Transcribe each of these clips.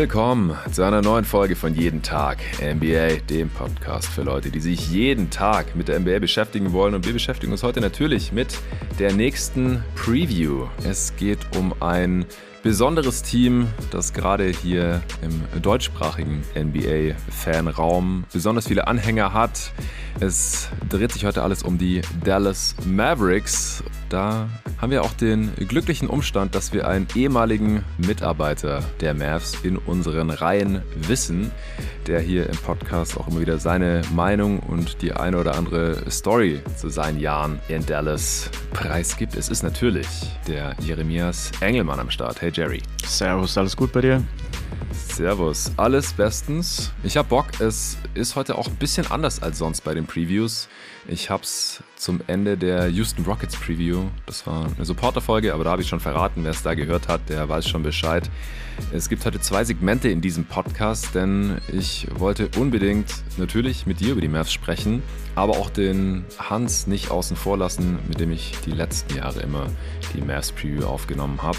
Willkommen zu einer neuen Folge von Jeden Tag NBA, dem Podcast für Leute, die sich jeden Tag mit der NBA beschäftigen wollen. Und wir beschäftigen uns heute natürlich mit der nächsten Preview. Es geht um ein besonderes Team, das gerade hier im deutschsprachigen NBA-Fanraum besonders viele Anhänger hat. Es dreht sich heute alles um die Dallas Mavericks. Da haben wir auch den glücklichen Umstand, dass wir einen ehemaligen Mitarbeiter der Mavs in unseren Reihen wissen, der hier im Podcast auch immer wieder seine Meinung und die eine oder andere Story zu seinen Jahren in Dallas preisgibt. Es ist natürlich der Jeremias Engelmann am Start. Hey Jerry. Servus, alles gut bei dir? Servus, alles bestens. Ich hab Bock. Es ist heute auch ein bisschen anders als sonst bei den Previews. Ich hab's zum Ende der Houston Rockets Preview. Das war eine Supporter-Folge, aber da habe ich schon verraten, wer es da gehört hat, der weiß schon Bescheid. Es gibt heute zwei Segmente in diesem Podcast, denn ich wollte unbedingt natürlich mit dir über die Mavs sprechen, aber auch den Hans nicht außen vor lassen, mit dem ich die letzten Jahre immer die Mavs Preview aufgenommen habe.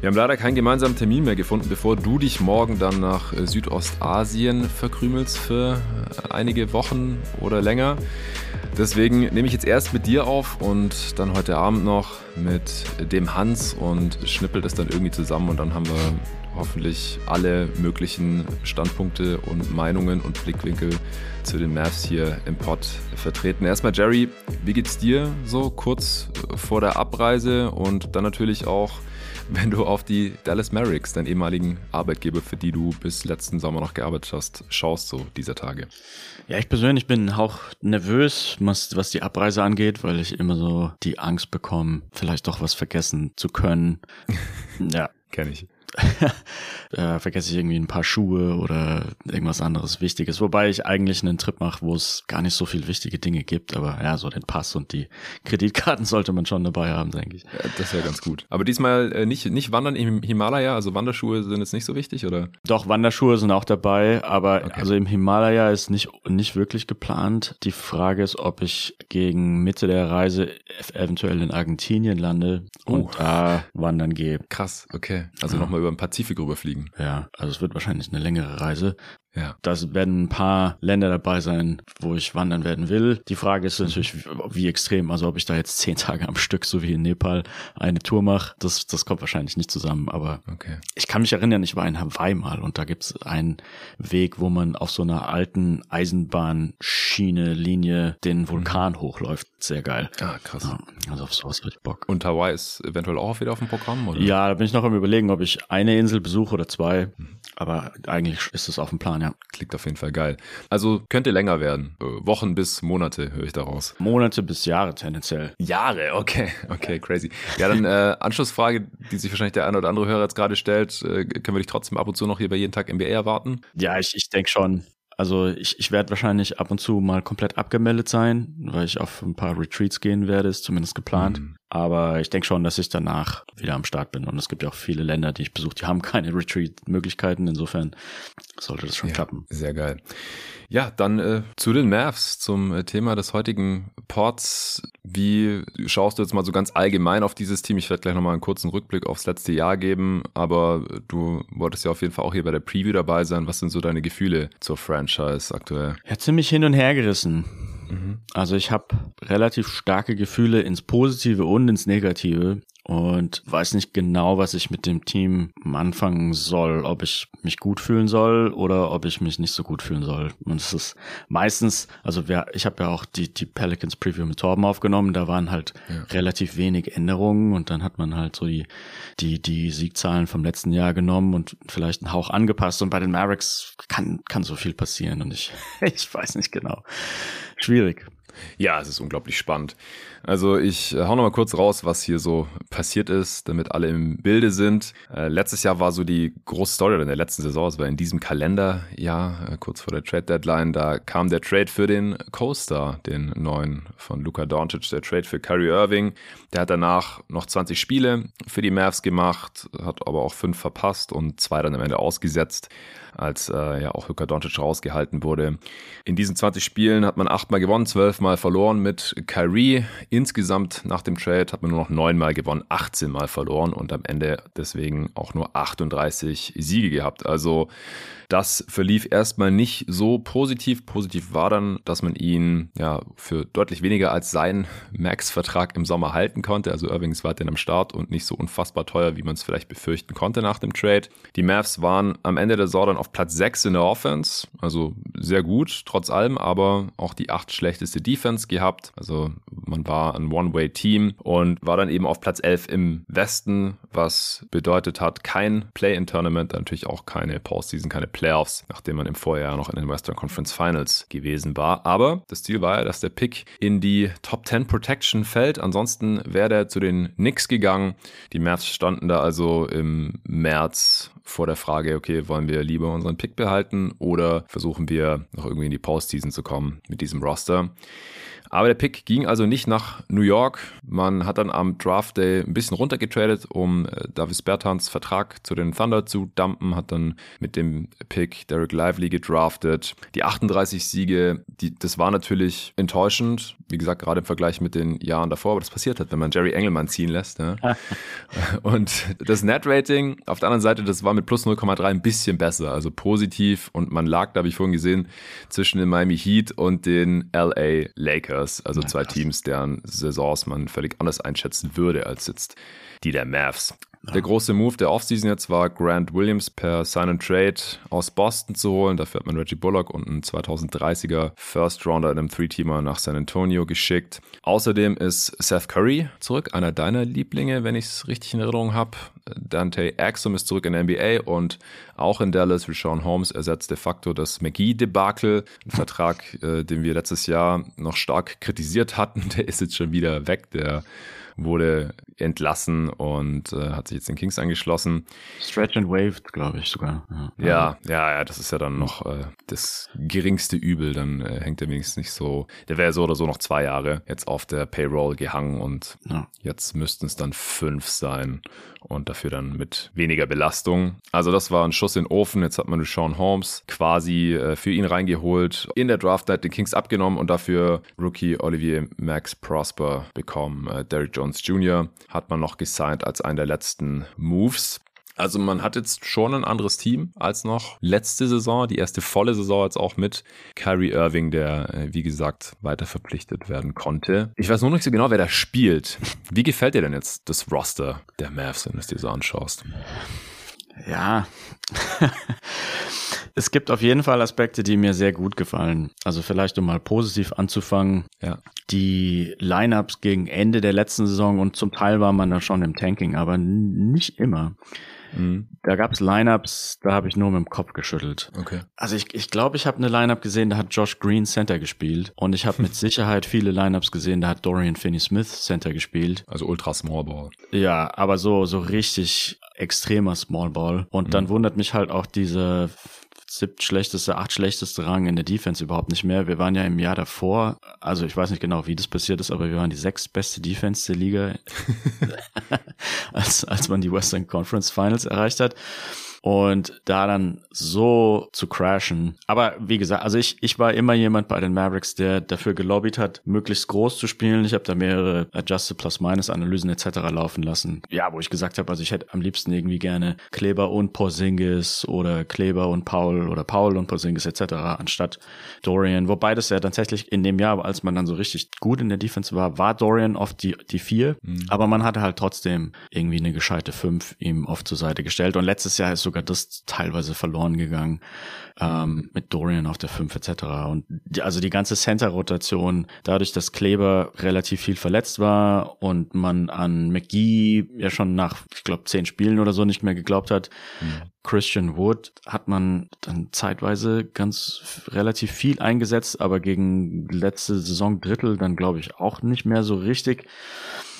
Wir haben leider keinen gemeinsamen Termin mehr gefunden, bevor du dich morgen dann nach Südostasien verkrümelst für einige Wochen oder länger. Deswegen nehme ich jetzt erst mit dir auf und dann heute Abend noch mit dem Hans und schnippel das dann irgendwie zusammen und dann haben wir hoffentlich alle möglichen Standpunkte und Meinungen und Blickwinkel zu den Mavs hier im Pod vertreten. Erstmal Jerry, wie geht's dir so kurz vor der Abreise und dann natürlich auch wenn du auf die Dallas Mavericks, deinen ehemaligen Arbeitgeber, für die du bis letzten Sommer noch gearbeitet hast, schaust so dieser Tage? Ja, ich persönlich bin auch nervös, was, was die Abreise angeht, weil ich immer so die Angst bekomme, vielleicht doch was vergessen zu können. ja. Kenn ich. äh, vergesse ich irgendwie ein paar Schuhe oder irgendwas anderes Wichtiges. Wobei ich eigentlich einen Trip mache, wo es gar nicht so viel wichtige Dinge gibt. Aber ja, so den Pass und die Kreditkarten sollte man schon dabei haben, denke ich. Ja, das wäre ganz gut. Aber diesmal äh, nicht, nicht wandern im Himalaya, also Wanderschuhe sind jetzt nicht so wichtig, oder? Doch, Wanderschuhe sind auch dabei, aber okay. also im Himalaya ist nicht, nicht wirklich geplant. Die Frage ist, ob ich gegen Mitte der Reise eventuell in Argentinien lande und uh. da wandern gehe. Krass, okay. Also ja. nochmal über den Pazifik rüberfliegen. Ja, also es wird wahrscheinlich eine längere Reise. Ja. Da werden ein paar Länder dabei sein, wo ich wandern werden will. Die Frage ist natürlich, wie, wie extrem. Also ob ich da jetzt zehn Tage am Stück, so wie in Nepal, eine Tour mache, das, das kommt wahrscheinlich nicht zusammen. Aber okay. ich kann mich erinnern, ich war in Hawaii mal und da gibt's einen Weg, wo man auf so einer alten Eisenbahnschiene, Linie den Vulkan mhm. hochläuft. Sehr geil. Ah, krass. Ja, also auf sowas ich Bock. Und Hawaii ist eventuell auch wieder auf dem Programm, oder? Ja, da bin ich noch am überlegen, ob ich eine Insel besuche oder zwei. Mhm. Aber eigentlich ist es auf dem Plan, ja. Klingt auf jeden Fall geil. Also könnte länger werden. Äh, Wochen bis Monate höre ich daraus. Monate bis Jahre tendenziell. Jahre, okay, okay, crazy. Ja, dann äh, Anschlussfrage, die sich wahrscheinlich der eine oder andere Hörer jetzt gerade stellt, äh, können wir dich trotzdem ab und zu noch hier bei jeden Tag MBA erwarten? Ja, ich, ich denke schon. Also ich, ich werde wahrscheinlich ab und zu mal komplett abgemeldet sein, weil ich auf ein paar Retreats gehen werde, ist zumindest geplant. Mhm. Aber ich denke schon, dass ich danach wieder am Start bin. Und es gibt ja auch viele Länder, die ich besuche, die haben keine Retreat-Möglichkeiten. Insofern sollte das schon ja, klappen. Sehr geil. Ja, dann äh, zu den Mavs, zum äh, Thema des heutigen Ports. Wie schaust du jetzt mal so ganz allgemein auf dieses Team? Ich werde gleich nochmal einen kurzen Rückblick aufs letzte Jahr geben, aber du wolltest ja auf jeden Fall auch hier bei der Preview dabei sein. Was sind so deine Gefühle zur Franchise aktuell? Ja, ziemlich hin und her gerissen. Also ich habe relativ starke Gefühle ins Positive und ins Negative und weiß nicht genau, was ich mit dem Team anfangen soll, ob ich mich gut fühlen soll oder ob ich mich nicht so gut fühlen soll. Und es ist meistens, also wer, ich habe ja auch die, die Pelicans Preview mit Torben aufgenommen, da waren halt ja. relativ wenig Änderungen und dann hat man halt so die, die, die Siegzahlen vom letzten Jahr genommen und vielleicht einen Hauch angepasst und bei den Mavericks kann, kann so viel passieren und ich, ich weiß nicht genau. Schwierig. Ja, es ist unglaublich spannend. Also ich äh, hau noch mal kurz raus, was hier so passiert ist, damit alle im Bilde sind. Äh, letztes Jahr war so die große Story in der letzten Saison, es war in diesem Kalenderjahr, äh, kurz vor der Trade Deadline, da kam der Trade für den Coaster, den neuen von Luka Doncic, der Trade für Kyrie Irving. Der hat danach noch 20 Spiele für die Mavs gemacht, hat aber auch fünf verpasst und zwei dann am Ende ausgesetzt als äh, ja auch Luka Doncic rausgehalten wurde. In diesen 20 Spielen hat man achtmal gewonnen, zwölfmal verloren mit Kyrie. Insgesamt nach dem Trade hat man nur noch neunmal gewonnen, 18 Mal verloren und am Ende deswegen auch nur 38 Siege gehabt. Also das verlief erstmal nicht so positiv. Positiv war dann, dass man ihn ja für deutlich weniger als seinen Max-Vertrag im Sommer halten konnte. Also Irving ist weiterhin am Start und nicht so unfassbar teuer, wie man es vielleicht befürchten konnte nach dem Trade. Die Mavs waren am Ende der Saison dann auf Platz 6 in der Offense. Also sehr gut, trotz allem, aber auch die acht schlechteste Defense gehabt. Also man war ein One-Way-Team und war dann eben auf Platz 11 im Westen, was bedeutet hat, kein Play-in-Tournament, natürlich auch keine Postseason, keine Play Playoffs, nachdem man im Vorjahr noch in den Western Conference Finals gewesen war. Aber das Ziel war ja, dass der Pick in die Top 10 Protection fällt. Ansonsten wäre der zu den Knicks gegangen. Die Mavs standen da also im März vor der Frage, okay, wollen wir lieber unseren Pick behalten oder versuchen wir noch irgendwie in die Postseason zu kommen mit diesem Roster? Aber der Pick ging also nicht nach New York. Man hat dann am Draft Day ein bisschen runtergetradet, um äh, Davis Bertans Vertrag zu den Thunder zu dumpen, hat dann mit dem Pick Derek Lively gedraftet. Die 38 Siege, die, das war natürlich enttäuschend. Wie gesagt, gerade im Vergleich mit den Jahren davor, aber das passiert hat, wenn man Jerry Engelmann ziehen lässt. Ja. und das Net-Rating auf der anderen Seite, das war mit plus 0,3 ein bisschen besser, also positiv. Und man lag, da habe ich vorhin gesehen, zwischen den Miami Heat und den LA Lakers. Lakers, also zwei Teams, deren Saisons man völlig anders einschätzen würde als jetzt die der Mavs. Der große Move der Offseason jetzt war, Grant Williams per Sign and Trade aus Boston zu holen. Dafür hat man Reggie Bullock und einen 2030er First Rounder in einem Three-Teamer nach San Antonio geschickt. Außerdem ist Seth Curry zurück, einer deiner Lieblinge, wenn ich es richtig in Erinnerung habe. Dante Axum ist zurück in der NBA und auch in Dallas. Rashawn Holmes ersetzt de facto das McGee-Debakel. Ein Vertrag, äh, den wir letztes Jahr noch stark kritisiert hatten. Der ist jetzt schon wieder weg. Der wurde entlassen und äh, hat sich jetzt den Kings angeschlossen. Stretch and waved, glaube ich sogar. Ja. ja, ja, ja, das ist ja dann noch äh, das geringste Übel. Dann äh, hängt er wenigstens nicht so. Der wäre so oder so noch zwei Jahre jetzt auf der Payroll gehangen und ja. jetzt müssten es dann fünf sein und dafür dann mit weniger Belastung. Also das war ein Schuss in den Ofen. Jetzt hat man Sean Holmes quasi äh, für ihn reingeholt, in der Draft Night den Kings abgenommen und dafür Rookie Olivier Max Prosper bekommen. Äh, Derrick Jones Jr. hat man noch gesigned als einen der letzten Moves. Also man hat jetzt schon ein anderes Team als noch letzte Saison, die erste volle Saison jetzt auch mit Kyrie Irving, der äh, wie gesagt weiter verpflichtet werden konnte. Ich weiß nur nicht so genau, wer da spielt. Wie gefällt dir denn jetzt das Roster der Mavs, wenn du es dir so anschaust? Ja, es gibt auf jeden Fall Aspekte, die mir sehr gut gefallen. Also vielleicht um mal positiv anzufangen. Ja. Die Lineups gegen Ende der letzten Saison und zum Teil war man da schon im Tanking, aber nicht immer. Mhm. Da gab es Lineups, da habe ich nur mit dem Kopf geschüttelt. Okay. Also ich glaube, ich, glaub, ich habe eine Lineup gesehen, da hat Josh Green Center gespielt. Und ich habe mit Sicherheit viele Lineups gesehen, da hat Dorian Finney-Smith Center gespielt. Also ultra Small Ball. Ja, aber so, so richtig extremer Small Ball. Und mhm. dann wundert mich halt auch diese siebt schlechteste, acht schlechteste Rang in der Defense überhaupt nicht mehr. Wir waren ja im Jahr davor, also ich weiß nicht genau, wie das passiert ist, aber wir waren die sechs beste Defense der Liga, als, als man die Western Conference Finals erreicht hat und da dann so zu crashen. Aber wie gesagt, also ich, ich war immer jemand bei den Mavericks, der dafür gelobbyt hat, möglichst groß zu spielen. Ich habe da mehrere Adjusted Plus-Minus-Analysen etc. laufen lassen. Ja, wo ich gesagt habe, also ich hätte am liebsten irgendwie gerne Kleber und Porzingis oder Kleber und Paul oder Paul und Porzingis etc. anstatt Dorian. Wobei das ja tatsächlich in dem Jahr, als man dann so richtig gut in der Defense war, war Dorian oft die, die vier. Mhm. Aber man hatte halt trotzdem irgendwie eine gescheite fünf ihm oft zur Seite gestellt. Und letztes Jahr ist so sogar das teilweise verloren gegangen ähm, mit Dorian auf der 5 etc. Und die, also die ganze Center-Rotation, dadurch, dass Kleber relativ viel verletzt war und man an McGee ja schon nach, ich glaube, zehn Spielen oder so nicht mehr geglaubt hat, mhm. Christian Wood hat man dann zeitweise ganz relativ viel eingesetzt, aber gegen letzte Saison Drittel dann glaube ich auch nicht mehr so richtig.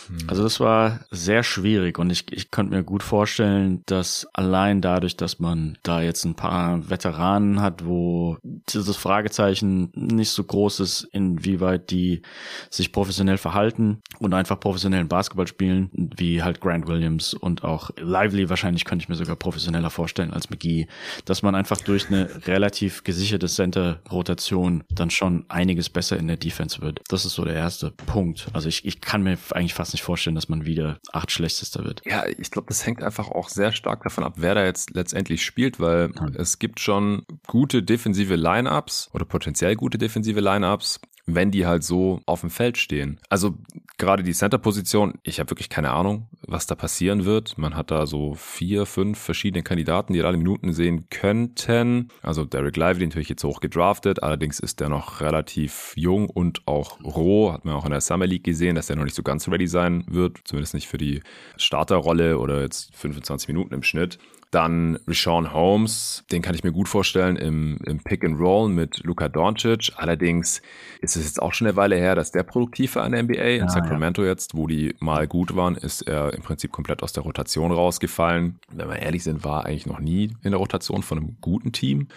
Mhm. Also das war sehr schwierig und ich, ich könnte mir gut vorstellen, dass allein dadurch, dass man da jetzt ein paar Veteranen hat, wo dieses Fragezeichen nicht so groß ist, inwieweit die sich professionell verhalten und einfach professionellen Basketball spielen, wie halt Grant Williams und auch Lively wahrscheinlich könnte ich mir sogar professioneller vorstellen als McGee, dass man einfach durch eine relativ gesicherte Center-Rotation dann schon einiges besser in der Defense wird. Das ist so der erste Punkt. Also ich, ich kann mir eigentlich fast nicht vorstellen, dass man wieder acht Schlechtester wird. Ja, ich glaube, das hängt einfach auch sehr stark davon ab, wer da jetzt letztendlich spielt, weil mhm. es gibt schon gute defensive Lineups oder potenziell gute defensive Lineups, wenn die halt so auf dem Feld stehen. Also gerade die Center-Position, ich habe wirklich keine Ahnung, was da passieren wird. Man hat da so vier, fünf verschiedene Kandidaten, die alle Minuten sehen könnten. Also Derek Lively natürlich jetzt hoch gedraftet, allerdings ist der noch relativ jung und auch roh. Hat man auch in der Summer League gesehen, dass der noch nicht so ganz ready sein wird, zumindest nicht für die Starterrolle oder jetzt 25 Minuten im Schnitt. Dann Rashawn Holmes, den kann ich mir gut vorstellen im, im Pick and Roll mit Luka Doncic. Allerdings ist es jetzt auch schon eine Weile her, dass der produktiv war in der NBA. In ah, Sacramento ja. jetzt, wo die mal gut waren, ist er im Prinzip komplett aus der Rotation rausgefallen. Wenn wir ehrlich sind, war er eigentlich noch nie in der Rotation von einem guten Team.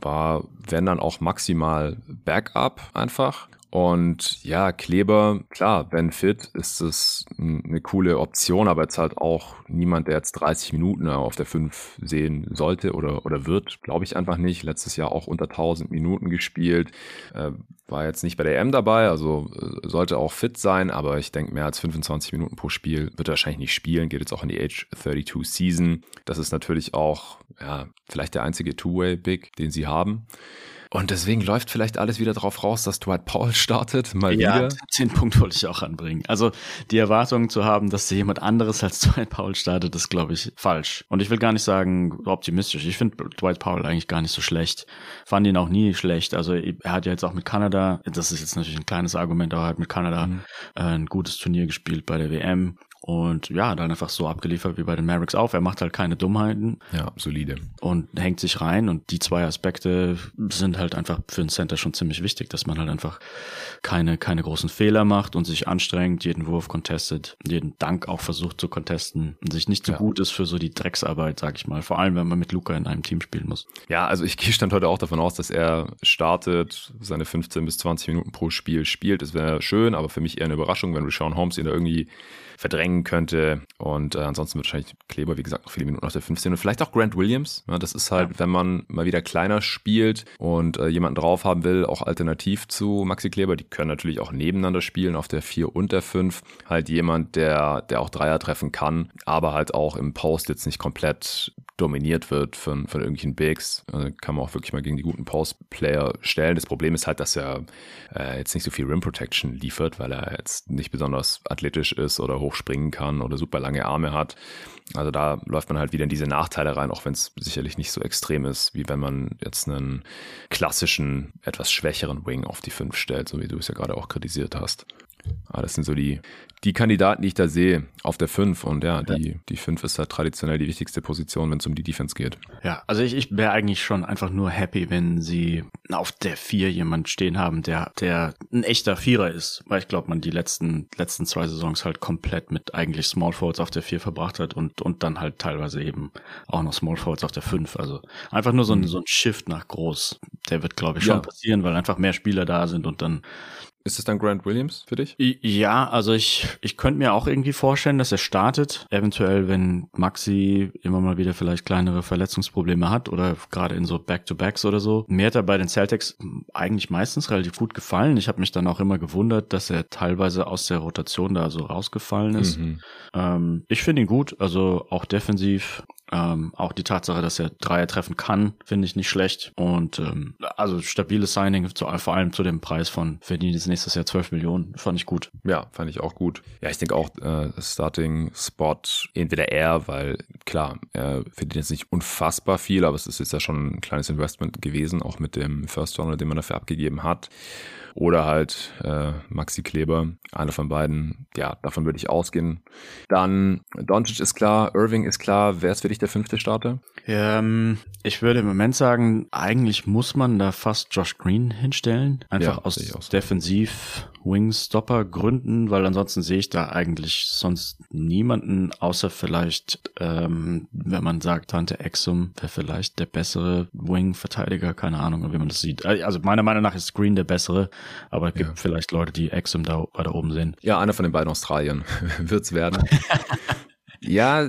War, wenn dann auch maximal Backup einfach. Und ja, Kleber, klar, wenn fit, ist es eine coole Option, aber jetzt halt auch niemand, der jetzt 30 Minuten auf der 5 sehen sollte oder, oder wird, glaube ich einfach nicht. Letztes Jahr auch unter 1000 Minuten gespielt, äh, war jetzt nicht bei der M dabei, also äh, sollte auch fit sein, aber ich denke, mehr als 25 Minuten pro Spiel wird er wahrscheinlich nicht spielen, geht jetzt auch in die Age 32 Season. Das ist natürlich auch, ja, vielleicht der einzige Two-Way-Big, den sie haben. Und deswegen läuft vielleicht alles wieder darauf raus, dass Dwight Paul startet, mal ja, wieder. Den Punkt wollte ich auch anbringen. Also die Erwartung zu haben, dass jemand anderes als Dwight Paul startet, ist, glaube ich, falsch. Und ich will gar nicht sagen optimistisch. Ich finde Dwight Paul eigentlich gar nicht so schlecht. Fand ihn auch nie schlecht. Also er hat ja jetzt auch mit Kanada, das ist jetzt natürlich ein kleines Argument, aber er hat mit Kanada mhm. äh, ein gutes Turnier gespielt bei der WM und ja, dann einfach so abgeliefert wie bei den Mavericks auf. Er macht halt keine Dummheiten. Ja, solide. Und hängt sich rein. Und die zwei Aspekte sind halt einfach für einen Center schon ziemlich wichtig, dass man halt einfach keine, keine großen Fehler macht und sich anstrengt, jeden Wurf contestet, jeden Dank auch versucht zu contesten und sich nicht so ja. gut ist für so die Drecksarbeit, sag ich mal. Vor allem, wenn man mit Luca in einem Team spielen muss. Ja, also ich gehe stand heute auch davon aus, dass er startet, seine 15 bis 20 Minuten pro Spiel spielt. Das wäre schön, aber für mich eher eine Überraschung, wenn Rashawn Holmes ihn da irgendwie verdrängen könnte. Und äh, ansonsten wird wahrscheinlich Kleber, wie gesagt, noch viele Minuten auf der 15 und vielleicht auch Grant Williams. Ja, das ist halt, ja. wenn man mal wieder kleiner spielt und äh, jemanden drauf haben will, auch alternativ zu Maxi Kleber, die können natürlich auch nebeneinander spielen auf der 4 und der 5. Halt jemand, der, der auch Dreier treffen kann, aber halt auch im Post jetzt nicht komplett dominiert wird von, von irgendwelchen Bigs. Also kann man auch wirklich mal gegen die guten Post-Player stellen. Das Problem ist halt, dass er äh, jetzt nicht so viel Rim Protection liefert, weil er jetzt nicht besonders athletisch ist oder hoch springen kann oder super lange Arme hat. Also da läuft man halt wieder in diese Nachteile rein, auch wenn es sicherlich nicht so extrem ist, wie wenn man jetzt einen klassischen, etwas schwächeren Wing auf die 5 stellt, so wie du es ja gerade auch kritisiert hast. Ah, das sind so die, die Kandidaten, die ich da sehe, auf der 5. Und ja, ja. die, die 5 ist halt traditionell die wichtigste Position, wenn es um die Defense geht. Ja, also ich, ich wäre eigentlich schon einfach nur happy, wenn sie auf der 4 jemand stehen haben, der, der ein echter Vierer ist. Weil ich glaube, man die letzten, letzten zwei Saisons halt komplett mit eigentlich Small Forwards auf der 4 verbracht hat und, und dann halt teilweise eben auch noch Small Forwards auf der 5. Also einfach nur so ein, mhm. so ein Shift nach groß. Der wird, glaube ich, schon ja. passieren, weil einfach mehr Spieler da sind und dann ist es dann Grant Williams für dich? Ja, also ich, ich könnte mir auch irgendwie vorstellen, dass er startet. Eventuell, wenn Maxi immer mal wieder vielleicht kleinere Verletzungsprobleme hat oder gerade in so Back-to-Backs oder so. Mir hat er bei den Celtics eigentlich meistens relativ gut gefallen. Ich habe mich dann auch immer gewundert, dass er teilweise aus der Rotation da so rausgefallen ist. Mhm. Ähm, ich finde ihn gut, also auch defensiv ähm, auch die Tatsache, dass er Dreier treffen kann, finde ich nicht schlecht. Und ähm, also stabiles Signing, zu, vor allem zu dem Preis von verdient jetzt nächstes Jahr 12 Millionen, fand ich gut. Ja, fand ich auch gut. Ja, ich denke auch äh, Starting-Spot entweder er, weil klar, er verdient jetzt nicht unfassbar viel, aber es ist jetzt ja schon ein kleines Investment gewesen, auch mit dem First Runner, den man dafür abgegeben hat oder halt äh, Maxi Kleber, einer von beiden. Ja, davon würde ich ausgehen. Dann Doncic ist klar, Irving ist klar. Wer ist für dich der fünfte Starter? Ähm, ich würde im Moment sagen, eigentlich muss man da fast Josh Green hinstellen. Einfach Ja, aus so. defensiv Wingstopper Gründen, weil ansonsten sehe ich da eigentlich sonst niemanden, außer vielleicht, ähm, wenn man sagt, Tante Exum wäre vielleicht der bessere Wing-Verteidiger, keine Ahnung, wie man das sieht. Äh, Also meiner Meinung nach ist Green der bessere, aber es gibt Ja. vielleicht Leute, die Exum da weiter oben sehen. Ja, einer von den beiden Australiern wird's werden. ja,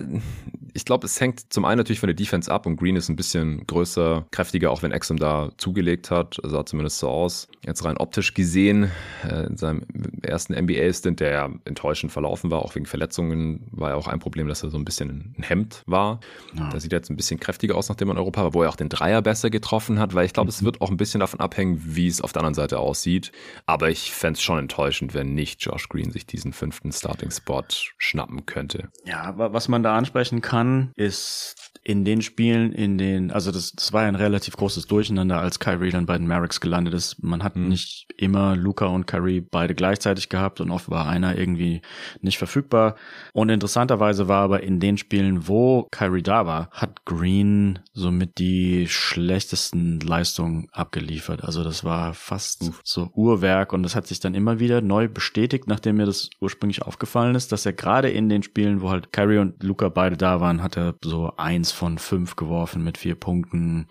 ich glaube, es hängt zum einen natürlich von der Defense ab und Green ist ein bisschen größer, kräftiger, auch wenn Exum da zugelegt hat. Sah zumindest so aus. Jetzt rein optisch gesehen, äh, in seinem ersten NBA-Stint, der ja enttäuschend verlaufen war, auch wegen Verletzungen, war ja auch ein Problem, dass er so ein bisschen ein Hemd war. Ja. Da sieht er jetzt ein bisschen kräftiger aus, nachdem er in Europa war, wo er auch den Dreier besser getroffen hat, weil ich glaube, es wird auch ein bisschen davon abhängen, wie es auf der anderen Seite aussieht. Aber ich fände es schon enttäuschend, wenn nicht Josh Green sich diesen fünften Starting-Spot schnappen könnte. Ja, wa- was man da ansprechen kann, ist in den Spielen, in den, also das, das war ja ein relativ großes Durcheinander, als Kyrie dann bei den Mavericks gelandet ist. Man hat Mhm. nicht immer Luca und Kyrie beide gleichzeitig gehabt und oft war einer irgendwie nicht verfügbar. Und interessanterweise war aber in den Spielen, wo Kyrie da war, hat Green somit die schlechtesten Leistungen abgeliefert. Also das war fast so Uhrwerk und das hat sich dann immer wieder neu bestätigt, nachdem mir das ursprünglich aufgefallen ist, dass er gerade in den Spielen, wo halt Kyrie und Luca beide da waren, hat er so eins von fünf geworfen mit vier Punkten.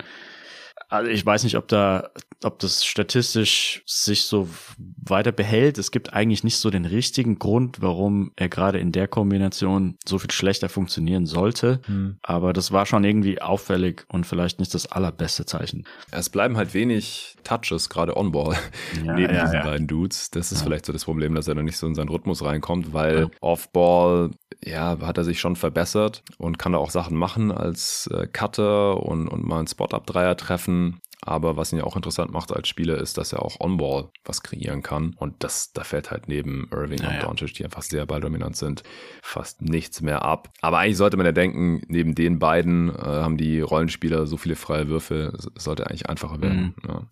Also ich weiß nicht, ob da, ob das statistisch sich so weiter behält. Es gibt eigentlich nicht so den richtigen Grund, warum er gerade in der Kombination so viel schlechter funktionieren sollte. Aber das war schon irgendwie auffällig und vielleicht nicht das allerbeste Zeichen. Es bleiben halt wenig Touches, gerade on-ball, Ja, neben ja, diesen ja. beiden Dudes. Das ist vielleicht so das Problem, dass er dann nicht so in seinen Rhythmus reinkommt, weil off-ball, ja, hat er sich schon verbessert und kann da auch Sachen machen als äh, Cutter und, und mal einen Spot-Up-Dreier treffen. Aber was ihn ja auch interessant macht als Spieler, ist, dass er auch on-ball was kreieren kann. Und das, da fällt halt neben Irving Ja, und. Doncic, die einfach sehr balldominant sind, fast nichts mehr ab. Aber eigentlich sollte man ja denken, neben den beiden äh, haben die Rollenspieler so viele freie Würfe, sollte eigentlich einfacher werden. Mhm. Ja.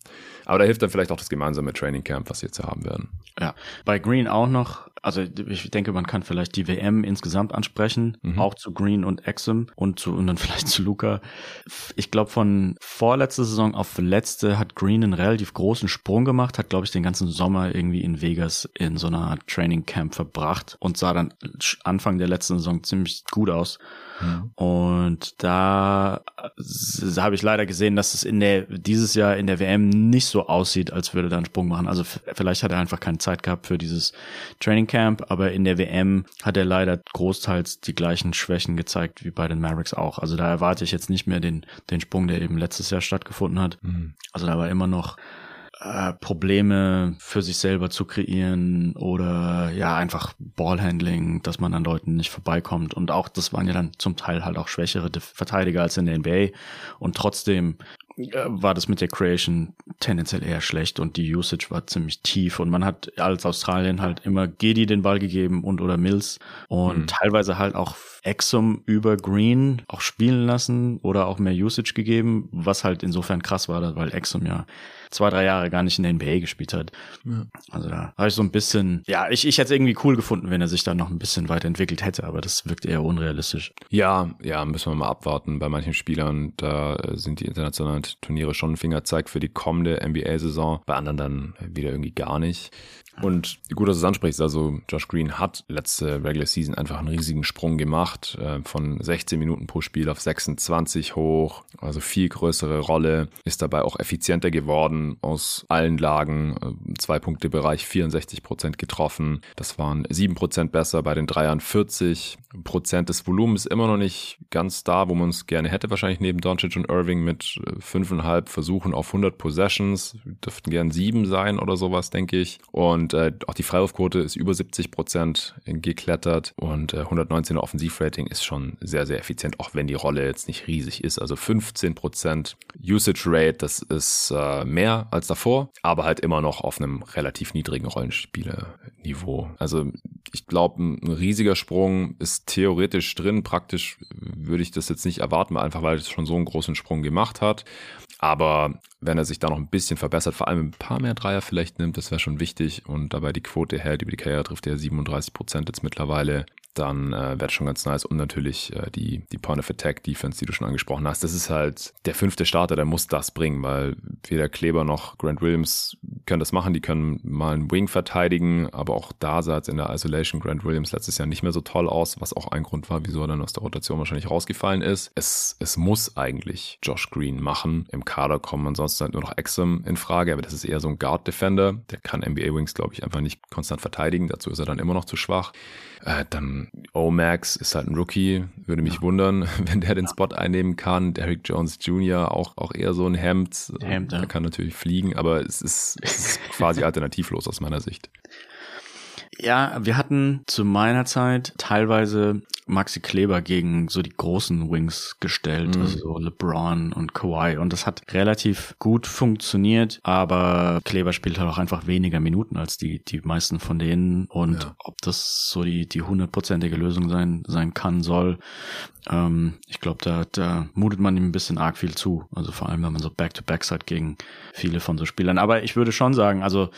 Aber da hilft dann vielleicht auch das gemeinsame Training Camp, was sie jetzt haben werden. Ja, bei Green auch noch, also ich denke, man kann vielleicht die WM insgesamt ansprechen, Mhm. auch zu Green und Exum und zu und dann vielleicht zu Luca. Ich glaube, von vorletzter Saison auf letzte hat Green einen relativ großen Sprung gemacht, hat, glaube ich, den ganzen Sommer irgendwie in Vegas in so einer Training Camp verbracht und sah dann Anfang der letzten Saison ziemlich gut aus. Und da habe ich leider gesehen, dass es in der dieses Jahr in der WM nicht so aussieht, als würde er einen Sprung machen. Also vielleicht hat er einfach keine Zeit gehabt für dieses Training Camp, aber in der WM hat er leider großteils die gleichen Schwächen gezeigt wie bei den Mavericks auch. Also da erwarte ich jetzt nicht mehr den den Sprung, der eben letztes Jahr stattgefunden hat. Also da war immer noch äh, Probleme für sich selber zu kreieren oder ja einfach Ballhandling, dass man an Leuten nicht vorbeikommt. Und auch das waren ja dann zum Teil halt auch schwächere Verteidiger als in der NBA und trotzdem äh, war das mit der Creation tendenziell eher schlecht und die Usage war ziemlich tief. Und man hat als Australien halt immer Gedi den Ball gegeben und oder Mills. Und Mhm. teilweise halt auch Exum über Green auch spielen lassen oder auch mehr Usage gegeben, was halt insofern krass war, weil Exum ja zwei, drei Jahre gar nicht in der NBA gespielt hat. Also da habe ich so ein bisschen, ja, ich, ich hätte es irgendwie cool gefunden, wenn er sich da noch ein bisschen weiterentwickelt hätte, aber das wirkt eher unrealistisch. Ja, ja, müssen wir mal abwarten. Bei manchen Spielern, da äh, sind die internationalen Turniere schon ein Fingerzeig für die kommende NBA-Saison. Bei anderen dann wieder irgendwie gar nicht. Und gut, dass du es ansprichst, also Josh Green hat letzte Regular Season einfach einen riesigen Sprung gemacht, äh, von 16 Minuten pro Spiel auf 26 hoch, also viel größere Rolle, ist dabei auch effizienter geworden aus allen Lagen, äh, zwei Punkte Bereich 64 Prozent getroffen, das waren 7 Prozent besser, bei den Dreiern 40 Prozent. Des Volumens immer noch nicht ganz da, wo man es gerne hätte, wahrscheinlich neben Doncic und Irving mit äh, fünfeinhalb Versuchen auf 100 Possessions, dürften gern sieben sein oder sowas, denke ich. Und äh, auch die Freiwurfquote ist über 70 Prozent geklettert. Und äh, 119er Offensivrating ist schon sehr, sehr effizient, auch wenn die Rolle jetzt nicht riesig ist. Also 15 Prozent Usage Rate, das ist äh, mehr als davor, aber halt immer noch auf einem relativ niedrigen Rollenspielerniveau. Also ich glaube, ein riesiger Sprung ist theoretisch drin. Praktisch würde ich das jetzt nicht erwarten, einfach weil es schon so einen großen Sprung gemacht hat. Aber wenn er sich da noch ein bisschen verbessert, vor allem ein paar mehr Dreier vielleicht nimmt, das wäre schon wichtig. Und dabei die Quote hält, über die Karriere trifft er 37 Prozent jetzt mittlerweile dann äh, wäre schon ganz nice. Und natürlich äh, die, die Point of Attack Defense, die du schon angesprochen hast. Das ist halt der fünfte Starter, der muss das bringen, weil weder Kleber noch Grant Williams können das machen. Die können mal einen Wing verteidigen, aber auch da sah es in der Isolation Grant Williams letztes Jahr nicht mehr so toll aus, was auch ein Grund war, wieso er dann aus der Rotation wahrscheinlich rausgefallen ist. Es, es muss eigentlich Josh Green machen. Im Kader kommen ansonsten halt nur noch Exum in Frage, aber das ist eher so ein Guard Defender. Der kann NBA Wings, glaube ich, einfach nicht konstant verteidigen. Dazu ist er dann immer noch zu schwach. Äh, dann O-Max ist halt ein Rookie, würde mich ja. wundern, wenn der den Spot einnehmen kann. Derrick Jones Jr. auch, auch eher so ein Hemd. Hemd ja. Der kann natürlich fliegen, aber es ist, es ist quasi alternativlos aus meiner Sicht. Ja, wir hatten zu meiner Zeit teilweise Maxi Kleber gegen so die großen Wings gestellt, mhm. also so LeBron und Kawhi. Und das hat relativ gut funktioniert, aber Kleber spielt halt auch einfach weniger Minuten als die, die meisten von denen. Und ja. ob das so die, die hundertprozentige Lösung sein, sein kann, soll, ähm, ich glaube, da, da mutet man ihm ein bisschen arg viel zu. Also vor allem, wenn man so Back-to-Backs hat gegen viele von so Spielern. Aber ich würde schon sagen, also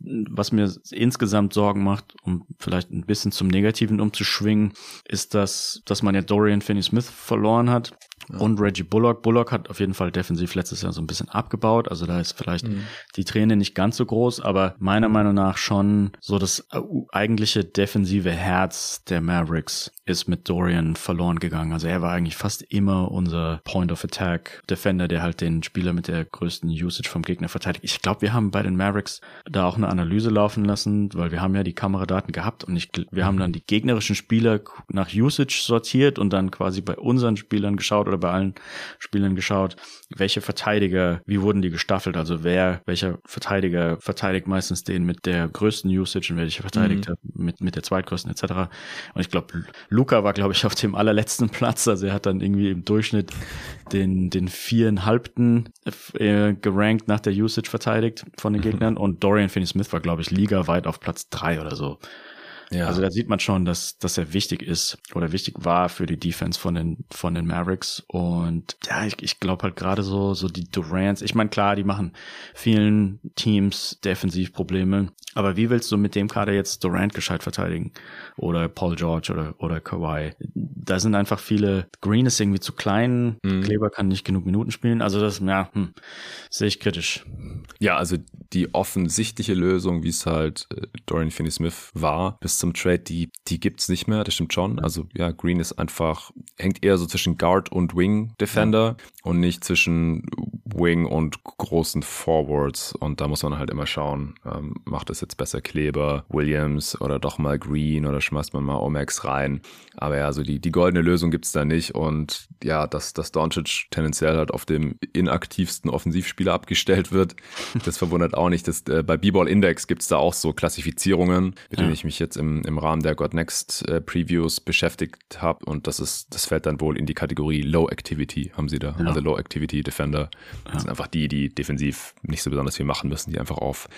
was mir insgesamt Sorgen macht, um vielleicht ein bisschen zum Negativen umzuschwingen, ist, dass, dass man ja Dorian Finney-Smith verloren hat. Und Reggie Bullock. Bullock hat auf jeden Fall defensiv letztes Jahr so ein bisschen abgebaut. Also da ist vielleicht mhm. die Träne nicht ganz so groß, aber meiner Meinung nach schon so das eigentliche defensive Herz der Mavericks ist mit Dorian verloren gegangen. Also er war eigentlich fast immer unser Point of Attack Defender, der halt den Spieler mit der größten Usage vom Gegner verteidigt. Ich glaube, wir haben bei den Mavericks da auch eine Analyse laufen lassen, weil wir haben ja die Kameradaten gehabt und ich, wir haben dann die gegnerischen Spieler nach Usage sortiert und dann quasi bei unseren Spielern geschaut oder bei allen Spielern geschaut, welche Verteidiger, wie wurden die gestaffelt, also wer, welcher Verteidiger verteidigt meistens den mit der größten Usage und welcher verteidigt mhm. mit, mit der zweitgrößten etc. Und ich glaube, Luca war, glaube ich, auf dem allerletzten Platz, also er hat dann irgendwie im Durchschnitt den, den viereinhalbten äh, gerankt nach der Usage verteidigt von den mhm. Gegnern und Dorian Finney-Smith war, glaube ich, ligaweit auf Platz drei oder so. Ja. Also da sieht man schon, dass, dass er wichtig ist oder wichtig war für die Defense von den, von den Mavericks. Und ja, ich, ich glaube halt gerade so, so die Durants, ich meine, klar, die machen vielen Teams Defensivprobleme, aber wie willst du mit dem Kader jetzt Durant gescheit verteidigen? Oder Paul George oder, oder Kawhi? Da sind einfach viele, Green ist irgendwie zu klein, mhm. Kleber kann nicht genug Minuten spielen, also das, ja, hm, sehe ich kritisch. Ja, also die offensichtliche Lösung, wie es halt äh, Dorian Finney-Smith war, bis zum Trade, die, die gibt's nicht mehr, das stimmt schon. Also ja, Green ist einfach, hängt eher so zwischen Guard und Wing Defender ja. und nicht zwischen Wing und großen Forwards. Und da muss man halt immer schauen, ähm, macht es jetzt besser Kleber, Williams oder doch mal Green oder schmeißt man mal Omax rein. Aber ja, so die, die goldene Lösung gibt's da nicht. Und ja, dass, dass Doncic tendenziell halt auf dem inaktivsten Offensivspieler abgestellt wird, das verwundert auch nicht. Das, äh, bei B-Ball Index gibt's da auch so Klassifizierungen, mit denen ich mich jetzt im, im Rahmen der God Next äh, Previews beschäftigt habe. Und das ist, das fällt dann wohl in die Kategorie Low Activity, haben sie da. Ja. Also Low Activity Defender. Das ja. sind einfach die, die defensiv nicht so besonders viel machen müssen, die einfach auf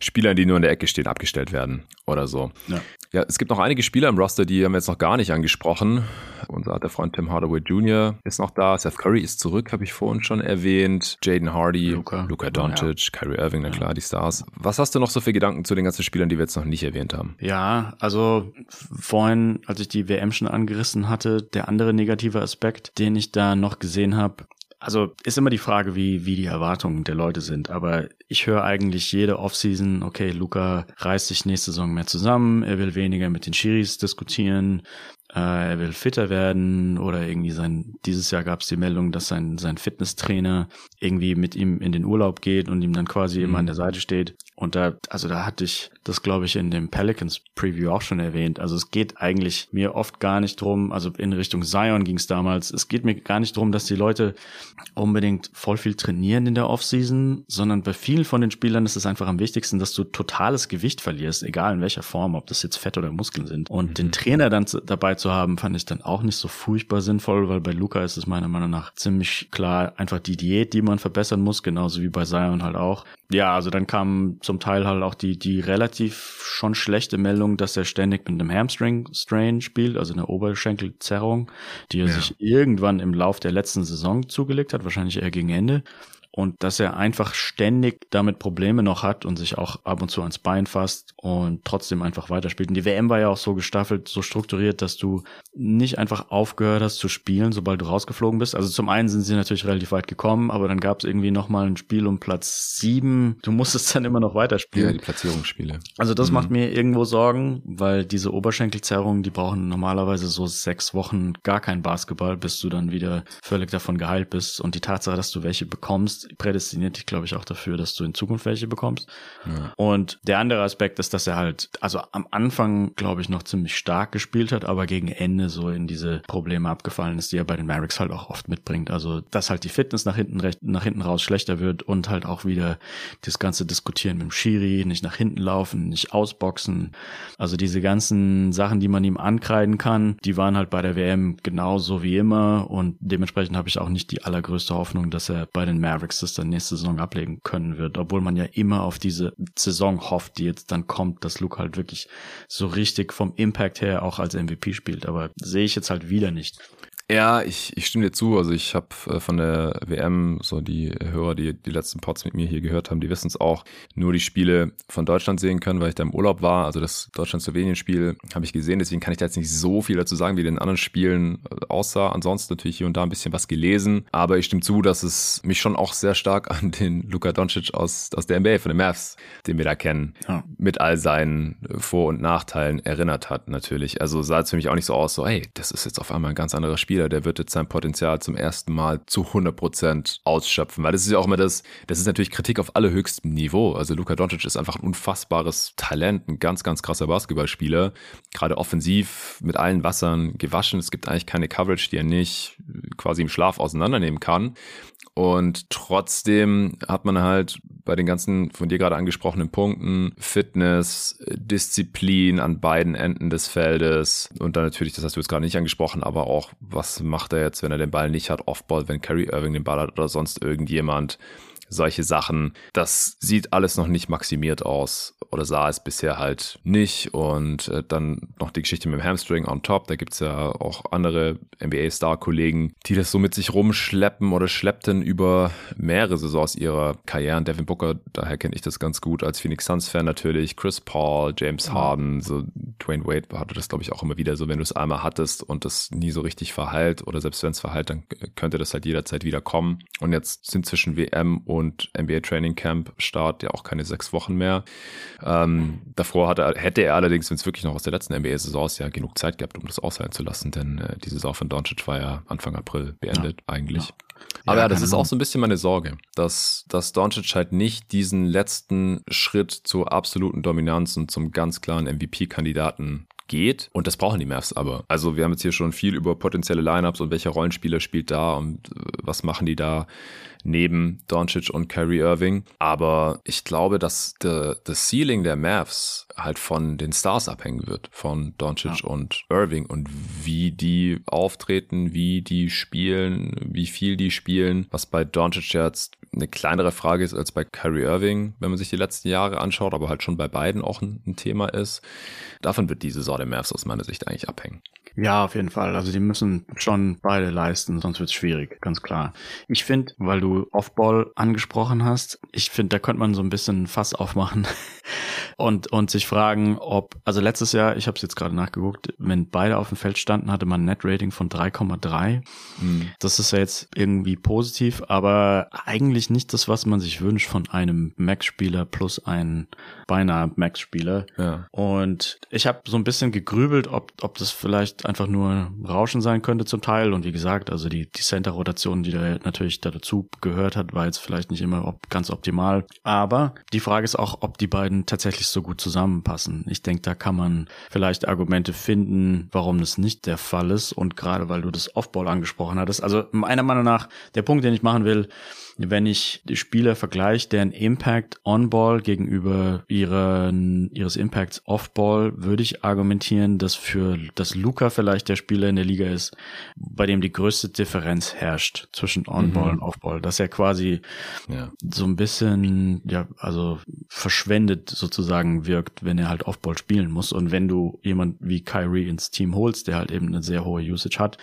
Spieler, die nur in der Ecke stehen, abgestellt werden oder so. Ja. ja, es gibt noch einige Spieler im Roster, die haben wir jetzt noch gar nicht angesprochen. Unser alter Freund Tim Hardaway Jr. ist noch da. Seth Curry ist zurück, habe ich vorhin schon erwähnt. Jaden Hardy, Luca, Luca Doncic, ja. Kyrie Irving, na klar, die Stars. Was hast du noch so für Gedanken zu den ganzen Spielern, die wir jetzt noch nicht erwähnt haben? Ja, also vorhin, als ich die WM schon angerissen hatte, der andere negative Aspekt, den ich da noch gesehen habe, also ist immer die Frage, wie, wie die Erwartungen der Leute sind. Aber ich höre eigentlich jede Offseason, okay, Luca reißt sich nächste Saison mehr zusammen, er will weniger mit den Schiris diskutieren, äh, er will fitter werden oder irgendwie sein, dieses Jahr gab es die Meldung, dass sein, sein Fitnesstrainer irgendwie mit ihm in den Urlaub geht und ihm dann quasi mhm. immer an der Seite steht. Und da, also da hatte ich das, glaube ich, in dem Pelicans Preview auch schon erwähnt. Also es geht eigentlich mir oft gar nicht drum, also in Richtung Zion ging es damals, es geht mir gar nicht drum, dass die Leute unbedingt voll viel trainieren in der Offseason, sondern bei vielen von den Spielern ist es einfach am wichtigsten, dass du totales Gewicht verlierst, egal in welcher Form, ob das jetzt Fett oder Muskeln sind. Und mhm. den Trainer dann dabei zu zu haben, fand ich dann auch nicht so furchtbar sinnvoll, weil bei Luca ist es meiner Meinung nach ziemlich klar einfach die Diät, die man verbessern muss, genauso wie bei Zion halt auch. Ja, also dann kam zum Teil halt auch die, die relativ schon schlechte Meldung, dass er ständig mit einem Hamstring-Strain spielt, also eine Oberschenkelzerrung, die er ja. sich irgendwann im Lauf der letzten Saison zugelegt hat, wahrscheinlich eher gegen Ende und dass er einfach ständig damit Probleme noch hat und sich auch ab und zu ans Bein fasst und trotzdem einfach weiterspielt. Und die WM war ja auch so gestaffelt, so strukturiert, dass du nicht einfach aufgehört hast zu spielen, sobald du rausgeflogen bist. Also zum einen sind sie natürlich relativ weit gekommen, aber dann gab es irgendwie nochmal ein Spiel um Platz sieben. Du musstest dann immer noch weiterspielen. Ja, die Platzierungsspiele. Also das mhm. macht mir irgendwo Sorgen, weil diese Oberschenkelzerrungen, die brauchen normalerweise so sechs Wochen gar kein Basketball, bis du dann wieder völlig davon geheilt bist. Und die Tatsache, dass du welche bekommst, prädestiniert dich, glaube ich, auch dafür, dass du in Zukunft welche bekommst. Ja. Und der andere Aspekt ist, dass er halt, also am Anfang, glaube ich, noch ziemlich stark gespielt hat, aber gegen Ende so in diese Probleme abgefallen ist, die er bei den Mavericks halt auch oft mitbringt. Also, dass halt die Fitness nach hinten recht, nach hinten raus schlechter wird und halt auch wieder das ganze Diskutieren mit dem Schiri, nicht nach hinten laufen, nicht ausboxen. Also diese ganzen Sachen, die man ihm ankreiden kann, die waren halt bei der WM genauso wie immer und dementsprechend habe ich auch nicht die allergrößte Hoffnung, dass er bei den Mavericks Das dann nächste Saison ablegen können wird, obwohl man ja immer auf diese Saison hofft, die jetzt dann kommt, dass Luke halt wirklich so richtig vom Impact her auch als MVP spielt. Aber sehe ich jetzt halt wieder nicht. Ja, ich, ich stimme dir zu. Also ich habe äh, von der WM, so die Hörer, die die letzten Pods mit mir hier gehört haben, die wissen es auch, nur die Spiele von Deutschland sehen können, weil ich da im Urlaub war. Also das Deutschland-Slowenien-Spiel habe ich gesehen, deswegen kann ich da jetzt nicht so viel dazu sagen, wie den anderen Spielen äh, aussah. Ansonsten natürlich hier und da ein bisschen was gelesen. Aber ich stimme zu, dass es mich schon auch sehr stark an den Luka Doncic aus, aus der NBA, von den Mavs, den wir da kennen, ja. mit all seinen Vor- und Nachteilen erinnert hat natürlich. Also sah es für mich auch nicht so aus, so, hey, das ist jetzt auf einmal ein ganz anderes Spiel Spieler, der wird jetzt sein Potenzial zum ersten Mal zu 100 Prozent ausschöpfen. Weil das ist ja auch immer das, das ist natürlich Kritik auf allerhöchstem Niveau. Also Luka Doncic ist einfach ein unfassbares Talent, ein ganz, ganz krasser Basketballspieler. Gerade offensiv mit allen Wassern gewaschen. Es gibt eigentlich keine Coverage, die er nicht quasi im Schlaf auseinandernehmen kann. Und trotzdem hat man halt bei den ganzen von dir gerade angesprochenen Punkten Fitness, Disziplin an beiden Enden des Feldes. Und dann natürlich, das hast du jetzt gerade nicht angesprochen, aber auch, was macht er jetzt, wenn er den Ball nicht hat, Offball, wenn Kerry Irving den Ball hat oder sonst irgendjemand solche Sachen. Das sieht alles noch nicht maximiert aus oder sah es bisher halt nicht. Und äh, dann noch die Geschichte mit dem Hamstring on top. Da gibt's ja auch andere NBA-Star-Kollegen, die das so mit sich rumschleppen oder schleppten über mehrere Saisons ihrer Karrieren. Devin Booker, daher kenne ich das ganz gut als Phoenix Suns-Fan natürlich. Chris Paul, James Harden, so Dwayne Wade hatte das, glaube ich, auch immer wieder so, wenn du es einmal hattest und das nie so richtig verheilt oder selbst wenn es verheilt, dann könnte das halt jederzeit wieder kommen. Und jetzt sind zwischen WM und und NBA Training Camp Start ja auch keine sechs Wochen mehr. Ähm, davor hatte, hätte er allerdings, wenn es wirklich noch aus der letzten NBA-Saison ist, ja genug Zeit gehabt, um das aushalten zu lassen, denn äh, die Saison von Doncic war ja Anfang April beendet ja. eigentlich. Ja. Aber ja, das ist auch so ein bisschen meine Sorge, dass, dass Doncic halt nicht diesen letzten Schritt zur absoluten Dominanz und zum ganz klaren MVP-Kandidaten geht. Und das brauchen die Mavs aber. Also wir haben jetzt hier schon viel über potenzielle Lineups und welcher Rollenspieler spielt da und äh, was machen die da neben Doncic und Kyrie Irving. Aber ich glaube, dass das Ceiling der Mavs halt von den Stars abhängen wird, von Doncic ja. und Irving und wie die auftreten, wie die spielen, wie viel die spielen, was bei Doncic jetzt eine kleinere Frage ist als bei Kyrie Irving, wenn man sich die letzten Jahre anschaut, aber halt schon bei beiden auch ein, ein Thema ist. Davon wird die Saison der Mavs aus meiner Sicht eigentlich abhängen. Ja, auf jeden Fall. Also die müssen schon beide leisten, sonst wird es schwierig, ganz klar. Ich finde, weil du Offball angesprochen hast, ich finde, da könnte man so ein bisschen Fass aufmachen und, und sich fragen, ob, also letztes Jahr, ich habe es jetzt gerade nachgeguckt, wenn beide auf dem Feld standen, hatte man ein Net-Rating von 3,3. Mhm. Das ist ja jetzt irgendwie positiv, aber eigentlich nicht das, was man sich wünscht von einem Max-Spieler plus ein beinahe Max-Spieler. Ja. Und ich habe so ein bisschen gegrübelt, ob, ob das vielleicht einfach nur Rauschen sein könnte zum Teil. Und wie gesagt, also die, die Center-Rotation, die da natürlich da dazu gehört hat, war jetzt vielleicht nicht immer op ganz optimal. Aber die Frage ist auch, ob die beiden tatsächlich wirklich so gut zusammenpassen. Ich denke, da kann man vielleicht Argumente finden, warum das nicht der Fall ist. Und gerade weil du das Offball angesprochen hattest. Also meiner Meinung nach, der Punkt, den ich machen will, wenn ich die Spieler vergleiche, deren Impact on-ball gegenüber ihren, ihres Impacts off-ball, würde ich argumentieren, dass für, dass Luca vielleicht der Spieler in der Liga ist, bei dem die größte Differenz herrscht zwischen on-ball mhm. und off-ball, dass er quasi ja. so ein bisschen, ja, also verschwendet sozusagen wirkt, wenn er halt off-ball spielen muss. Und wenn du jemand wie Kyrie ins Team holst, der halt eben eine sehr hohe Usage hat,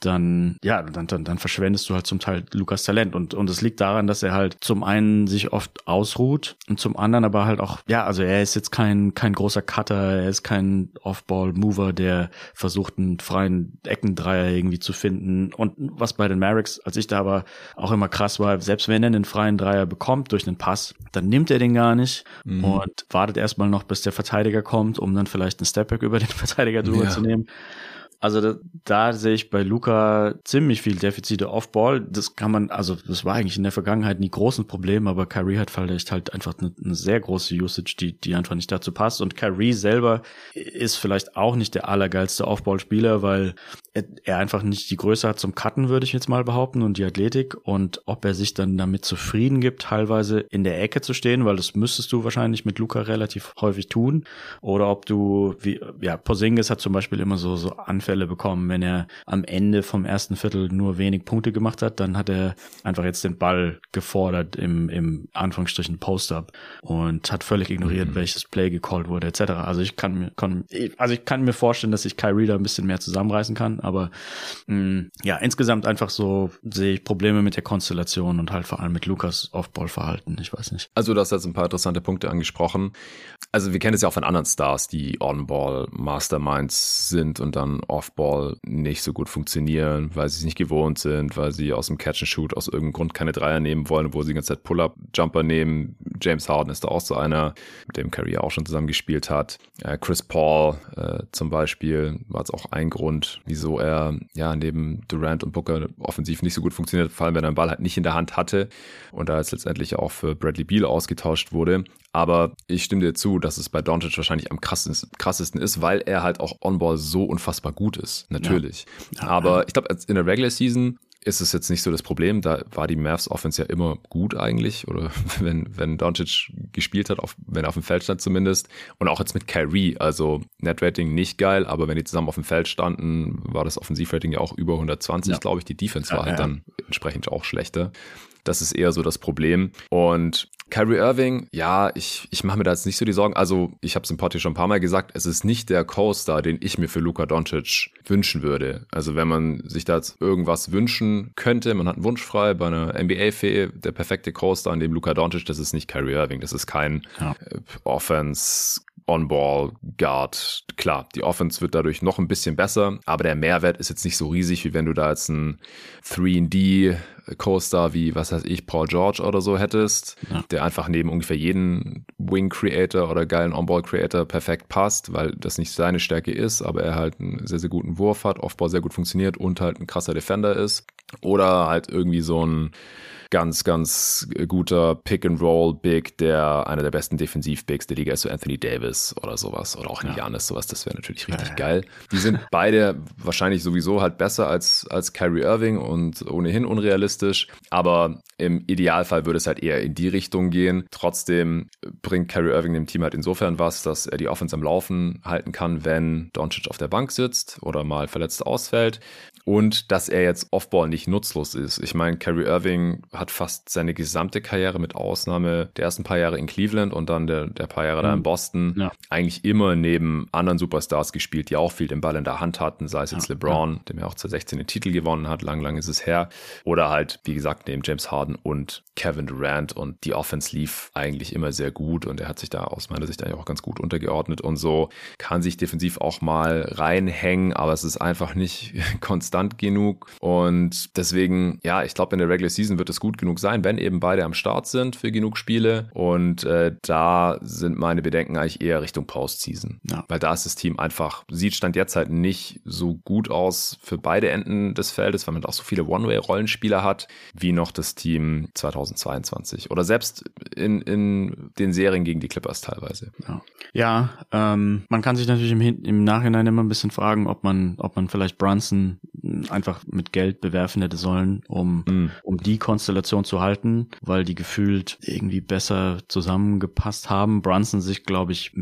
dann, ja, dann, dann, dann verschwendest du halt zum Teil Lukas Talent und, und es liegt liegt daran, dass er halt zum einen sich oft ausruht und zum anderen aber halt auch, ja, also er ist jetzt kein, kein großer Cutter, er ist kein Off-Ball-Mover, der versucht, einen freien Eckendreier irgendwie zu finden. Und was bei den Mavericks, als ich da aber auch immer krass war, selbst wenn er einen freien Dreier bekommt durch einen Pass, dann nimmt er den gar nicht mhm. und wartet erstmal noch, bis der Verteidiger kommt, um dann vielleicht einen Stepback über den Verteidiger drüber ja. zu nehmen. Also da, da sehe ich bei Luca ziemlich viel Defizite Off-Ball. Das kann man, also das war eigentlich in der Vergangenheit nie großen Problem, aber Kyrie hat vielleicht halt einfach eine, eine sehr große Usage, die, die einfach nicht dazu passt. Und Kyrie selber ist vielleicht auch nicht der allergeilste Off-Ball-Spieler, weil er einfach nicht die Größe hat zum Cutten, würde ich jetzt mal behaupten, und die Athletik. Und ob er sich dann damit zufrieden gibt, teilweise in der Ecke zu stehen, weil das müsstest du wahrscheinlich mit Luca relativ häufig tun. Oder ob du, wie, ja, Porzingis hat zum Beispiel immer so, so Anfälle bekommen, wenn er am Ende vom ersten Viertel nur wenig Punkte gemacht hat, dann hat er einfach jetzt den Ball gefordert im, im Anführungsstrichen Post-Up und hat völlig ignoriert, mhm. welches Play gecallt wurde, etc. Also ich kann mir, kann, also ich kann mir vorstellen, dass sich Kyrie da ein bisschen mehr zusammenreißen kann, aber mh, mm, ja, insgesamt einfach so sehe ich Probleme mit der Konstellation und halt vor allem mit Lukas Off-Ball-Verhalten. Ich weiß nicht. Also du hast jetzt ein paar interessante Punkte angesprochen. Also wir kennen es ja auch von anderen Stars, die On-Ball-Masterminds sind und dann Off-Ball nicht so gut funktionieren, weil sie es nicht gewohnt sind, weil sie aus dem Catch-and-Shoot aus irgendeinem Grund keine Dreier nehmen wollen, wo sie die ganze Zeit Pull-Up-Jumper nehmen. James Harden ist da auch so einer, mit dem Curry auch schon zusammen gespielt hat. Äh, Chris Paul äh, zum Beispiel war jetzt auch ein Grund, wieso wieso er ja neben Durant und Booker offensiv nicht so gut funktioniert, vor allem wenn er den Ball halt nicht in der Hand hatte und da jetzt letztendlich auch für Bradley Beal ausgetauscht wurde. Aber ich stimme dir zu, dass es bei Doncic wahrscheinlich am krassesten, krassesten ist, weil er halt auch On-Ball so unfassbar gut ist. Natürlich. Ja. Aber ich glaube, in der Regular Season ist es jetzt nicht so das Problem. Da war die Mavs Offense ja immer gut eigentlich. Oder wenn, wenn Doncic gespielt hat, auf, wenn er auf dem Feld stand zumindest. Und auch jetzt mit Kyrie. Also Net-Rating nicht geil, aber wenn die zusammen auf dem Feld standen, war das Offensivrating ja auch über 120, ja. glaube ich. Die Defense war ja, halt ja. dann entsprechend auch schlechter. Das ist eher so das Problem. Und Kyrie Irving, ja, ich, ich mache mir da jetzt nicht so die Sorgen. Also, ich habe es im Pod schon ein paar Mal gesagt, es ist nicht der Co-Star, den ich mir für Luka Doncic wünschen würde. Also, wenn man sich da jetzt irgendwas wünschen könnte, man hat einen Wunsch frei bei einer NBA-Fee, der perfekte Co-Star in dem Luka Doncic, das ist nicht Kyrie Irving, das ist kein ja. Äh, Offense On-Ball-Guard. Klar, die Offense wird dadurch noch ein bisschen besser, aber der Mehrwert ist jetzt nicht so riesig, wie wenn du da jetzt einen 3D Co-Star wie, was weiß ich, Paul George oder so hättest, ja. der einfach neben ungefähr jeden Wing-Creator oder geilen On-Ball-Creator perfekt passt, weil das nicht seine Stärke ist, aber er halt einen sehr, sehr guten Wurf hat, Offball sehr gut funktioniert und halt ein krasser Defender ist. Oder halt irgendwie so ein ganz, ganz guter Pick-and-Roll-Big, der einer der besten Defensiv-Bigs der Liga ist, so Anthony Davis oder sowas. Oder auch ein ja. Janis, sowas. Das wäre natürlich richtig ja. geil. Die sind beide wahrscheinlich sowieso halt besser als, als Kyrie Irving und ohnehin unrealistisch. Aber im Idealfall würde es halt eher in die Richtung gehen. Trotzdem bringt Kyrie Irving dem Team halt insofern was, dass er die Offense am Laufen halten kann, wenn Doncic auf der Bank sitzt oder mal verletzt ausfällt. Und dass er jetzt Offball nicht nutzlos ist. Ich meine, Kyrie Irving hat fast seine gesamte Karriere mit Ausnahme der ersten paar Jahre in Cleveland und dann der, der paar Jahre mhm. da in mhm. Boston ja. eigentlich immer neben anderen Superstars gespielt, die auch viel den Ball in der Hand hatten, sei es jetzt ja, LeBron, ja. dem er auch 2016 den Titel gewonnen hat, lang, lang ist es her, oder halt, wie gesagt, neben James Harden und Kevin Durant und die Offense lief eigentlich immer sehr gut und er hat sich da aus meiner Sicht eigentlich auch ganz gut untergeordnet und so kann sich defensiv auch mal reinhängen, aber es ist einfach nicht konstant genug und deswegen, ja, ich glaube, in der Regular Season wird es gut gut genug sein, wenn eben beide am Start sind für genug Spiele. Und äh, da sind meine Bedenken eigentlich eher Richtung Postseason. Ja. Weil da ist das Team einfach, sieht Stand jetzt halt nicht so gut aus für beide Enden des Feldes, weil man auch so viele One-Way-Rollenspieler hat, wie noch das Team 2022. Oder selbst in, in den Serien gegen die Clippers teilweise. Ja, ja ähm, man kann sich natürlich im, im Nachhinein immer ein bisschen fragen, ob man, ob man vielleicht Brunson einfach mit Geld bewerfen hätte sollen, um, mm. um die Konstellation zu halten, weil die gefühlt irgendwie besser zusammengepasst haben. Brunson sich, glaube ich,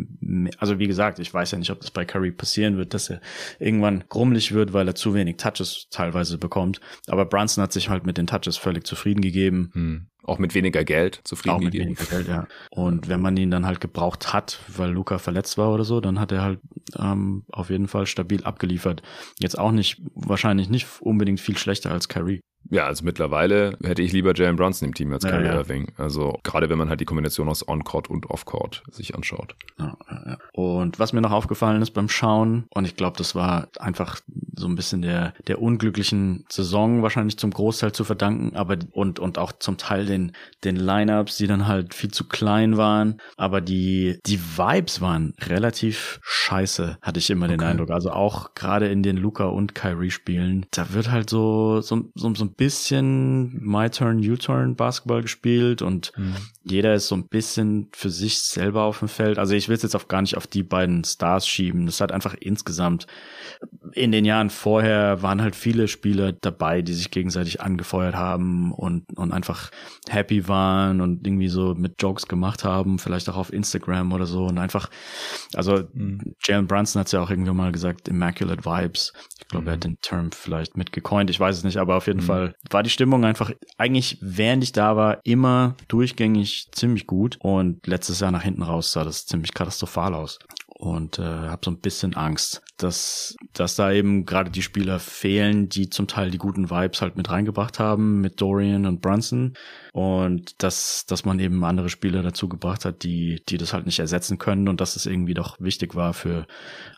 also wie gesagt, ich weiß ja nicht, ob das bei Curry passieren wird, dass er irgendwann grummelig wird, weil er zu wenig Touches teilweise bekommt. Aber Brunson hat sich halt mit den Touches völlig zufrieden gegeben. Mm auch mit weniger Geld zufrieden auch mit gegeben. Weniger Geld, ja. Und wenn man ihn dann halt gebraucht hat, weil Luca verletzt war oder so, dann hat er halt ähm, auf jeden Fall stabil abgeliefert. Jetzt auch nicht, wahrscheinlich nicht unbedingt viel schlechter als Kyrie. Ja, also mittlerweile hätte ich lieber Jalen Brunson im Team als Kyrie ja, ja. Irving. Also gerade wenn man halt die Kombination aus On-Court und Off-Court sich anschaut. Ja, ja, Und was mir noch aufgefallen ist beim Schauen, und ich glaube, das war einfach so ein bisschen der, der unglücklichen Saison wahrscheinlich zum Großteil zu verdanken, aber und, und auch zum Teil den, den Lineups, die dann halt viel zu klein waren. Aber die, die Vibes waren relativ scheiße, hatte ich immer okay. den Eindruck. Also auch gerade in den Luca und Kyrie Spielen, da wird halt so, so, so, so ein bisschen My Turn, U-Turn Basketball gespielt und mhm. jeder ist so ein bisschen für sich selber auf dem Feld. Also ich will es jetzt auch gar nicht auf die beiden Stars schieben. Das hat einfach insgesamt in den Jahren vorher waren halt viele Spieler dabei, die sich gegenseitig angefeuert haben und, und einfach happy waren und irgendwie so mit Jokes gemacht haben, vielleicht auch auf Instagram oder so und einfach, also mhm. Jalen Brunson hat es ja auch irgendwann mal gesagt, Immaculate Vibes. Ich glaube, mhm. er hat mhm. den Term vielleicht mitgecoint, ich weiß es nicht, aber auf jeden mhm. Fall war die Stimmung einfach eigentlich, während ich da war, immer durchgängig ziemlich gut. Und letztes Jahr nach hinten raus sah das ziemlich katastrophal aus und äh, habe so ein bisschen Angst, dass, dass da eben gerade die Spieler fehlen, die zum Teil die guten Vibes halt mit reingebracht haben, mit Dorian und Brunson. Und dass, dass man eben andere Spieler dazu gebracht hat, die, die das halt nicht ersetzen können und dass es irgendwie doch wichtig war für,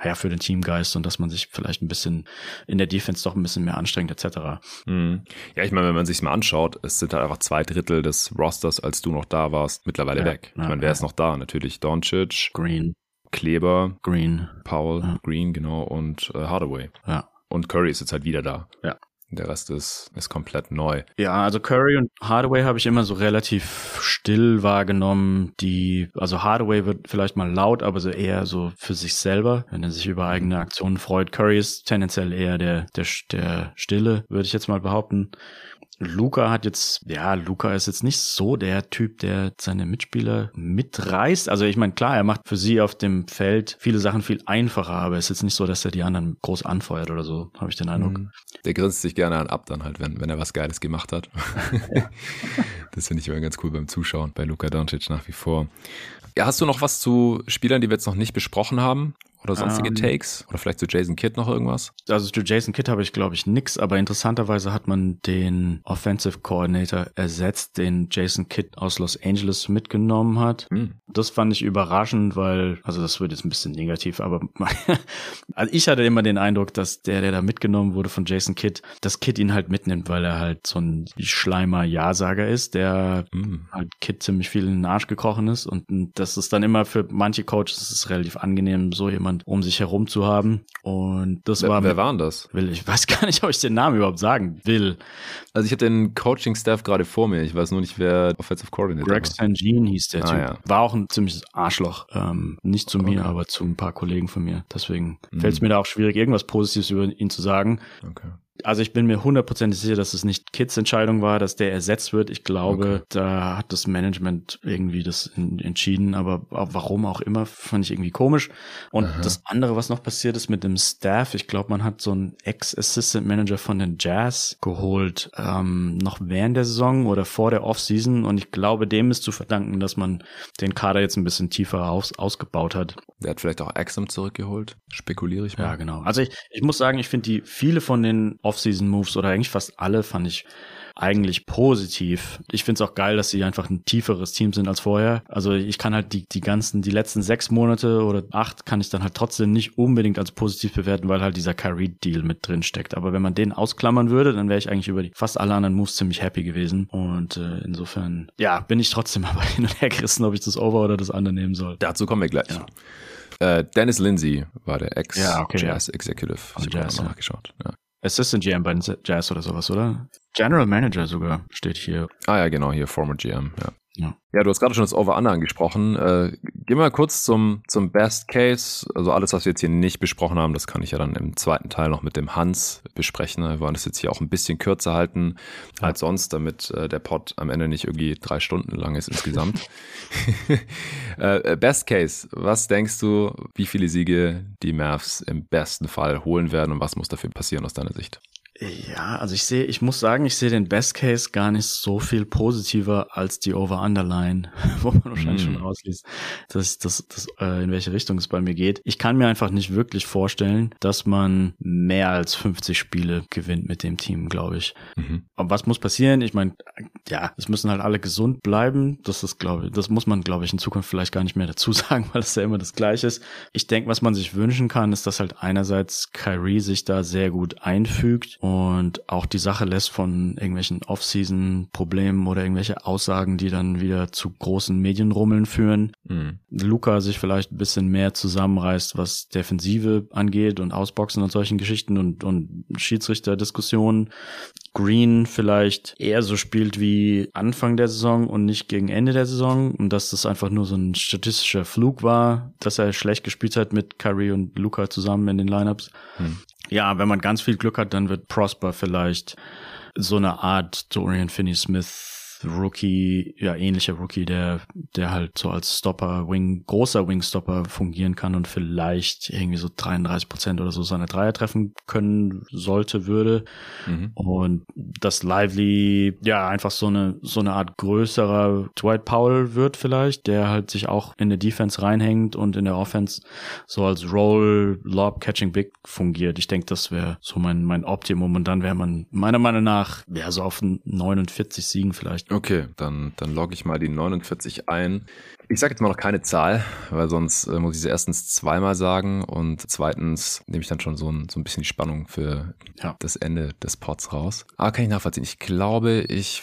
ja, für den Teamgeist und dass man sich vielleicht ein bisschen in der Defense doch ein bisschen mehr anstrengt, etc. Mhm. Ja, ich meine, wenn man sich mal anschaut, es sind halt einfach zwei Drittel des Rosters, als du noch da warst, mittlerweile ja, weg. Ich ja, meine, wer ja. ist noch da? Natürlich Doncic. Green. Kleber, Green, Paul, ja. Green, genau, und äh, Hardaway. Ja. Und Curry ist jetzt halt wieder da. Ja. Der Rest ist, ist komplett neu. Ja, also Curry und Hardaway habe ich immer so relativ still wahrgenommen. Die, also Hardaway wird vielleicht mal laut, aber so eher so für sich selber, wenn er sich über eigene Aktionen freut. Curry ist tendenziell eher der, der, der Stille, würde ich jetzt mal behaupten. Luca hat jetzt, ja, Luca ist jetzt nicht so der Typ, der seine Mitspieler mitreißt. Also ich meine, klar, er macht für sie auf dem Feld viele Sachen viel einfacher, aber es ist jetzt nicht so, dass er die anderen groß anfeuert oder so, habe ich den Eindruck. Mhm. Der grinst sich gerne an ab dann halt, wenn, wenn er was Geiles gemacht hat. das finde ich immer ganz cool beim Zuschauen bei Luca Doncic nach wie vor. Ja, hast du noch was zu Spielern, die wir jetzt noch nicht besprochen haben? Oder sonstige ähm. Takes? Oder vielleicht zu Jason Kidd noch irgendwas? Also zu Jason Kidd habe ich, glaube ich, nix, aber interessanterweise hat man den Offensive Coordinator ersetzt, den Jason Kidd aus Los Angeles mitgenommen hat. Hm. Das fand ich überraschend, weil, also das wird jetzt ein bisschen negativ, aber also ich hatte immer den Eindruck, dass der, der da mitgenommen wurde von Jason Kidd, dass Kidd ihn halt mitnimmt, weil er halt so ein Schleimer Ja-Sager ist, der hm. halt Kidd ziemlich viel in den Arsch gekrochen ist und das ist dann immer für manche Coaches ist relativ angenehm, so jemand jemand um sich herum zu haben. Und das wer, war. Wer waren das? Will, ich weiß gar nicht, ob ich den Namen überhaupt sagen will. Also ich habe den Coaching-Staff gerade vor mir. Ich weiß nur nicht, wer Offensive Coordinator Greg. Jean hieß der ah, Typ. Ja. War auch ein ziemliches Arschloch. Ähm, nicht zu okay. mir, aber zu ein paar Kollegen von mir. Deswegen mhm. fällt es mir da auch schwierig, irgendwas Positives über ihn zu sagen. Okay. Also ich bin mir hundertprozentig sicher, dass es nicht Kids Entscheidung war, dass der ersetzt wird. Ich glaube, okay. da hat das Management irgendwie das in, entschieden, aber warum auch immer, fand ich irgendwie komisch. Und Aha. das andere, was noch passiert ist mit dem Staff, ich glaube, man hat so einen Ex-Assistant Manager von den Jazz geholt, ähm, noch während der Saison oder vor der Offseason. Und ich glaube, dem ist zu verdanken, dass man den Kader jetzt ein bisschen tiefer aus, ausgebaut hat. Der hat vielleicht auch Exum zurückgeholt, spekuliere ich mal. Ja, genau. Also ich, ich muss sagen, ich finde die viele von den Off-Season-Moves oder eigentlich fast alle fand ich eigentlich positiv. Ich finde es auch geil, dass sie einfach ein tieferes Team sind als vorher. Also ich kann halt die, die ganzen, die letzten sechs Monate oder acht kann ich dann halt trotzdem nicht unbedingt als positiv bewerten, weil halt dieser Kyrie-Deal mit drin steckt. Aber wenn man den ausklammern würde, dann wäre ich eigentlich über die fast alle anderen Moves ziemlich happy gewesen. Und äh, insofern, ja, bin ich trotzdem aber hin und her gerissen, ob ich das Over oder das andere nehmen soll. Dazu kommen wir gleich. Ja. Äh, Dennis Lindsay war der Ex-Jazz-Executive. Ja, okay, ja. Jazz, nachgeschaut. Ja. Assistant GM bei Jazz oder sowas, oder? General Manager sogar steht hier. Ah ja, genau, hier Former GM, ja. Ja. ja, du hast gerade schon das Over-Under angesprochen. Äh, geh mal kurz zum, zum Best Case. Also alles, was wir jetzt hier nicht besprochen haben, das kann ich ja dann im zweiten Teil noch mit dem Hans besprechen. Wir wollen das jetzt hier auch ein bisschen kürzer halten ja. als sonst, damit äh, der Pod am Ende nicht irgendwie drei Stunden lang ist insgesamt. äh, Best Case, was denkst du, wie viele Siege die Mavs im besten Fall holen werden und was muss dafür passieren aus deiner Sicht? Ja, also ich sehe, ich muss sagen, ich sehe den Best Case gar nicht so viel positiver als die Over-Underline, wo man wahrscheinlich mm. schon rausliest, dass, dass, dass, äh, in welche Richtung es bei mir geht. Ich kann mir einfach nicht wirklich vorstellen, dass man mehr als 50 Spiele gewinnt mit dem Team, glaube ich. Mhm. Aber was muss passieren? Ich meine, ja, es müssen halt alle gesund bleiben. Das ist, glaube ich, das muss man, glaube ich, in Zukunft vielleicht gar nicht mehr dazu sagen, weil es ja immer das Gleiche ist. Ich denke, was man sich wünschen kann, ist, dass halt einerseits Kyrie sich da sehr gut einfügt und auch die Sache lässt von irgendwelchen Off-Season-Problemen oder irgendwelche Aussagen, die dann wieder zu großen Medienrummeln führen. Mhm. Luca sich vielleicht ein bisschen mehr zusammenreißt, was Defensive angeht und Ausboxen und solchen Geschichten und, und Schiedsrichterdiskussionen. Green vielleicht eher so spielt wie Anfang der Saison und nicht gegen Ende der Saison und dass das einfach nur so ein statistischer Flug war, dass er schlecht gespielt hat mit Curry und Luca zusammen in den Lineups. Hm. Ja, wenn man ganz viel Glück hat, dann wird Prosper vielleicht so eine Art Dorian Finney-Smith Rookie, ja, ähnlicher Rookie, der, der halt so als Stopper, Wing, großer Wingstopper fungieren kann und vielleicht irgendwie so 33 Prozent oder so seine Dreier treffen können sollte, würde. Mhm. Und das Lively, ja, einfach so eine, so eine Art größerer Dwight Powell wird vielleicht, der halt sich auch in der Defense reinhängt und in der Offense so als Roll, Lob, Catching Big fungiert. Ich denke, das wäre so mein, mein Optimum und dann wäre man meiner Meinung nach, ja, so auf 49 Siegen vielleicht. Okay, dann, dann logge ich mal die 49 ein. Ich sage jetzt mal noch keine Zahl, weil sonst äh, muss ich sie erstens zweimal sagen und zweitens nehme ich dann schon so ein, so ein bisschen die Spannung für ja. das Ende des Pods raus. Aber kann ich nachvollziehen. Ich glaube, ich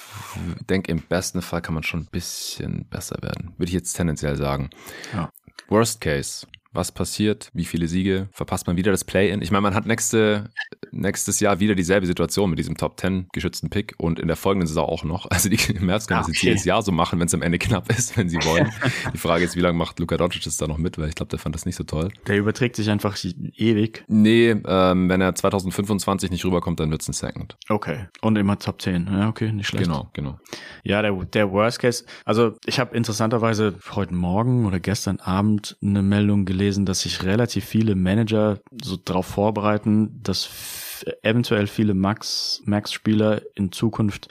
denke, im besten Fall kann man schon ein bisschen besser werden. Würde ich jetzt tendenziell sagen. Ja. Worst Case was passiert, wie viele Siege, verpasst man wieder das Play-In. Ich meine, man hat nächste, nächstes Jahr wieder dieselbe Situation mit diesem Top 10 geschützten Pick und in der folgenden Saison auch noch. Also die Mavs können das jetzt jedes Jahr so machen, wenn es am Ende knapp ist, wenn sie wollen. die Frage ist, wie lange macht Luka Doncic das da noch mit, weil ich glaube, der fand das nicht so toll. Der überträgt sich einfach ewig. Nee, ähm, wenn er 2025 nicht rüberkommt, dann wird es ein Second. Okay. Und immer Top 10. Ja, okay, nicht schlecht. Genau, genau. Ja, der, der Worst Case, also ich habe interessanterweise heute Morgen oder gestern Abend eine Meldung gelesen, gelesen, dass sich relativ viele Manager so darauf vorbereiten, dass eventuell viele Max, Max-Spieler in Zukunft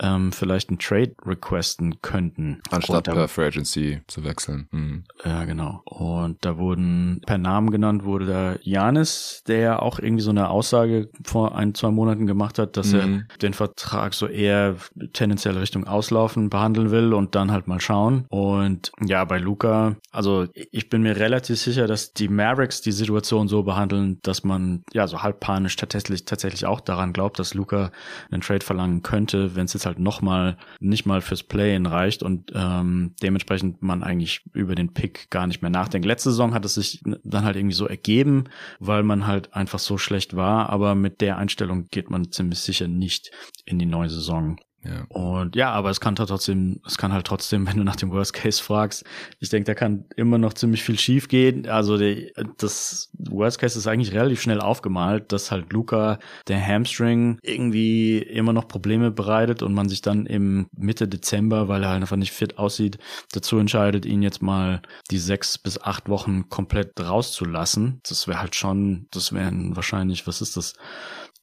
ähm, vielleicht einen Trade requesten könnten. Anstatt per Free Agency zu wechseln. Mhm. Ja, genau. Und da wurden per Namen genannt, wurde da Janis, der auch irgendwie so eine Aussage vor ein, zwei Monaten gemacht hat, dass mhm. er den Vertrag so eher tendenziell Richtung Auslaufen behandeln will und dann halt mal schauen. Und ja, bei Luca, also ich bin mir relativ sicher, dass die Mavericks die Situation so behandeln, dass man ja so halb panisch tatsächlich tatsächlich, tatsächlich auch daran glaubt, dass Luca einen Trade verlangen könnte, wenn es jetzt halt nochmal nicht mal fürs Play-in reicht und ähm, dementsprechend man eigentlich über den Pick gar nicht mehr nachdenkt. Letzte Saison hat es sich dann halt irgendwie so ergeben, weil man halt einfach so schlecht war, aber mit der Einstellung geht man ziemlich sicher nicht in die neue Saison. Ja. Und ja, aber es kann trotzdem, es kann halt trotzdem, wenn du nach dem Worst Case fragst, ich denke, da kann immer noch ziemlich viel schief gehen. Also die, das Worst Case ist eigentlich relativ schnell aufgemalt, dass halt Luca der Hamstring irgendwie immer noch Probleme bereitet und man sich dann im Mitte Dezember, weil er halt einfach nicht fit aussieht, dazu entscheidet, ihn jetzt mal die sechs bis acht Wochen komplett rauszulassen. Das wäre halt schon, das wären wahrscheinlich, was ist das,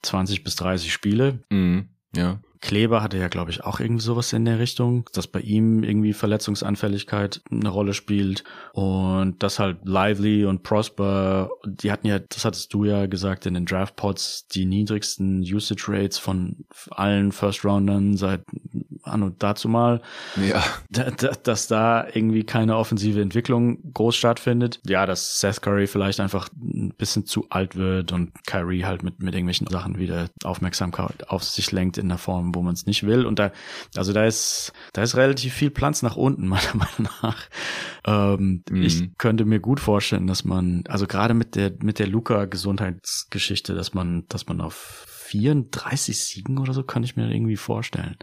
20 bis 30 Spiele. Mhm Ja. Kleber hatte ja, glaube ich, auch irgendwie sowas in der Richtung, dass bei ihm irgendwie Verletzungsanfälligkeit eine Rolle spielt und das halt Lively und Prosper, die hatten ja, das hattest du ja gesagt in den Draftpods, die niedrigsten Usage Rates von allen First Roundern seit an und dazu mal. Ja. Dass da irgendwie keine offensive Entwicklung groß stattfindet. Ja, dass Seth Curry vielleicht einfach ein bisschen zu alt wird und Kyrie halt mit, mit irgendwelchen Sachen wieder Aufmerksamkeit auf sich lenkt in der Form, wo man es nicht will. Und da, also da ist, da ist relativ viel Platz nach unten, meiner Meinung nach. Ähm, mhm. Ich könnte mir gut vorstellen, dass man, also gerade mit der, mit der Luca-Gesundheitsgeschichte, dass man, dass man auf 34 Siegen oder so kann ich mir irgendwie vorstellen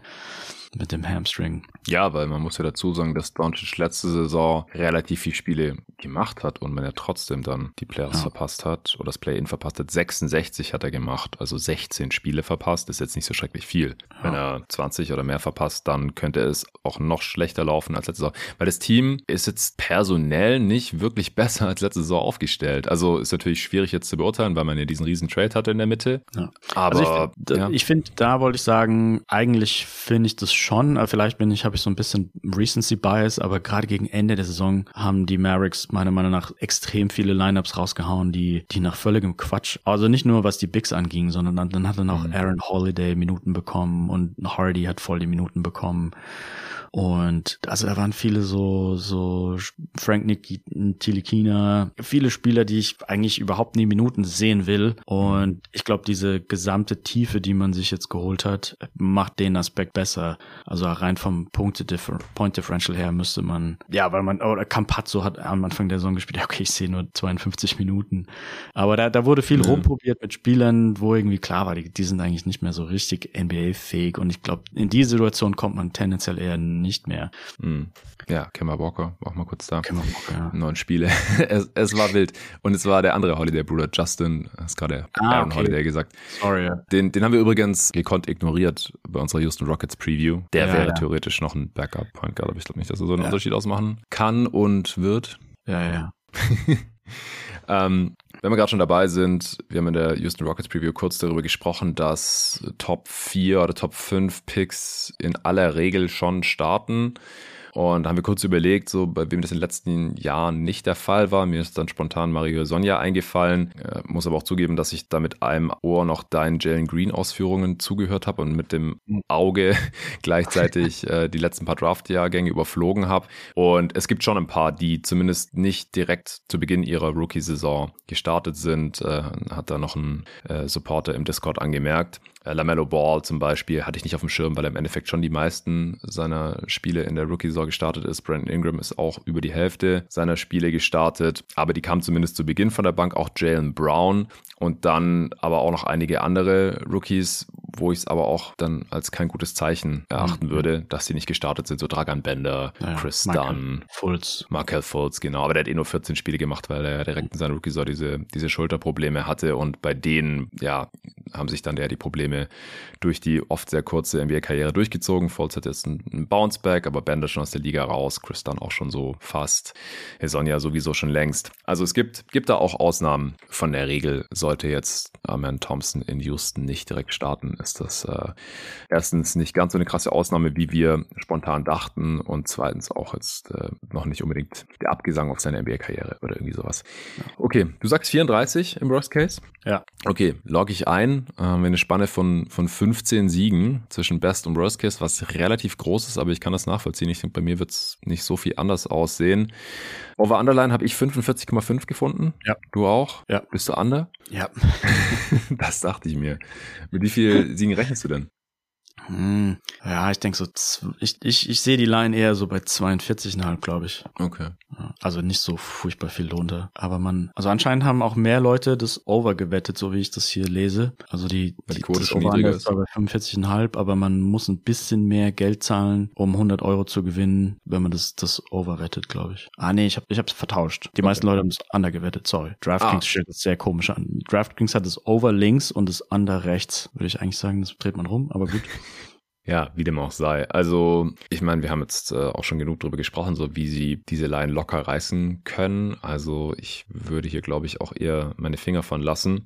mit dem Hamstring. Ja, weil man muss ja dazu sagen, dass Doncic letzte Saison relativ viele Spiele gemacht hat und wenn er trotzdem dann die Playoffs ja. verpasst hat oder das Play-In verpasst hat, 66 hat er gemacht, also 16 Spiele verpasst, ist jetzt nicht so schrecklich viel. Ja. Wenn er 20 oder mehr verpasst, dann könnte es auch noch schlechter laufen als letzte Saison, weil das Team ist jetzt personell nicht wirklich besser als letzte Saison aufgestellt. Also ist natürlich schwierig jetzt zu beurteilen, weil man ja diesen riesen Trade hatte in der Mitte. Ja. Aber also ich finde, ja. find, da wollte ich sagen, eigentlich finde ich das schon. Vielleicht bin ich, habe ich so ein bisschen Recency Bias, aber gerade gegen Ende der Saison haben die Mavericks meiner Meinung nach extrem viele Lineups rausgehauen, die, die nach völligem Quatsch, also nicht nur was die Bigs anging, sondern dann, dann hat dann auch mhm. Aaron Holiday Minuten bekommen und Hardy hat voll die Minuten bekommen. Und also da waren viele so, so Frank Tilikina, viele Spieler, die ich eigentlich überhaupt nie Minuten sehen will. Und ich glaube, diese gesamte Tiefe, die man sich jetzt geholt hat, macht den Aspekt besser. Also rein vom Punkte Point Differential her müsste man, ja, weil man, oder Campazzo hat am Anfang der Saison gespielt, okay, ich sehe nur 52 Minuten. Aber da, da wurde viel ja. rumprobiert mit Spielern, wo irgendwie klar war, die, die sind eigentlich nicht mehr so richtig NBA-fähig. Und ich glaube, in die Situation kommt man tendenziell eher nicht mehr. Mhm. Ja, Kemba Walker, auch mal kurz da. Kemba Walker, ja. Neun Spiele. es, es, war wild. Und es war der andere Holiday-Bruder, Justin, hast gerade ah, Aaron okay. Holiday gesagt. Sorry. Den, den haben wir übrigens gekonnt ignoriert bei unserer Houston Rockets Preview. Der ja, wäre ja. theoretisch noch ein Backup-Point Guard, aber ich glaube nicht, dass er so einen Unterschied ausmachen kann und wird. Ja, ja. ähm, wenn wir gerade schon dabei sind, wir haben in der Houston Rockets Preview kurz darüber gesprochen, dass Top 4 oder Top 5 Picks in aller Regel schon starten. Und da haben wir kurz überlegt, so bei wem das in den letzten Jahren nicht der Fall war. Mir ist dann spontan Mario Sonja eingefallen. Äh, muss aber auch zugeben, dass ich da mit einem Ohr noch deinen Jalen Green Ausführungen zugehört habe und mit dem Auge gleichzeitig äh, die letzten paar Draft-Jahrgänge überflogen habe. Und es gibt schon ein paar, die zumindest nicht direkt zu Beginn ihrer Rookie-Saison gestartet sind. Äh, hat da noch ein äh, Supporter im Discord angemerkt. Äh, Lamello Ball zum Beispiel hatte ich nicht auf dem Schirm, weil er im Endeffekt schon die meisten seiner Spiele in der Rookie-Saison gestartet ist. Brandon Ingram ist auch über die Hälfte seiner Spiele gestartet, aber die kam zumindest zu Beginn von der Bank. Auch Jalen Brown und dann aber auch noch einige andere Rookies, wo ich es aber auch dann als kein gutes Zeichen erachten mhm. würde, dass sie nicht gestartet sind. So Dragan Bender, ja, Chris Markel Dunn, Fultz. Markel Fultz, genau. Aber der hat eh nur 14 Spiele gemacht, weil er direkt in seiner Rookie-Saison diese, diese Schulterprobleme hatte und bei denen, ja, haben sich dann ja die Probleme durch die oft sehr kurze NBA-Karriere durchgezogen. Fultz hat jetzt einen Bounceback, aber Bender schon aus der Liga raus, Chris Dunn auch schon so fast, Sonja sowieso schon längst. Also es gibt, gibt da auch Ausnahmen von der Regel. Sollte jetzt Amen Thompson in Houston nicht direkt starten, ist das äh, erstens nicht ganz so eine krasse Ausnahme, wie wir spontan dachten und zweitens auch jetzt äh, noch nicht unbedingt der Abgesang auf seine NBA-Karriere oder irgendwie sowas. Okay, du sagst 34 im Worst Case? Ja. Okay, log ich ein. Äh, haben wir eine Spanne von, von 15 Siegen zwischen Best und Worst Case, was relativ groß ist, aber ich kann das nachvollziehen. Ich denke, bei mir wird es nicht so viel anders aussehen. Over Underline habe ich 45,5 gefunden. Ja. Du auch? Ja. Bist du under? Ja. das dachte ich mir. Mit wie viel Siegen rechnest du denn? Hm, ja, ich denke so, ich, ich, ich sehe die Line eher so bei 42,5, glaube ich. Okay. Also nicht so furchtbar viel drunter. Aber man, also anscheinend haben auch mehr Leute das Over gewettet, so wie ich das hier lese. Also die, die, die Quote das schon Over ist bei 45,5, aber man muss ein bisschen mehr Geld zahlen, um 100 Euro zu gewinnen, wenn man das, das Over wettet, glaube ich. Ah, nee, ich habe ich hab's vertauscht. Die okay. meisten Leute haben das Under gewettet, sorry. DraftKings ah. stellt das sehr komisch an. DraftKings hat das Over links und das Under rechts. Würde ich eigentlich sagen, das dreht man rum, aber gut. Ja, wie dem auch sei. Also, ich meine, wir haben jetzt äh, auch schon genug darüber gesprochen, so wie sie diese Line locker reißen können. Also, ich würde hier, glaube ich, auch eher meine Finger von lassen.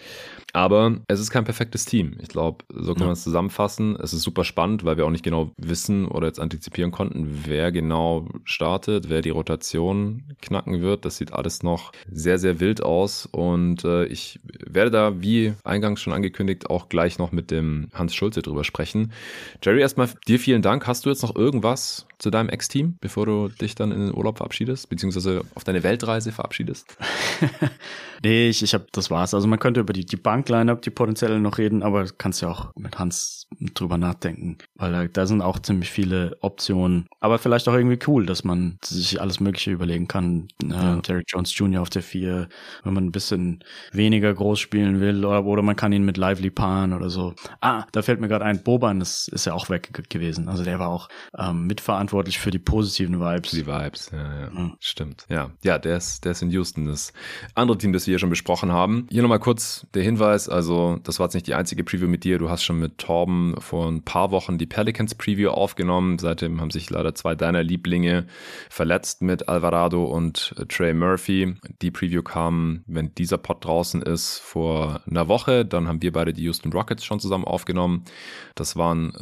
Aber es ist kein perfektes Team. Ich glaube, so kann ja. man es zusammenfassen. Es ist super spannend, weil wir auch nicht genau wissen oder jetzt antizipieren konnten, wer genau startet, wer die Rotation knacken wird. Das sieht alles noch sehr, sehr wild aus. Und äh, ich werde da, wie eingangs schon angekündigt, auch gleich noch mit dem Hans Schulze drüber sprechen. Jerry, erstmal dir vielen Dank. Hast du jetzt noch irgendwas zu deinem Ex-Team, bevor du dich dann in den Urlaub verabschiedest, beziehungsweise auf deine Weltreise verabschiedest? nee, ich, ich habe, das war's. Also man könnte über die, die Bank-Line-Up, die potenzielle noch reden, aber kannst ja auch mit Hans drüber nachdenken, weil da, sind auch ziemlich viele Optionen. Aber vielleicht auch irgendwie cool, dass man sich alles Mögliche überlegen kann. Ja. Äh, Derek Jones Jr. auf der 4, wenn man ein bisschen weniger groß spielen will, oder, oder man kann ihn mit Lively paaren oder so. Ah, da fällt mir gerade ein, Boban das ist ja auch weg gewesen. Also der war auch ähm, mitverantwortlich verantwortlich für die positiven Vibes. Die Vibes, ja, ja. Mhm. Stimmt. Ja, ja, der ist, der ist in Houston, das andere Team, das wir hier schon besprochen haben. Hier nochmal kurz der Hinweis, also das war jetzt nicht die einzige Preview mit dir. Du hast schon mit Torben vor ein paar Wochen die Pelicans Preview aufgenommen. Seitdem haben sich leider zwei deiner Lieblinge verletzt mit Alvarado und Trey Murphy. Die Preview kam, wenn dieser Pod draußen ist, vor einer Woche. Dann haben wir beide die Houston Rockets schon zusammen aufgenommen. Das waren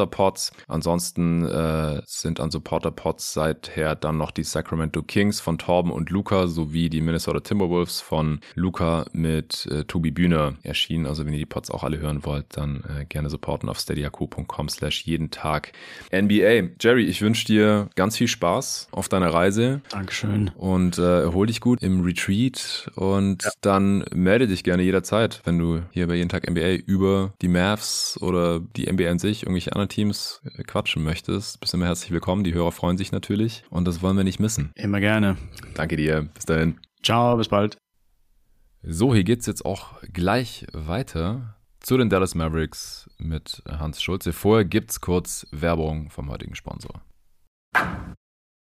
Supporter-Pods. Ansonsten äh, sind an Supporter-Pods seither dann noch die Sacramento Kings von Torben und Luca sowie die Minnesota Timberwolves von Luca mit äh, Tobi Bühner erschienen. Also wenn ihr die Pods auch alle hören wollt, dann äh, gerne supporten auf steadyhq.com slash jeden Tag NBA. Jerry, ich wünsche dir ganz viel Spaß auf deiner Reise. Dankeschön. Und äh, erhol dich gut im Retreat und ja. dann melde dich gerne jederzeit, wenn du hier bei jeden Tag NBA über die Mavs oder die NBA an sich, irgendwelche anderen Teams äh, quatschen möchtest. Bist immer herzlich willkommen willkommen. Die Hörer freuen sich natürlich und das wollen wir nicht missen. Immer gerne. Danke dir. Bis dahin. Ciao, bis bald. So, hier geht's jetzt auch gleich weiter zu den Dallas Mavericks mit Hans Schulze. Vorher gibt's kurz Werbung vom heutigen Sponsor.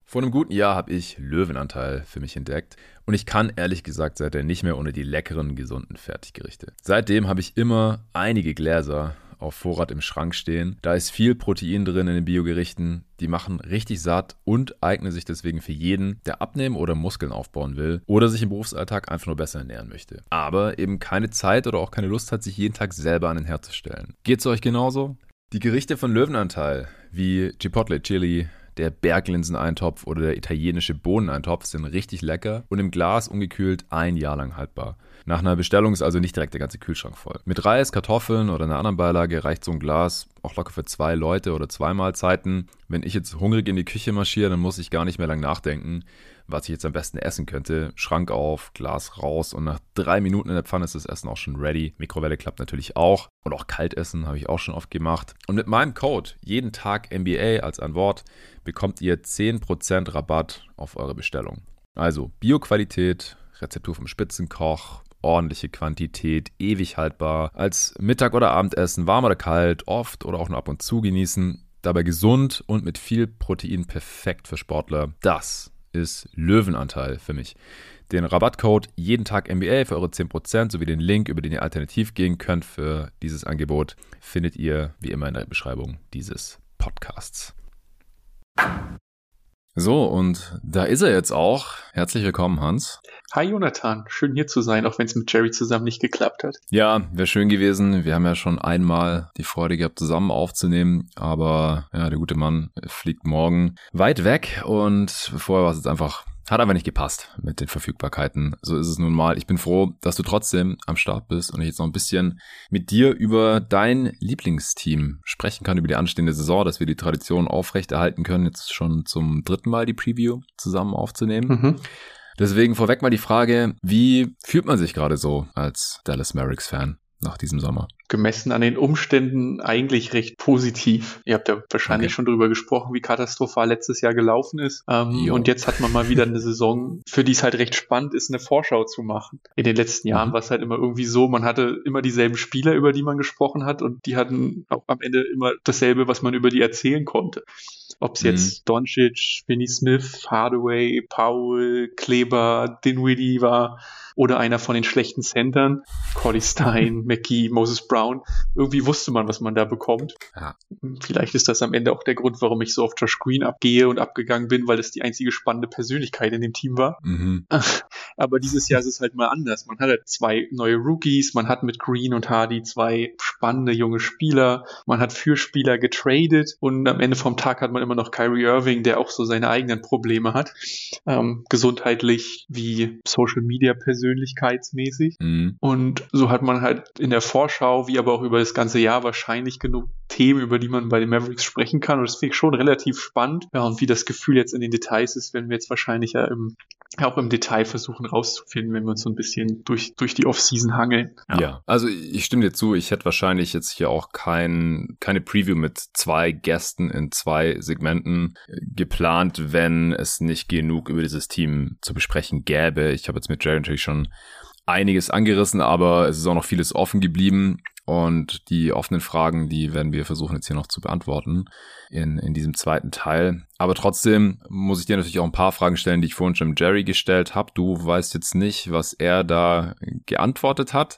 Vor einem guten Jahr habe ich Löwenanteil für mich entdeckt und ich kann ehrlich gesagt seitdem nicht mehr ohne die leckeren, gesunden Fertiggerichte. Seitdem habe ich immer einige Gläser auf Vorrat im Schrank stehen. Da ist viel Protein drin in den Biogerichten. Die machen richtig satt und eignen sich deswegen für jeden, der abnehmen oder Muskeln aufbauen will oder sich im Berufsalltag einfach nur besser ernähren möchte. Aber eben keine Zeit oder auch keine Lust hat, sich jeden Tag selber an den Herd zu stellen. Geht's euch genauso? Die Gerichte von Löwenanteil, wie Chipotle Chili, der Berglinseneintopf oder der italienische Bohneneintopf sind richtig lecker und im Glas ungekühlt ein Jahr lang haltbar. Nach einer Bestellung ist also nicht direkt der ganze Kühlschrank voll. Mit Reis, Kartoffeln oder einer anderen Beilage reicht so ein Glas auch locker für zwei Leute oder zwei Mahlzeiten. Wenn ich jetzt hungrig in die Küche marschiere, dann muss ich gar nicht mehr lang nachdenken, was ich jetzt am besten essen könnte. Schrank auf, Glas raus und nach drei Minuten in der Pfanne ist das Essen auch schon ready. Mikrowelle klappt natürlich auch und auch Kaltessen habe ich auch schon oft gemacht. Und mit meinem Code jeden Tag MBA als ein Wort bekommt ihr 10% Rabatt auf eure Bestellung. Also Bioqualität, Rezeptur vom Spitzenkoch, ordentliche Quantität, ewig haltbar, als Mittag- oder Abendessen, warm oder kalt, oft oder auch nur ab und zu genießen. Dabei gesund und mit viel Protein perfekt für Sportler. Das ist Löwenanteil für mich. Den Rabattcode jeden Tag MBA für eure 10% sowie den Link, über den ihr alternativ gehen könnt für dieses Angebot, findet ihr wie immer in der Beschreibung dieses Podcasts. So, und da ist er jetzt auch. Herzlich willkommen, Hans. Hi Jonathan, schön hier zu sein, auch wenn es mit Jerry zusammen nicht geklappt hat. Ja, wäre schön gewesen. Wir haben ja schon einmal die Freude gehabt, zusammen aufzunehmen, aber ja, der gute Mann fliegt morgen weit weg und vorher war es jetzt einfach hat aber nicht gepasst mit den Verfügbarkeiten. So ist es nun mal. Ich bin froh, dass du trotzdem am Start bist und ich jetzt noch ein bisschen mit dir über dein Lieblingsteam sprechen kann, über die anstehende Saison, dass wir die Tradition aufrechterhalten können, jetzt schon zum dritten Mal die Preview zusammen aufzunehmen. Mhm. Deswegen vorweg mal die Frage, wie fühlt man sich gerade so als Dallas Mavericks Fan? nach diesem Sommer? Gemessen an den Umständen eigentlich recht positiv. Ihr habt ja wahrscheinlich okay. schon drüber gesprochen, wie katastrophal letztes Jahr gelaufen ist. Ähm, und jetzt hat man mal wieder eine Saison, für die es halt recht spannend ist, eine Vorschau zu machen. In den letzten Jahren mhm. war es halt immer irgendwie so, man hatte immer dieselben Spieler, über die man gesprochen hat und die hatten auch am Ende immer dasselbe, was man über die erzählen konnte. Ob es mhm. jetzt Doncic, Vinny Smith, Hardaway, Powell, Kleber, Dinwiddie war oder einer von den schlechten Centern, Corley Stein, McKee, Moses Brown Brown. Irgendwie wusste man, was man da bekommt. Ja. Vielleicht ist das am Ende auch der Grund, warum ich so auf Josh Green abgehe und abgegangen bin, weil das die einzige spannende Persönlichkeit in dem Team war. Mhm. Aber dieses Jahr ist es halt mal anders. Man hat halt zwei neue Rookies, man hat mit Green und Hardy zwei spannende junge Spieler, man hat für Spieler getradet und am Ende vom Tag hat man immer noch Kyrie Irving, der auch so seine eigenen Probleme hat. Ähm, gesundheitlich wie Social Media persönlichkeitsmäßig. Mhm. Und so hat man halt in der Vorschau, wie aber auch über das ganze Jahr wahrscheinlich genug Themen, über die man bei den Mavericks sprechen kann. Und das finde ich schon relativ spannend. Ja, und wie das Gefühl jetzt in den Details ist, werden wir jetzt wahrscheinlich ja im, auch im Detail versuchen rauszufinden, wenn wir uns so ein bisschen durch, durch die Offseason hangeln. Ja. ja. also ich stimme dir zu, ich hätte wahrscheinlich jetzt hier auch kein, keine Preview mit zwei Gästen in zwei Segmenten geplant, wenn es nicht genug über dieses Team zu besprechen gäbe. Ich habe jetzt mit Jerry natürlich schon einiges angerissen, aber es ist auch noch vieles offen geblieben. Und die offenen Fragen, die werden wir versuchen jetzt hier noch zu beantworten in, in diesem zweiten Teil. Aber trotzdem muss ich dir natürlich auch ein paar Fragen stellen, die ich vorhin schon Jerry gestellt habe. Du weißt jetzt nicht, was er da geantwortet hat.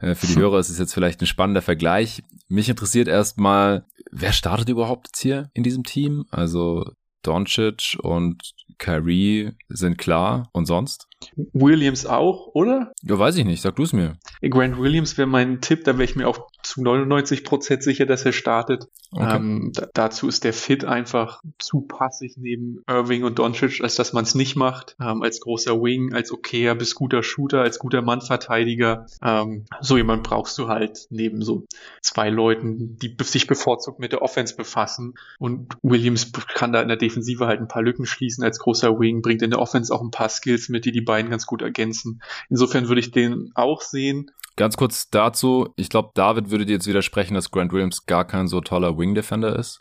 Äh, für die Hörer ist es jetzt vielleicht ein spannender Vergleich. Mich interessiert erstmal, wer startet überhaupt jetzt hier in diesem Team? Also Doncic und Kyrie sind klar und sonst? Williams auch, oder? Ja, weiß ich nicht. Sag du es mir. Grant Williams wäre mein Tipp. Da wäre ich mir auch zu 99 Prozent sicher, dass er startet. Okay. Ähm, dazu ist der Fit einfach zu passig neben Irving und Doncic, als dass man es nicht macht. Ähm, als großer Wing, als okayer bis guter Shooter, als guter Mannverteidiger. Ähm, so jemand brauchst du halt neben so zwei Leuten, die sich bevorzugt mit der Offense befassen. Und Williams kann da in der Defensive halt ein paar Lücken schließen als großer Wing, bringt in der Offense auch ein paar Skills mit, die die beiden ganz gut ergänzen. Insofern würde ich den auch sehen. Ganz kurz dazu, ich glaube, David würde dir jetzt widersprechen, dass Grant Williams gar kein so toller Wing Defender ist.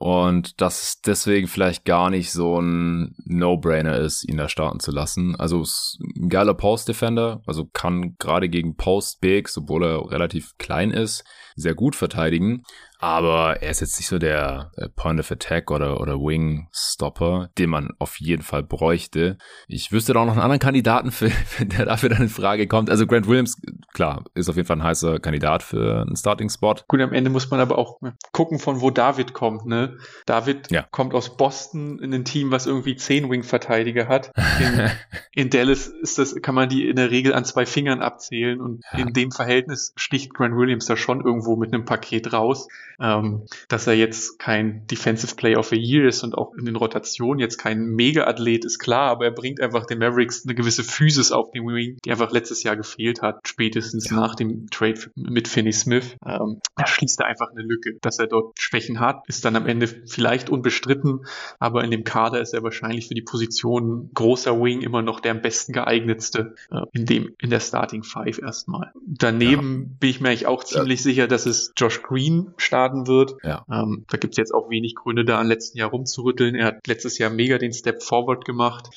Und dass es deswegen vielleicht gar nicht so ein No-Brainer ist, ihn da starten zu lassen. Also ist ein geiler Post-Defender, also kann gerade gegen Post-Bigs, obwohl er relativ klein ist, sehr gut verteidigen. Aber er ist jetzt nicht so der Point of Attack oder, oder Wing Stopper, den man auf jeden Fall bräuchte. Ich wüsste da auch noch einen anderen Kandidaten, für, der dafür dann in Frage kommt. Also Grant Williams, klar, ist auf jeden Fall ein heißer Kandidat für einen Starting-Spot. Gut, am Ende muss man aber auch gucken, von wo David kommt, ne? David ja. kommt aus Boston in ein Team, was irgendwie zehn Wing-Verteidiger hat. In, in, Dallas ist das, kann man die in der Regel an zwei Fingern abzählen und ja. in dem Verhältnis sticht Grant Williams da schon irgendwo mit einem Paket raus. Ähm, dass er jetzt kein Defensive Player of the Year ist und auch in den Rotationen jetzt kein Mega-Athlet ist, klar, aber er bringt einfach den Mavericks eine gewisse Physis auf den Wing, die einfach letztes Jahr gefehlt hat, spätestens ja. nach dem Trade mit Finney Smith. Ähm, er schließt da einfach eine Lücke. Dass er dort Schwächen hat, ist dann am Ende vielleicht unbestritten, aber in dem Kader ist er wahrscheinlich für die Position großer Wing immer noch der am besten geeignetste äh, in dem, in der Starting Five erstmal. Daneben ja. bin ich mir eigentlich auch ziemlich ja. sicher, dass es Josh Green startet starten wird. Ja. Ähm, da gibt es jetzt auch wenig Gründe, da an letzten Jahr rumzurütteln. Er hat letztes Jahr mega den Step Forward gemacht,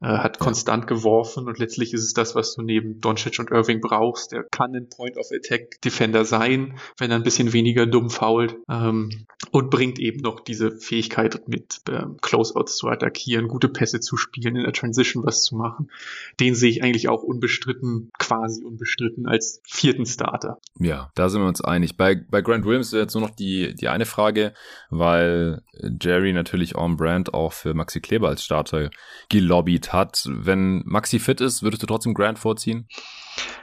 äh, hat ja. konstant geworfen und letztlich ist es das, was du neben Doncic und Irving brauchst. Der kann ein Point of Attack Defender sein, wenn er ein bisschen weniger dumm fault ähm, und bringt eben noch diese Fähigkeit mit ähm, Closeouts zu attackieren, gute Pässe zu spielen, in der Transition was zu machen. Den sehe ich eigentlich auch unbestritten, quasi unbestritten als vierten Starter. Ja, da sind wir uns einig. Bei, bei Grant Williams ist jetzt nur noch die, die eine Frage, weil Jerry natürlich on brand auch für Maxi Kleber als Starter gelobbyt hat. Wenn Maxi fit ist, würdest du trotzdem Grant vorziehen?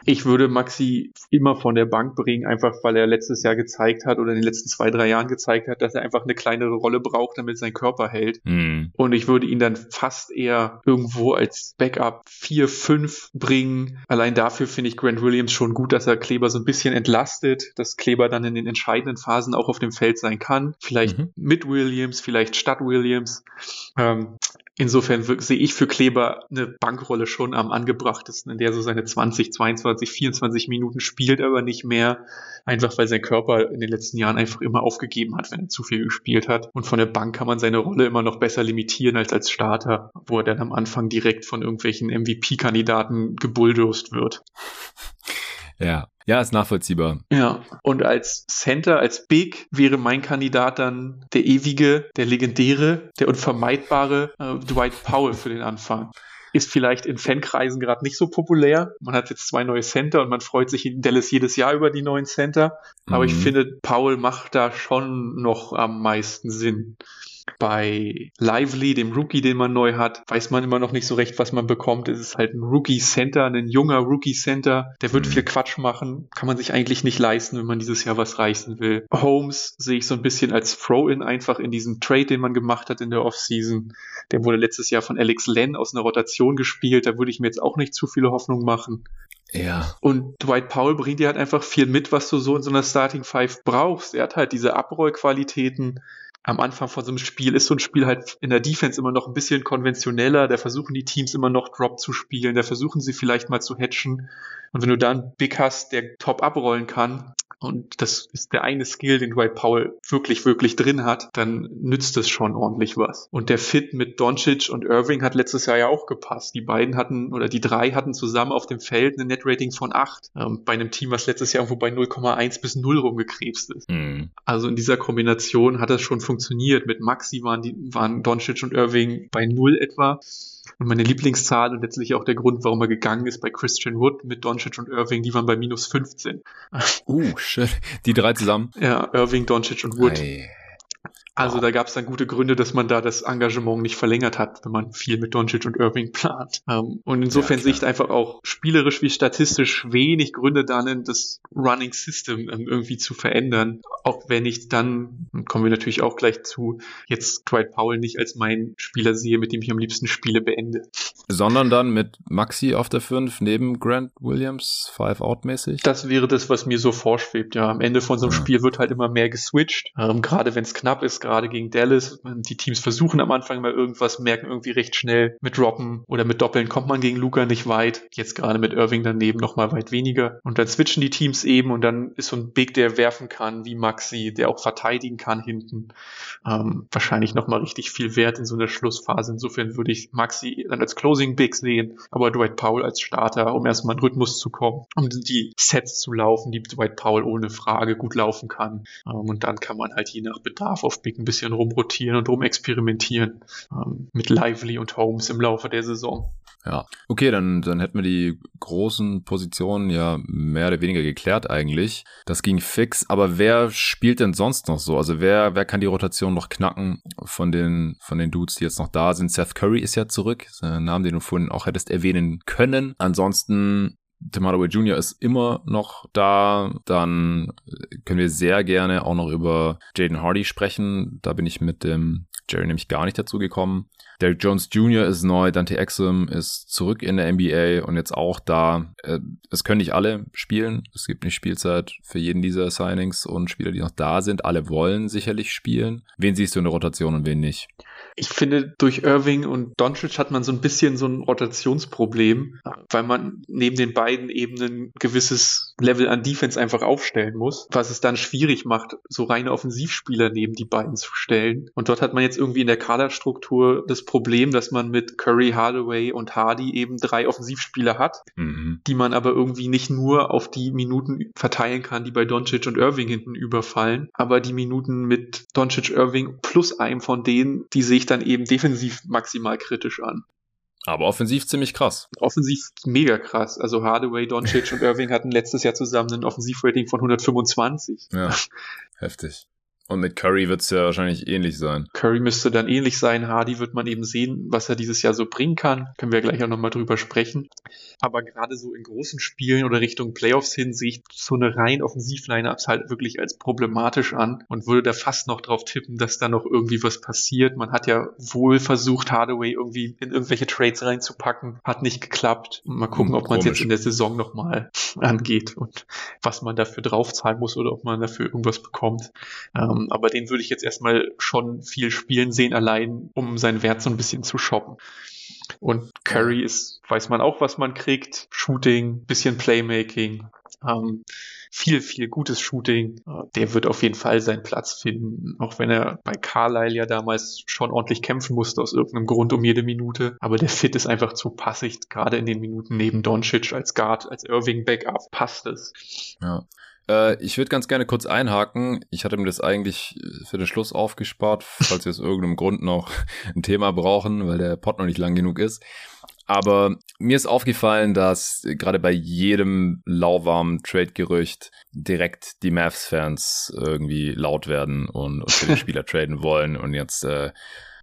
Ich würde Maxi immer von der Bank bringen, einfach weil er letztes Jahr gezeigt hat oder in den letzten zwei, drei Jahren gezeigt hat, dass er einfach eine kleinere Rolle braucht, damit sein Körper hält. Mm. Und ich würde ihn dann fast eher irgendwo als Backup 4, 5 bringen. Allein dafür finde ich Grant Williams schon gut, dass er Kleber so ein bisschen entlastet, dass Kleber dann in den entscheidenden Phasen auch auf dem Feld sein kann. Vielleicht mhm. mit Williams, vielleicht statt Williams. Ähm, Insofern sehe ich für Kleber eine Bankrolle schon am angebrachtesten, in der so seine 20, 22, 24 Minuten spielt, aber nicht mehr, einfach weil sein Körper in den letzten Jahren einfach immer aufgegeben hat, wenn er zu viel gespielt hat. Und von der Bank kann man seine Rolle immer noch besser limitieren als als Starter, wo er dann am Anfang direkt von irgendwelchen MVP-Kandidaten gebulldozt wird. Ja, ja, ist nachvollziehbar. Ja, und als Center, als Big wäre mein Kandidat dann der ewige, der legendäre, der unvermeidbare äh, Dwight Powell für den Anfang. ist vielleicht in Fankreisen gerade nicht so populär. Man hat jetzt zwei neue Center und man freut sich in Dallas jedes Jahr über die neuen Center. Aber mhm. ich finde, Paul macht da schon noch am meisten Sinn. Bei Lively, dem Rookie, den man neu hat, weiß man immer noch nicht so recht, was man bekommt. Es ist halt ein Rookie-Center, ein junger Rookie-Center. Der wird mhm. viel Quatsch machen. Kann man sich eigentlich nicht leisten, wenn man dieses Jahr was reißen will. Holmes sehe ich so ein bisschen als Throw-In einfach in diesem Trade, den man gemacht hat in der Offseason. Der wurde letztes Jahr von Alex Len aus einer Rotation gespielt. Da würde ich mir jetzt auch nicht zu viele Hoffnung machen. Ja. Und Dwight Powell bringt dir halt einfach viel mit, was du so in so einer Starting Five brauchst. Er hat halt diese Abrollqualitäten, am Anfang von so einem Spiel ist so ein Spiel halt in der Defense immer noch ein bisschen konventioneller. Da versuchen die Teams immer noch Drop zu spielen. Da versuchen sie vielleicht mal zu hatchen. Und wenn du da einen Big hast, der top abrollen kann, und das ist der eine Skill, den Dwight Powell wirklich, wirklich drin hat, dann nützt es schon ordentlich was. Und der Fit mit Doncic und Irving hat letztes Jahr ja auch gepasst. Die beiden hatten, oder die drei hatten zusammen auf dem Feld eine Net-Rating von 8. Ähm, bei einem Team, was letztes Jahr irgendwo bei 0,1 bis 0 rumgekrebst ist. Mhm. Also in dieser Kombination hat das schon funktioniert. Mit Maxi waren die, waren Doncic und Irving bei 0 etwa. Und meine Lieblingszahl und letztlich auch der Grund, warum er gegangen ist bei Christian Wood mit Doncic und Irving, die waren bei minus 15. Uh, shit. Die drei zusammen? Ja, Irving, Doncic und Wood. Ei. Also da gab es dann gute Gründe, dass man da das Engagement nicht verlängert hat, wenn man viel mit Doncic und Irving plant. Ähm, und insofern ja, sehe ich einfach auch spielerisch wie statistisch wenig Gründe darin, das Running System ähm, irgendwie zu verändern. Auch wenn ich dann, kommen wir natürlich auch gleich zu, jetzt Dwight Powell nicht als mein Spieler sehe, mit dem ich am liebsten Spiele beende. Sondern dann mit Maxi auf der 5 neben Grant Williams, Five-Out-mäßig? Das wäre das, was mir so vorschwebt, ja. Am Ende von so einem. Spiel wird halt immer mehr geswitcht. Ähm, gerade wenn es knapp ist, gerade gegen Dallas. Die Teams versuchen am Anfang mal irgendwas, merken irgendwie recht schnell, mit Droppen oder mit Doppeln kommt man gegen Luca nicht weit. Jetzt gerade mit Irving daneben noch mal weit weniger. Und dann switchen die Teams eben und dann ist so ein Big, der werfen kann, wie Maxi, der auch verteidigen kann hinten. Ähm, wahrscheinlich noch mal richtig viel wert in so einer Schlussphase. Insofern würde ich Maxi dann als Closing Big sehen, aber Dwight Powell als Starter, um erstmal in Rhythmus zu kommen, um die Sets zu laufen, die Dwight Powell ohne Frage gut laufen kann. Ähm, und dann kann man halt je nach Bedarf auf Big Taktik ein bisschen rumrotieren und rumexperimentieren ähm, mit Lively und Holmes im Laufe der Saison. Ja, okay, dann, dann hätten wir die großen Positionen ja mehr oder weniger geklärt eigentlich. Das ging fix, aber wer spielt denn sonst noch so? Also wer, wer kann die Rotation noch knacken von den, von den Dudes, die jetzt noch da sind? Seth Curry ist ja zurück, ist ein Name, den du vorhin auch hättest erwähnen können. Ansonsten Tim Hardaway Jr. ist immer noch da. Dann können wir sehr gerne auch noch über Jaden Hardy sprechen. Da bin ich mit dem Jerry nämlich gar nicht dazu gekommen. Derrick Jones Jr. ist neu, Dante Exum ist zurück in der NBA und jetzt auch da. Äh, es können nicht alle spielen. Es gibt nicht Spielzeit für jeden dieser Signings und Spieler, die noch da sind. Alle wollen sicherlich spielen. Wen siehst du in der Rotation und wen nicht? Ich finde, durch Irving und Doncic hat man so ein bisschen so ein Rotationsproblem, weil man neben den beiden eben ein gewisses Level an Defense einfach aufstellen muss, was es dann schwierig macht, so reine Offensivspieler neben die beiden zu stellen. Und dort hat man jetzt irgendwie in der Kaderstruktur das Problem, dass man mit Curry, Hardaway und Hardy eben drei Offensivspieler hat, mhm. die man aber irgendwie nicht nur auf die Minuten verteilen kann, die bei Doncic und Irving hinten überfallen, aber die Minuten mit Doncic, Irving plus einem von denen, die sich ich dann eben defensiv maximal kritisch an. Aber offensiv ziemlich krass. Offensiv mega krass. Also Hardaway, Doncic und Irving hatten letztes Jahr zusammen ein Offensivrating von 125. Ja, heftig. Und mit Curry wird es ja wahrscheinlich ähnlich sein. Curry müsste dann ähnlich sein. Hardy wird man eben sehen, was er dieses Jahr so bringen kann. Können wir gleich auch nochmal drüber sprechen. Aber gerade so in großen Spielen oder Richtung Playoffs hin sehe ich so eine rein Offensivline-Ups halt wirklich als problematisch an und würde da fast noch drauf tippen, dass da noch irgendwie was passiert. Man hat ja wohl versucht, Hardaway irgendwie in irgendwelche Trades reinzupacken. Hat nicht geklappt. Mal gucken, hm, ob man es jetzt in der Saison nochmal angeht und was man dafür draufzahlen muss oder ob man dafür irgendwas bekommt. Ähm, ähm, aber den würde ich jetzt erstmal schon viel spielen sehen, allein um seinen Wert so ein bisschen zu shoppen. Und Curry ist, weiß man auch, was man kriegt. Shooting, bisschen Playmaking, ähm, viel, viel gutes Shooting. Äh, der wird auf jeden Fall seinen Platz finden, auch wenn er bei Carlisle ja damals schon ordentlich kämpfen musste aus irgendeinem Grund um jede Minute. Aber der Fit ist einfach zu passig, gerade in den Minuten neben Doncic als Guard, als Irving Backup passt es. Ja. Äh, ich würde ganz gerne kurz einhaken. Ich hatte mir das eigentlich für den Schluss aufgespart, falls wir aus irgendeinem Grund noch ein Thema brauchen, weil der Pod noch nicht lang genug ist. Aber mir ist aufgefallen, dass gerade bei jedem lauwarmen Trade-Gerücht direkt die Mavs-Fans irgendwie laut werden und, und für den Spieler traden wollen. Und jetzt äh,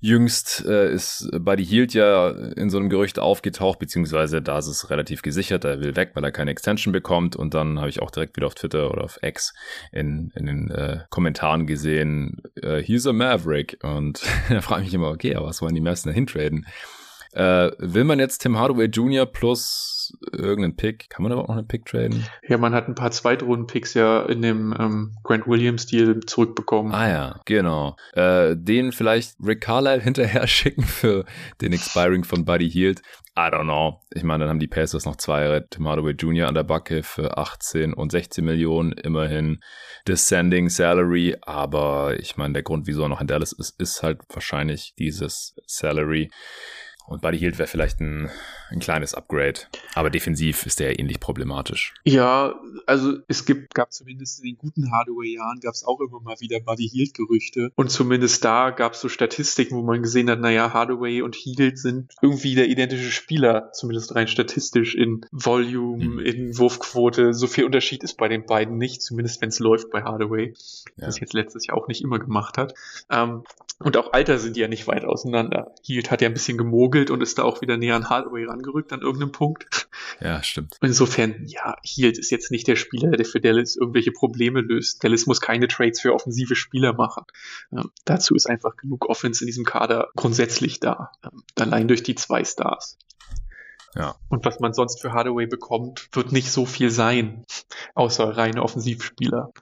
Jüngst äh, ist Buddy Hield ja in so einem Gerücht aufgetaucht, beziehungsweise da ist es relativ gesichert, er will weg, weil er keine Extension bekommt. Und dann habe ich auch direkt wieder auf Twitter oder auf X in, in den äh, Kommentaren gesehen, äh, he's a Maverick. Und da frage ich mich immer, okay, aber was wollen die meisten da hintraden? Äh, will man jetzt Tim Hardaway Jr. plus irgendeinen Pick? Kann man überhaupt noch einen Pick traden? Ja, man hat ein paar Zweitrunden-Picks ja in dem ähm, Grant Williams-Deal zurückbekommen. Ah ja, genau. Äh, den vielleicht Rick Carlisle hinterher schicken für den Expiring von Buddy Hield. I don't know. Ich meine, dann haben die Pacers noch zwei Jahre Tim Hardaway Jr. an der Backe für 18 und 16 Millionen, immerhin Descending Salary. Aber ich meine, der Grund, wieso er noch in Dallas ist, ist halt wahrscheinlich dieses Salary. Und Buddy Hield wäre vielleicht ein, ein kleines Upgrade. Aber defensiv ist der ja ähnlich problematisch. Ja, also es gibt, gab zumindest in den guten Hardaway-Jahren gab es auch immer mal wieder Buddy Hield-Gerüchte. Und zumindest da gab es so Statistiken, wo man gesehen hat, naja, Hardaway und Hield sind irgendwie der identische Spieler, zumindest rein statistisch in Volume, mhm. in Wurfquote. So viel Unterschied ist bei den beiden nicht, zumindest wenn es läuft bei Hardaway. Ja. Das jetzt letztes Jahr auch nicht immer gemacht hat. Ähm, und auch Alter sind die ja nicht weit auseinander. Hield hat ja ein bisschen gemogelt und ist da auch wieder näher an Hardaway rangerückt an irgendeinem Punkt. Ja, stimmt. Insofern, ja, Hield ist jetzt nicht der Spieler, der für Dallas irgendwelche Probleme löst. Dallas muss keine Trades für offensive Spieler machen. Ähm, dazu ist einfach genug Offense in diesem Kader grundsätzlich da. Ähm, allein durch die zwei Stars. Ja. Und was man sonst für Hardaway bekommt, wird nicht so viel sein, außer reine Offensivspieler.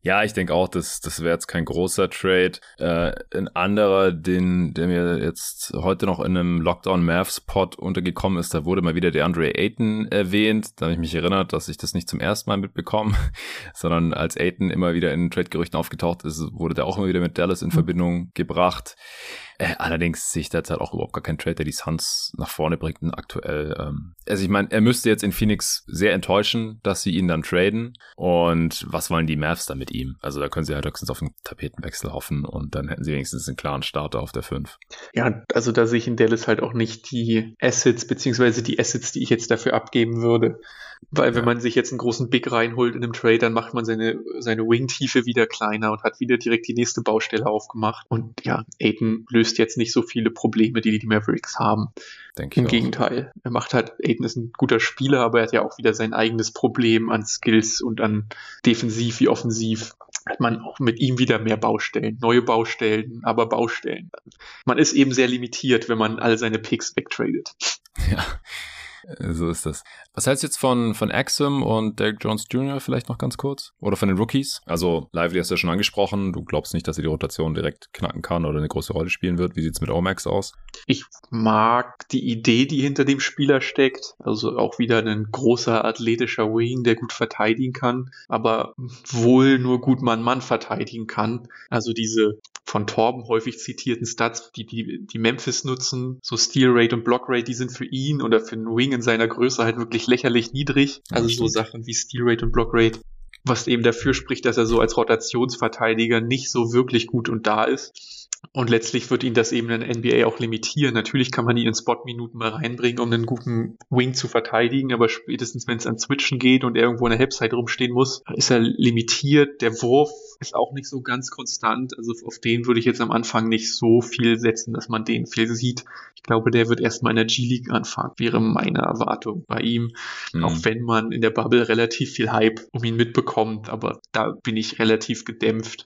Ja, ich denke auch, das, das wäre jetzt kein großer Trade. Äh, ein anderer, den, der mir jetzt heute noch in einem Lockdown Mavs Pod untergekommen ist, da wurde mal wieder der Andre Ayton erwähnt. Da habe ich mich erinnert, dass ich das nicht zum ersten Mal mitbekomme, sondern als Ayton immer wieder in Trade-Gerüchten aufgetaucht ist, wurde der auch immer wieder mit Dallas in hm. Verbindung gebracht. Äh, allerdings sehe ich derzeit auch überhaupt gar keinen Trade, der die Suns nach vorne bringt aktuell. Ähm, also ich meine, er müsste jetzt in Phoenix sehr enttäuschen, dass sie ihn dann traden. Und was wollen die Mavs dann mit ihm? Also da können sie halt höchstens auf einen Tapetenwechsel hoffen und dann hätten sie wenigstens einen klaren Starter auf der 5. Ja, also da sehe ich in Dallas halt auch nicht die Assets, beziehungsweise die Assets, die ich jetzt dafür abgeben würde. Weil wenn man sich jetzt einen großen Big reinholt in einem Trade, dann macht man seine, seine Wing-Tiefe wieder kleiner und hat wieder direkt die nächste Baustelle aufgemacht. Und ja, Aiden löst jetzt nicht so viele Probleme, die die Mavericks haben. Denke Im Gegenteil. Er macht halt, Aiden ist ein guter Spieler, aber er hat ja auch wieder sein eigenes Problem an Skills und an defensiv wie offensiv hat man auch mit ihm wieder mehr Baustellen, neue Baustellen, aber Baustellen. Man ist eben sehr limitiert, wenn man all seine Picks wegtradet. Ja, so ist das. Was hältst du jetzt von, von Axum und Derek Jones Jr. vielleicht noch ganz kurz? Oder von den Rookies? Also, Lively hast du ja schon angesprochen. Du glaubst nicht, dass er die Rotation direkt knacken kann oder eine große Rolle spielen wird. Wie sieht's mit Omax aus? Ich mag die Idee, die hinter dem Spieler steckt. Also auch wieder ein großer athletischer Wing, der gut verteidigen kann, aber wohl nur gut Mann-Mann verteidigen kann. Also diese von Torben häufig zitierten Stats, die, die, die Memphis nutzen, so Steal Rate und Block Rate, die sind für ihn oder für einen Wing in seiner Größe halt wirklich lächerlich niedrig. Also so Sachen wie Steal Rate und Block Rate was eben dafür spricht, dass er so als Rotationsverteidiger nicht so wirklich gut und da ist. Und letztlich wird ihn das eben in NBA auch limitieren. Natürlich kann man ihn in Spot-Minuten mal reinbringen, um einen guten Wing zu verteidigen, aber spätestens, wenn es an Switchen geht und er irgendwo in der Halbzeit rumstehen muss, ist er limitiert. Der Wurf ist auch nicht so ganz konstant. Also auf den würde ich jetzt am Anfang nicht so viel setzen, dass man den viel sieht. Ich glaube, der wird erstmal in der G-League anfangen, wäre meine Erwartung bei ihm. Mhm. Auch wenn man in der Bubble relativ viel Hype um ihn mitbekommt, aber da bin ich relativ gedämpft.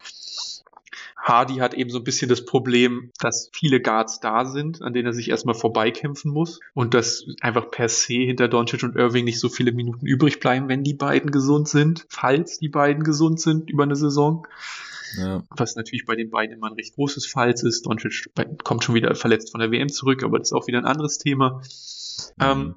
Hardy hat eben so ein bisschen das Problem, dass viele Guards da sind, an denen er sich erstmal vorbeikämpfen muss und dass einfach per se hinter Doncic und Irving nicht so viele Minuten übrig bleiben, wenn die beiden gesund sind, falls die beiden gesund sind über eine Saison. Ja. Was natürlich bei den beiden immer ein recht großes Falls ist. Doncic kommt schon wieder verletzt von der WM zurück, aber das ist auch wieder ein anderes Thema. Ähm, mhm.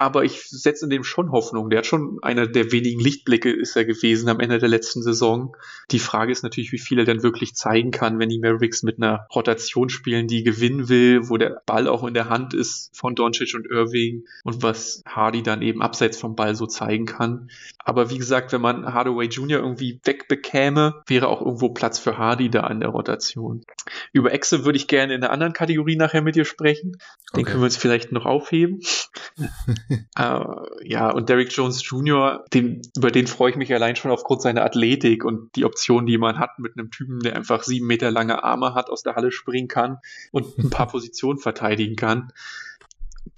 Aber ich setze in dem schon Hoffnung. Der hat schon einer der wenigen Lichtblicke ist er gewesen am Ende der letzten Saison. Die Frage ist natürlich, wie viel er dann wirklich zeigen kann, wenn die Mavericks mit einer Rotation spielen, die gewinnen will, wo der Ball auch in der Hand ist von Doncic und Irving und was Hardy dann eben abseits vom Ball so zeigen kann. Aber wie gesagt, wenn man Hardaway Jr. irgendwie wegbekäme, wäre auch irgendwo Platz für Hardy da an der Rotation. Über Exe würde ich gerne in einer anderen Kategorie nachher mit dir sprechen. Den okay. können wir uns vielleicht noch aufheben. äh, ja, und Derrick Jones Jr., den, über den freue ich mich allein schon aufgrund seiner Athletik und die Option, die man hat mit einem Typen, der einfach sieben Meter lange Arme hat, aus der Halle springen kann und ein paar Positionen verteidigen kann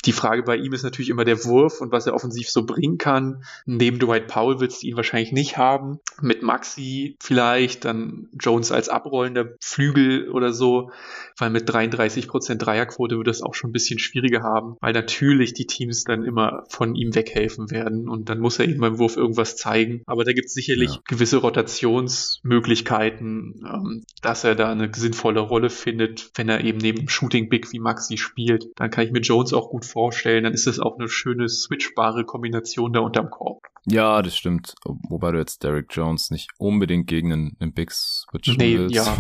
die Frage bei ihm ist natürlich immer der Wurf und was er offensiv so bringen kann. Neben Dwight Powell willst du ihn wahrscheinlich nicht haben. Mit Maxi vielleicht, dann Jones als abrollender Flügel oder so, weil mit 33% Dreierquote wird es auch schon ein bisschen schwieriger haben, weil natürlich die Teams dann immer von ihm weghelfen werden und dann muss er eben beim Wurf irgendwas zeigen. Aber da gibt es sicherlich ja. gewisse Rotationsmöglichkeiten, ähm, dass er da eine sinnvolle Rolle findet, wenn er eben neben Shooting Big wie Maxi spielt. Dann kann ich mir Jones auch gut vorstellen, dann ist es auch eine schöne switchbare Kombination da unterm Korb. Ja, das stimmt. Wobei du jetzt Derek Jones nicht unbedingt gegen einen, einen Big switchen nee, willst. Ja,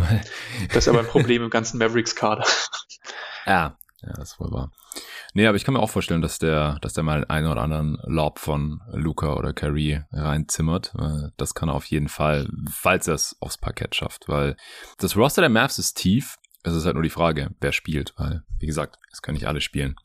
das ist aber ein Problem im ganzen Mavericks-Kader. Ja, ja, das ist wohl wahr. Nee, aber ich kann mir auch vorstellen, dass der, dass der mal einen oder anderen Lob von Luca oder Kyrie reinzimmert. Das kann er auf jeden Fall, falls er es aufs Parkett schafft, weil das Roster der Mavs ist tief. Es ist halt nur die Frage, wer spielt, weil, wie gesagt, es können nicht alle spielen.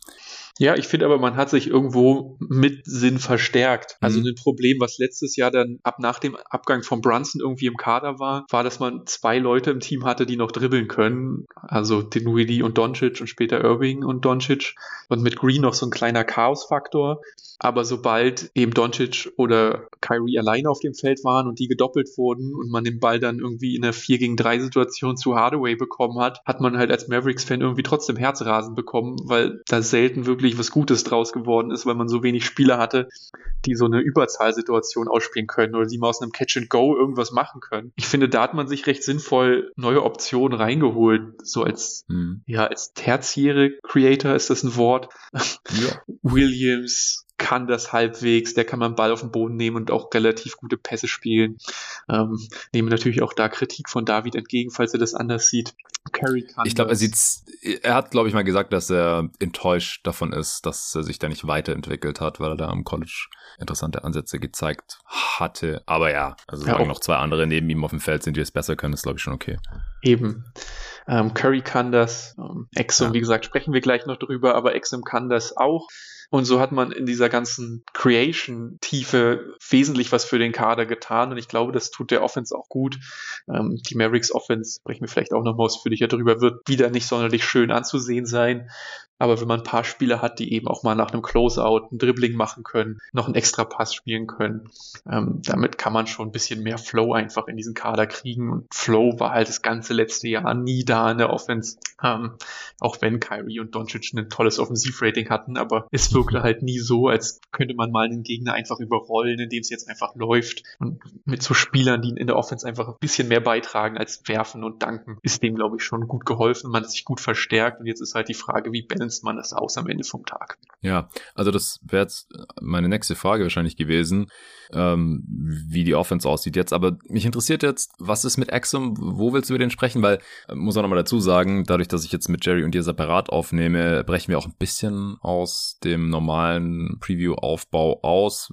Ja, ich finde aber, man hat sich irgendwo mit Sinn verstärkt. Also mhm. ein Problem, was letztes Jahr dann ab nach dem Abgang von Brunson irgendwie im Kader war, war, dass man zwei Leute im Team hatte, die noch dribbeln können. Also Dinwiddie und Doncic und später Irving und Doncic. Und mit Green noch so ein kleiner Chaosfaktor. Aber sobald eben Doncic oder Kyrie alleine auf dem Feld waren und die gedoppelt wurden und man den Ball dann irgendwie in einer 4 gegen 3 Situation zu Hardaway bekommen hat, hat man halt als Mavericks-Fan irgendwie trotzdem Herzrasen bekommen, weil da selten wirklich was Gutes draus geworden ist, weil man so wenig Spieler hatte, die so eine Überzahlsituation ausspielen können oder die mal aus einem Catch and Go irgendwas machen können. Ich finde, da hat man sich recht sinnvoll neue Optionen reingeholt, so als, mhm. ja, als tertiäre Creator ist das ein Wort. Ja. Williams, kann das halbwegs, der kann man Ball auf den Boden nehmen und auch relativ gute Pässe spielen. Ähm, nehme natürlich auch da Kritik von David entgegen, falls er das anders sieht. Curry kann ich glaube, er sieht's, er hat, glaube ich, mal gesagt, dass er enttäuscht davon ist, dass er sich da nicht weiterentwickelt hat, weil er da am College interessante Ansätze gezeigt hatte. Aber ja, also ja, noch zwei andere neben ihm auf dem Feld sind, die es besser können, ist, glaube ich, schon okay. Eben. Ähm, Curry kann das. Ähm, Exum, ja. wie gesagt, sprechen wir gleich noch drüber, aber Exum kann das auch. Und so hat man in dieser ganzen Creation-Tiefe wesentlich was für den Kader getan. Und ich glaube, das tut der Offense auch gut. Ähm, die Mavericks Offense, sprechen wir vielleicht auch noch mal ausführlicher drüber, wird wieder nicht sonderlich schön anzusehen sein. Aber wenn man ein paar Spieler hat, die eben auch mal nach einem Closeout ein Dribbling machen können, noch einen extra Pass spielen können, ähm, damit kann man schon ein bisschen mehr Flow einfach in diesen Kader kriegen. Und Flow war halt das ganze letzte Jahr nie da in der Offense, ähm, auch wenn Kyrie und Doncic ein tolles Offensivrating hatten, aber es wirkte halt nie so, als könnte man mal einen Gegner einfach überrollen, indem es jetzt einfach läuft. Und mit so Spielern, die in der Offense einfach ein bisschen mehr beitragen als werfen und danken, ist dem, glaube ich, schon gut geholfen. Man hat sich gut verstärkt und jetzt ist halt die Frage, wie Ben balanced man das aus am Ende vom Tag? Ja, also das wäre jetzt meine nächste Frage wahrscheinlich gewesen, ähm, wie die Offense aussieht jetzt. Aber mich interessiert jetzt, was ist mit Exum? Wo willst du über den sprechen? Weil, äh, muss auch nochmal dazu sagen, dadurch, dass ich jetzt mit Jerry und dir separat aufnehme, brechen wir auch ein bisschen aus dem normalen Preview-Aufbau aus.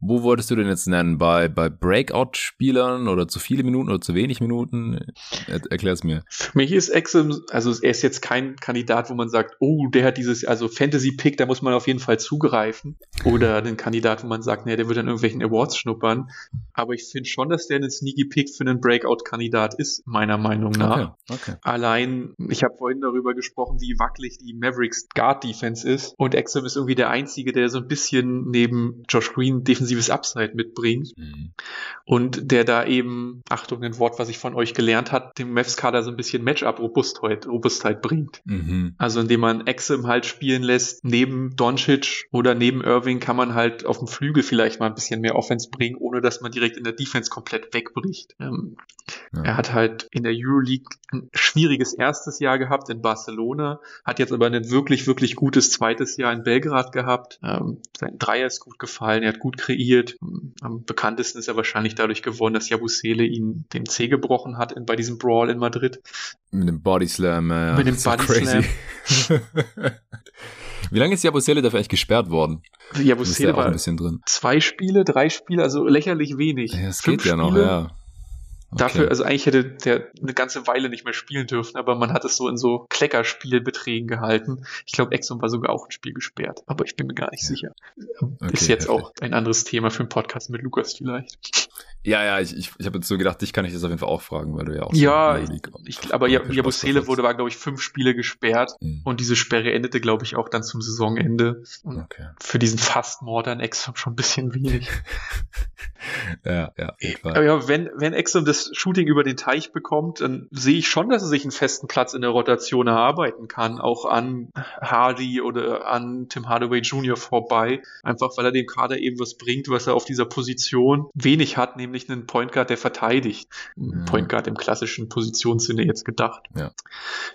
Wo wolltest du denn jetzt nennen? Bei, bei Breakout-Spielern oder zu viele Minuten oder zu wenig Minuten? Er, erklär's mir. Für mich ist Exum, also er ist jetzt kein Kandidat, wo man sagt, oh, der hat dieses, also Fantasy-Pick, da muss man auf jeden Fall zugreifen. Oder den Kandidat, wo man sagt, nee, der wird an irgendwelchen Awards schnuppern. Aber ich finde schon, dass der ein sneaky Pick für einen Breakout-Kandidat ist, meiner Meinung nach. Okay, okay. Allein, ich habe vorhin darüber gesprochen, wie wackelig die Mavericks Guard-Defense ist. Und Exum ist irgendwie der Einzige, der so ein bisschen neben Josh Green defensives Upside mitbringt. Mhm. Und der da eben, Achtung, ein Wort, was ich von euch gelernt hat, dem Mavs-Kader so ein bisschen Matchup-Robustheit Robustheit bringt. Mhm. Also indem man Exim halt spielen lässt, neben Doncic oder neben Irving kann man halt auf dem Flügel vielleicht mal ein bisschen mehr Offense bringen, ohne dass man direkt in der Defense komplett wegbricht. Ähm, ja. Er hat halt in der Euroleague ein schwieriges erstes Jahr gehabt in Barcelona, hat jetzt aber ein wirklich, wirklich gutes zweites Jahr in Belgrad gehabt. Ähm, sein Dreier ist gut gefallen, er hat gut kreiert. Am bekanntesten ist er wahrscheinlich dadurch gewonnen, dass Jabusele ihn den Zeh gebrochen hat in, bei diesem Brawl in Madrid. Mit dem Body Slam, ja. Mit dem Body Slam. Wie lange ist Jabusele dafür eigentlich gesperrt worden? Jabusele war ein bisschen drin. zwei Spiele, drei Spiele, also lächerlich wenig. Ja, es geht ja noch, ja. Dafür, also eigentlich hätte der eine ganze Weile nicht mehr spielen dürfen, aber man hat es so in so Kleckerspielbeträgen gehalten. Ich glaube, Exxon war sogar auch ein Spiel gesperrt, aber ich bin mir gar nicht ja. sicher. Okay, ist jetzt heftig. auch ein anderes Thema für einen Podcast mit Lukas vielleicht. Ja, ja, ich, ich, ich habe jetzt so gedacht, dich kann ich das auf jeden Fall auch fragen, weil du ja auch Ja, ich, aber Jabusele wurde, war, glaube ich, fünf Spiele gesperrt mhm. und diese Sperre endete, glaube ich, auch dann zum Saisonende. Und okay. Für diesen fast Modern Exxon schon ein bisschen wenig. ja, ja. Aber ja, wenn, wenn Exxon das Shooting über den Teich bekommt, dann sehe ich schon, dass er sich einen festen Platz in der Rotation erarbeiten kann, auch an Hardy oder an Tim Hardaway Jr. vorbei. Einfach weil er dem Kader eben was bringt, was er auf dieser Position wenig hat, nämlich einen Point Guard, der verteidigt. Ein Point Guard im klassischen Positionssinne jetzt gedacht. Ja.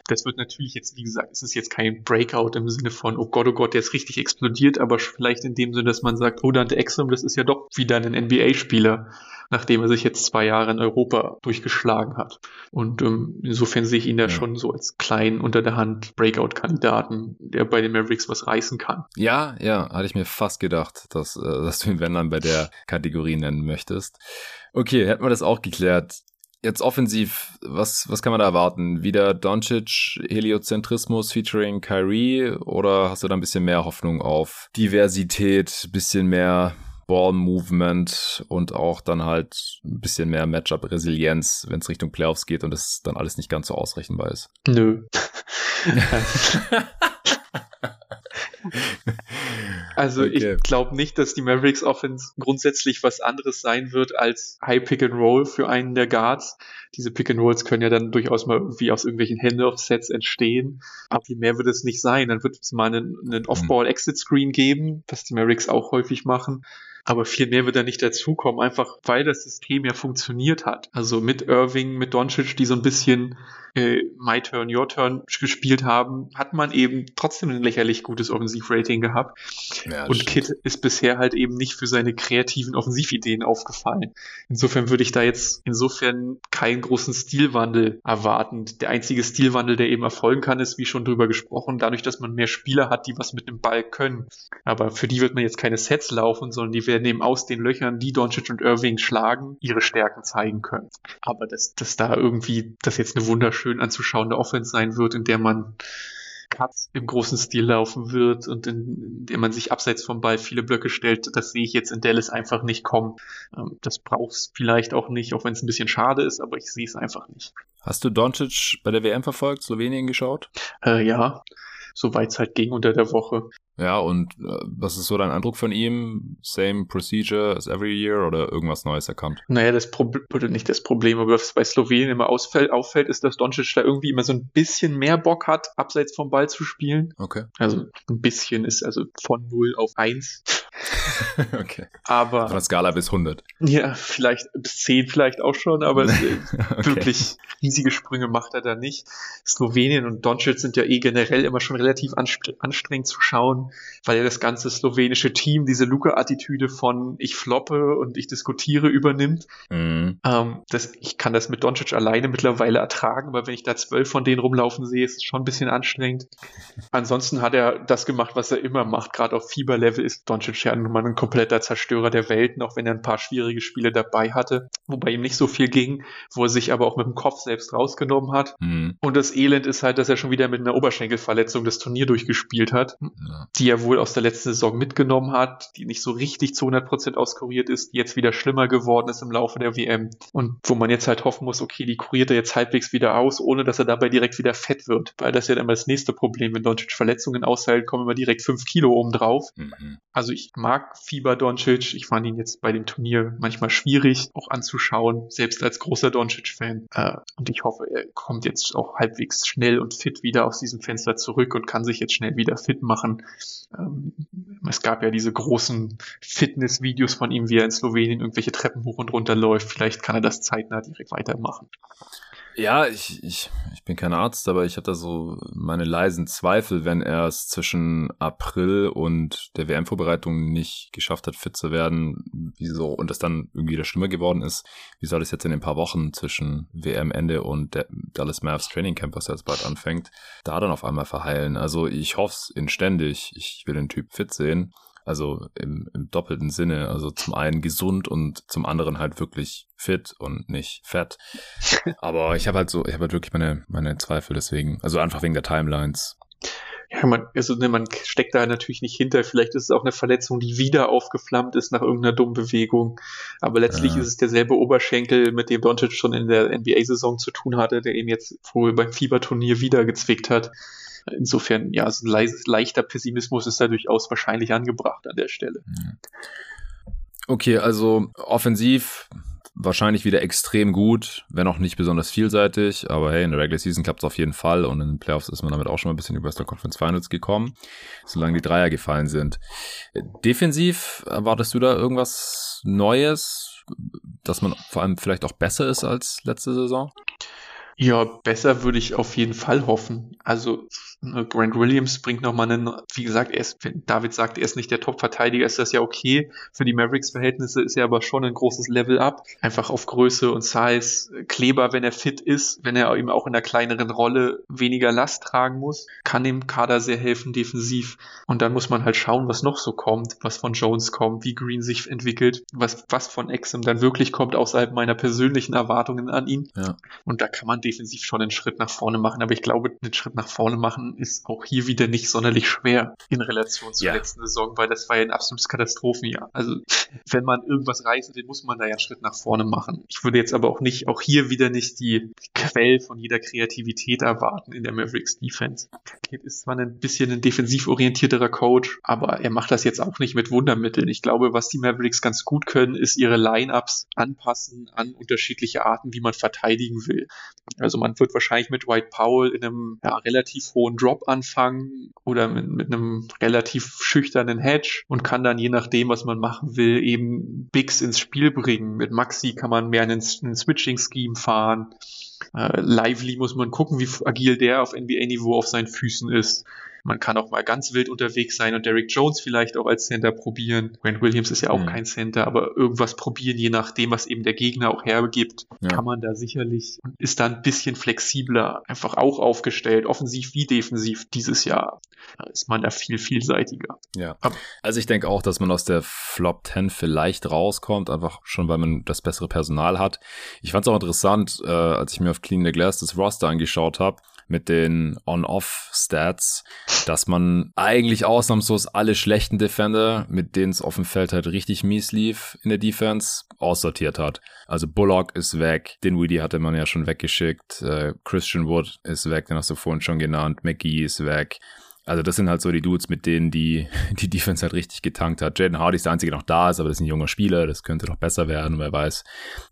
Das wird natürlich jetzt, wie gesagt, es ist jetzt kein Breakout im Sinne von, oh Gott, oh Gott, der ist richtig explodiert, aber vielleicht in dem Sinne, dass man sagt, oh, Dante Exum, das ist ja doch wieder ein NBA-Spieler, nachdem er sich jetzt zwei Jahre in Europa durchgeschlagen hat. Und ähm, insofern sehe ich ihn da ja. schon so als kleinen, unter der Hand Breakout-Kandidaten, der bei den Mavericks was reißen kann. Ja, ja, hatte ich mir fast gedacht, dass, äh, dass du ihn, wenn dann, bei der Kategorie nennen möchtest. Okay, hätten wir das auch geklärt. Jetzt offensiv, was, was kann man da erwarten? Wieder Doncic, Heliozentrismus featuring Kyrie oder hast du da ein bisschen mehr Hoffnung auf Diversität, bisschen mehr Ball-Movement und auch dann halt ein bisschen mehr Matchup-Resilienz, wenn es Richtung Playoffs geht und es dann alles nicht ganz so ausrechenbar ist. Nö. Also okay. ich glaube nicht, dass die Mavericks Offense grundsätzlich was anderes sein wird als High Pick and Roll für einen der Guards. Diese Pick and Rolls können ja dann durchaus mal irgendwie aus irgendwelchen Handoff-Sets entstehen. Aber viel mehr wird es nicht sein. Dann wird es mal einen, einen Off-Ball-Exit-Screen geben, was die Mavericks auch häufig machen. Aber viel mehr wird da nicht dazukommen, einfach weil das System ja funktioniert hat. Also mit Irving, mit Doncic, die so ein bisschen äh, My Turn, Your Turn gespielt haben, hat man eben trotzdem ein lächerlich gutes Offensivrating gehabt. Ja, und Kit ist bisher halt eben nicht für seine kreativen Offensivideen aufgefallen. Insofern würde ich da jetzt insofern keinen großen Stilwandel erwarten. Der einzige Stilwandel, der eben erfolgen kann, ist, wie schon drüber gesprochen, dadurch, dass man mehr Spieler hat, die was mit dem Ball können. Aber für die wird man jetzt keine Sets laufen, sondern die werden eben aus den Löchern, die Doncic und Irving schlagen, ihre Stärken zeigen können. Aber dass, dass da irgendwie das jetzt eine wunderschön anzuschauende Offense sein wird, in der man Cuts im großen Stil laufen wird und in, in dem man sich abseits vom Ball viele Blöcke stellt, das sehe ich jetzt in Dallas einfach nicht kommen. Ähm, das braucht es vielleicht auch nicht, auch wenn es ein bisschen schade ist, aber ich sehe es einfach nicht. Hast du Doncic bei der WM verfolgt, Slowenien geschaut? Äh, ja, soweit es halt ging unter der Woche. Ja, und äh, was ist so dein Eindruck von ihm? Same procedure as every year oder irgendwas Neues erkannt? Naja, das Problem, nicht das Problem, aber was bei Slowenien immer ausfällt, auffällt, ist, dass Doncic da irgendwie immer so ein bisschen mehr Bock hat, abseits vom Ball zu spielen. Okay. Also ein bisschen ist also von 0 auf 1. okay. Aber. Von der Skala bis 100. Ja, vielleicht bis 10 vielleicht auch schon, aber okay. wirklich riesige Sprünge macht er da nicht. Slowenien und Doncic sind ja eh generell immer schon relativ anstrengend zu schauen, weil ja das ganze slowenische Team diese Luca-Attitüde von ich floppe und ich diskutiere übernimmt. Mhm. Ähm, das, ich kann das mit Doncic alleine mittlerweile ertragen, aber wenn ich da zwölf von denen rumlaufen sehe, ist es schon ein bisschen anstrengend. Ansonsten hat er das gemacht, was er immer macht. Gerade auf Fieberlevel ist Doncic ja nun mal ein kompletter Zerstörer der Welten, auch wenn er ein paar schwierige Spiele dabei hatte, wobei ihm nicht so viel ging, wo er sich aber auch mit dem Kopf selbst rausgenommen hat. Mhm. Und das Elend ist halt, dass er schon wieder mit einer Oberschenkelverletzung das Turnier durchgespielt hat, ja. die er wohl aus der letzten Saison mitgenommen hat, die nicht so richtig zu 100 Prozent auskuriert ist, die jetzt wieder schlimmer geworden ist im Laufe der WM und wo man jetzt halt hoffen muss, okay, die kuriert er jetzt halbwegs wieder aus, ohne dass er dabei direkt wieder fett wird, weil das ja dann immer das nächste Problem, wenn Doncic Verletzungen aushält, kommen immer direkt fünf Kilo oben drauf. Mhm. Also ich mag Fieber Doncic, ich fand ihn jetzt bei dem Turnier manchmal schwierig auch anzuschauen, selbst als großer Doncic-Fan äh, und ich hoffe, er kommt jetzt auch halbwegs schnell und fit wieder aus diesem Fenster zurück und kann sich jetzt schnell wieder fit machen. Ähm, es gab ja diese großen Fitness-Videos von ihm, wie er in Slowenien irgendwelche Treppen hoch und runter läuft. Vielleicht kann er das zeitnah direkt weitermachen. Ja, ich, ich, ich bin kein Arzt, aber ich da so meine leisen Zweifel, wenn er es zwischen April und der WM-Vorbereitung nicht geschafft hat, fit zu werden, wieso, und es dann irgendwie wieder schlimmer geworden ist, wie soll es jetzt in den paar Wochen zwischen WM-Ende und der Dallas Mavs Training Camp, was jetzt bald anfängt, da dann auf einmal verheilen? Also ich hoffe es inständig, ich will den Typ fit sehen. Also im, im doppelten Sinne. Also zum einen gesund und zum anderen halt wirklich fit und nicht fett. Aber ich habe halt so, ich habe halt wirklich meine, meine Zweifel deswegen. Also einfach wegen der Timelines ja, man, also, ne, man steckt da natürlich nicht hinter. Vielleicht ist es auch eine Verletzung, die wieder aufgeflammt ist nach irgendeiner dummen Bewegung. Aber letztlich ja. ist es derselbe Oberschenkel, mit dem Doncic schon in der NBA-Saison zu tun hatte, der ihn jetzt wohl beim Fieberturnier wieder gezwickt hat. Insofern, ja, so ein leichter Pessimismus ist da durchaus wahrscheinlich angebracht an der Stelle. Okay, also offensiv wahrscheinlich wieder extrem gut, wenn auch nicht besonders vielseitig, aber hey, in der Regular Season klappt es auf jeden Fall und in den Playoffs ist man damit auch schon mal ein bisschen über Western Conference Finals gekommen, solange die Dreier gefallen sind. Defensiv, erwartest du da irgendwas Neues, dass man vor allem vielleicht auch besser ist als letzte Saison? Ja, besser würde ich auf jeden Fall hoffen. Also Grant Williams bringt nochmal einen, wie gesagt, er ist, wenn David sagt, er ist nicht der Top-Verteidiger, ist das ja okay. Für die Mavericks-Verhältnisse ist er aber schon ein großes Level up. Einfach auf Größe und Size. Kleber, wenn er fit ist, wenn er eben auch in einer kleineren Rolle weniger Last tragen muss, kann dem Kader sehr helfen defensiv. Und dann muss man halt schauen, was noch so kommt, was von Jones kommt, wie Green sich entwickelt, was, was von Exum dann wirklich kommt, außerhalb meiner persönlichen Erwartungen an ihn. Ja. Und da kann man defensiv schon einen Schritt nach vorne machen. Aber ich glaube, einen Schritt nach vorne machen ist auch hier wieder nicht sonderlich schwer in Relation zur ja. letzten Saison, weil das war ja ein absolutes Katastrophenjahr. Also wenn man irgendwas reißen will, muss man da ja einen Schritt nach vorne machen. Ich würde jetzt aber auch nicht, auch hier wieder nicht die Quell von jeder Kreativität erwarten in der Mavericks Defense. Kate ist zwar ein bisschen ein defensiv orientierterer Coach, aber er macht das jetzt auch nicht mit Wundermitteln. Ich glaube, was die Mavericks ganz gut können, ist ihre Lineups anpassen an unterschiedliche Arten, wie man verteidigen will. Also man wird wahrscheinlich mit White Powell in einem ja, relativ hohen Drop anfangen oder mit, mit einem relativ schüchternen Hedge und kann dann je nachdem, was man machen will, eben Bigs ins Spiel bringen. Mit Maxi kann man mehr einen, einen Switching-Scheme fahren. Äh, Lively muss man gucken, wie agil der auf NBA-Niveau auf seinen Füßen ist. Man kann auch mal ganz wild unterwegs sein und Derrick Jones vielleicht auch als Center probieren. Grant Williams ist ja auch mhm. kein Center, aber irgendwas probieren, je nachdem, was eben der Gegner auch hergibt, ja. kann man da sicherlich und ist da ein bisschen flexibler, einfach auch aufgestellt, offensiv wie defensiv dieses Jahr. Da ist man da viel vielseitiger. Ja. Also ich denke auch, dass man aus der Flop 10 vielleicht rauskommt, einfach schon, weil man das bessere Personal hat. Ich fand es auch interessant, äh, als ich mir auf Clean the Glass das Roster angeschaut habe mit den On-Off-Stats, dass man eigentlich ausnahmslos alle schlechten Defender, mit denen es auf dem Feld halt richtig mies lief in der Defense, aussortiert hat. Also Bullock ist weg, den Weedy hatte man ja schon weggeschickt, äh, Christian Wood ist weg, den hast du vorhin schon genannt, McGee ist weg. Also das sind halt so die Dudes, mit denen die, die Defense halt richtig getankt hat. Jaden Hardy ist der einzige, der noch da ist, aber das ist ein junger Spieler, das könnte noch besser werden, wer weiß,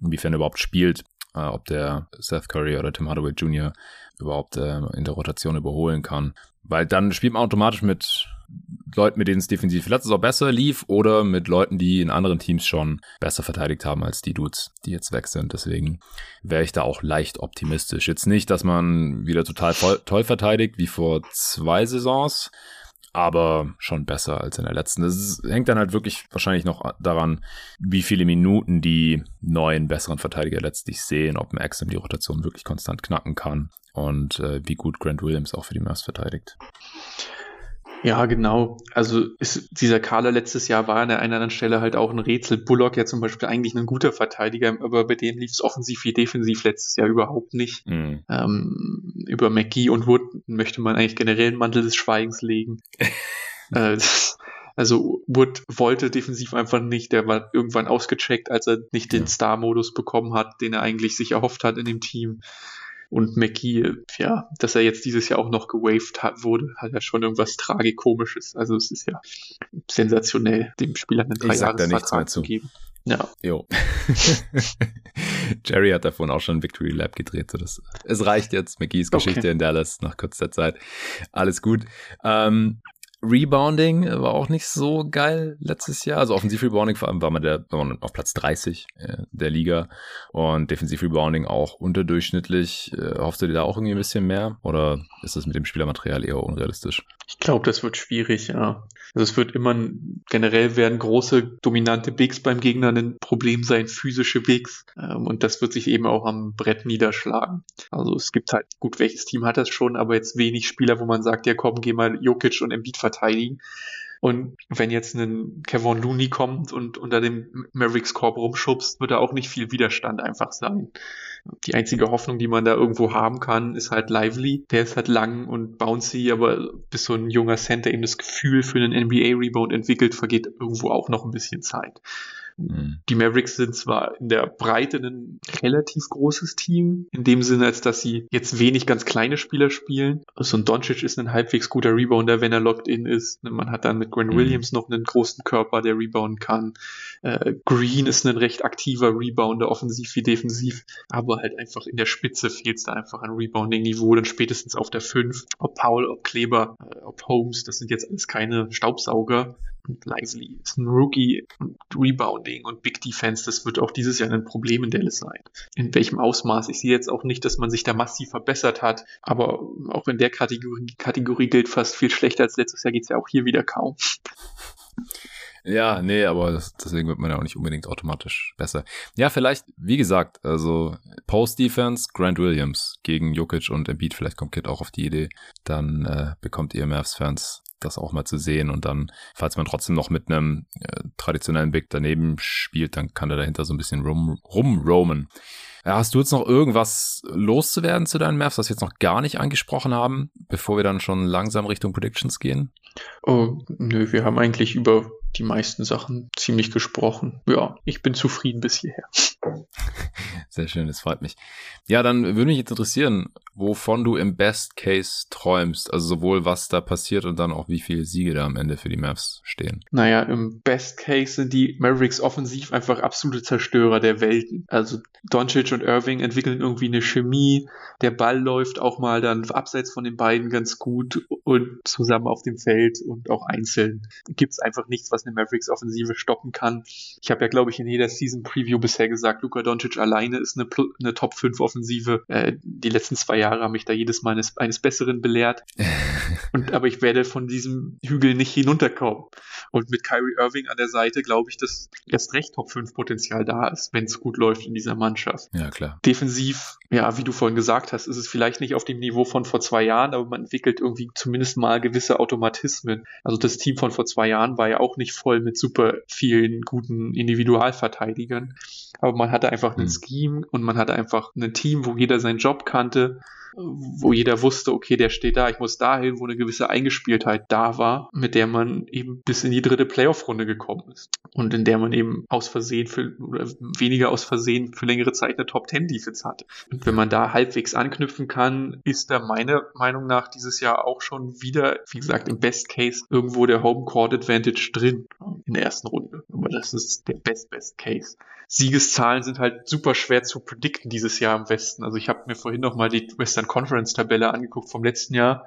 inwiefern er überhaupt spielt, äh, ob der Seth Curry oder Tim Hardaway Jr überhaupt äh, in der Rotation überholen kann. Weil dann spielt man automatisch mit Leuten, mit denen es defensiv letztes auch besser lief oder mit Leuten, die in anderen Teams schon besser verteidigt haben als die Dudes, die jetzt weg sind. Deswegen wäre ich da auch leicht optimistisch. Jetzt nicht, dass man wieder total toll verteidigt wie vor zwei Saisons, aber schon besser als in der letzten. Das hängt dann halt wirklich wahrscheinlich noch daran, wie viele Minuten die neuen besseren Verteidiger letztlich sehen, ob Maxim die Rotation wirklich konstant knacken kann und äh, wie gut Grant Williams auch für die Mavs verteidigt. Ja, genau. Also ist dieser Kader letztes Jahr war an einer anderen Stelle halt auch ein Rätsel. Bullock ja zum Beispiel eigentlich ein guter Verteidiger, aber bei dem lief es offensiv wie defensiv letztes Jahr überhaupt nicht. Mhm. Ähm, über McGee und Wood möchte man eigentlich generell einen Mantel des Schweigens legen. äh, also Wood wollte defensiv einfach nicht, der war irgendwann ausgecheckt, als er nicht den Star-Modus bekommen hat, den er eigentlich sich erhofft hat in dem Team. Und Mackie, ja, dass er jetzt dieses Jahr auch noch gewaved hat, wurde, hat ja schon irgendwas Tragikomisches. Also es ist ja sensationell, dem Spieler einen drei Jahresvertrag zu geben. Ja. Jo. Jerry hat davon auch schon Victory Lab gedreht. So das, es reicht jetzt. McGees Geschichte okay. in Dallas nach kurzer Zeit. Alles gut. Ähm, Rebounding war auch nicht so geil letztes Jahr. Also Offensiv-Rebounding vor allem war man, der, war man auf Platz 30 äh, der Liga und Defensiv-Rebounding auch unterdurchschnittlich. Äh, hoffst du dir da auch irgendwie ein bisschen mehr oder ist das mit dem Spielermaterial eher unrealistisch? Ich glaube, das wird schwierig, ja. Also es wird immer, generell werden große, dominante Bigs beim Gegner ein Problem sein, physische Bigs. Ähm, und das wird sich eben auch am Brett niederschlagen. Also es gibt halt, gut, welches Team hat das schon, aber jetzt wenig Spieler, wo man sagt, ja komm, geh mal Jokic und Embiid verteidigen. Und wenn jetzt ein Kevin Looney kommt und unter dem Mavericks Korb rumschubst, wird da auch nicht viel Widerstand einfach sein. Die einzige Hoffnung, die man da irgendwo haben kann, ist halt Lively. Der ist halt lang und bouncy, aber bis so ein junger Center eben das Gefühl für einen NBA-Rebound entwickelt, vergeht irgendwo auch noch ein bisschen Zeit. Mhm. Die Mavericks sind zwar in der Breite ein relativ großes Team, in dem Sinne, als dass sie jetzt wenig ganz kleine Spieler spielen. So ein Doncic ist ein halbwegs guter Rebounder, wenn er locked in ist. Man hat dann mit Grant mhm. Williams noch einen großen Körper, der rebounden kann. Äh, Green ist ein recht aktiver Rebounder, offensiv wie defensiv, aber halt einfach in der Spitze fehlt es da einfach an Rebounding-Niveau, dann spätestens auf der 5. Ob Paul, ob Kleber, äh, ob Holmes, das sind jetzt alles keine Staubsauger. Und Lively ist ein Rookie und Rebounding und Big Defense, das wird auch dieses Jahr ein Problem in Dallas sein. In welchem Ausmaß? Ich sehe jetzt auch nicht, dass man sich da massiv verbessert hat, aber auch in der Kategorie, Kategorie gilt fast viel schlechter als letztes Jahr geht es ja auch hier wieder kaum. Ja, nee, aber deswegen wird man ja auch nicht unbedingt automatisch besser. Ja, vielleicht, wie gesagt, also Post-Defense, Grant Williams gegen Jokic und Embiid, vielleicht kommt Kid auch auf die Idee, dann äh, bekommt ihr Mavs-Fans das auch mal zu sehen und dann, falls man trotzdem noch mit einem äh, traditionellen Big daneben spielt, dann kann er dahinter so ein bisschen rum, rumroamen. Ja, hast du jetzt noch irgendwas loszuwerden zu deinen Mavs, was wir jetzt noch gar nicht angesprochen haben, bevor wir dann schon langsam Richtung Predictions gehen? Oh, nö, wir haben eigentlich über die meisten Sachen ziemlich gesprochen. Ja, ich bin zufrieden bis hierher. Sehr schön, das freut mich. Ja, dann würde mich jetzt interessieren, wovon du im Best Case träumst. Also sowohl was da passiert und dann auch wie viele Siege da am Ende für die Mavs stehen. Naja, im Best Case sind die Mavericks offensiv einfach absolute Zerstörer der Welten. Also Doncic und Irving entwickeln irgendwie eine Chemie. Der Ball läuft auch mal dann abseits von den beiden ganz gut und zusammen auf dem Feld und auch einzeln. Gibt es einfach nichts, was eine Mavericks Offensive stoppen kann. Ich habe ja, glaube ich, in jeder Season Preview bisher gesagt, Luka Doncic alleine ist eine, eine Top 5 Offensive. Äh, die letzten zwei Jahre haben mich da jedes Mal eines, eines Besseren belehrt. und, aber ich werde von diesem Hügel nicht hinunterkommen. Und mit Kyrie Irving an der Seite glaube ich, dass erst recht Top 5 Potenzial da ist, wenn es gut läuft in dieser Mannschaft. Ja, klar. Defensiv, ja, wie du vorhin gesagt hast, ist es vielleicht nicht auf dem Niveau von vor zwei Jahren, aber man entwickelt irgendwie zumindest mal gewisse Automatismen. Also das Team von vor zwei Jahren war ja auch nicht voll mit super vielen guten Individualverteidigern. Aber man hatte einfach mhm. ein Scheme und man hatte einfach ein Team, wo jeder seinen Job kannte wo jeder wusste, okay, der steht da, ich muss dahin, wo eine gewisse Eingespieltheit da war, mit der man eben bis in die dritte Playoff-Runde gekommen ist. Und in der man eben aus Versehen für, oder weniger aus Versehen für längere Zeit eine Top-10-Defense hatte. Und wenn man da halbwegs anknüpfen kann, ist da meiner Meinung nach dieses Jahr auch schon wieder, wie gesagt, im Best Case irgendwo der Home Court Advantage drin in der ersten Runde. Aber das ist der Best Best Case. Siegeszahlen sind halt super schwer zu predikten dieses Jahr im Westen. Also ich habe mir vorhin noch mal die Western Conference Tabelle angeguckt vom letzten Jahr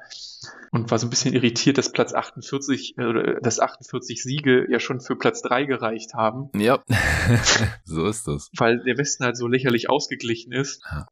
und war so ein bisschen irritiert, dass Platz 48 äh, oder dass 48 Siege ja schon für Platz 3 gereicht haben. Ja, so ist das. Weil der Westen halt so lächerlich ausgeglichen ist. Ja.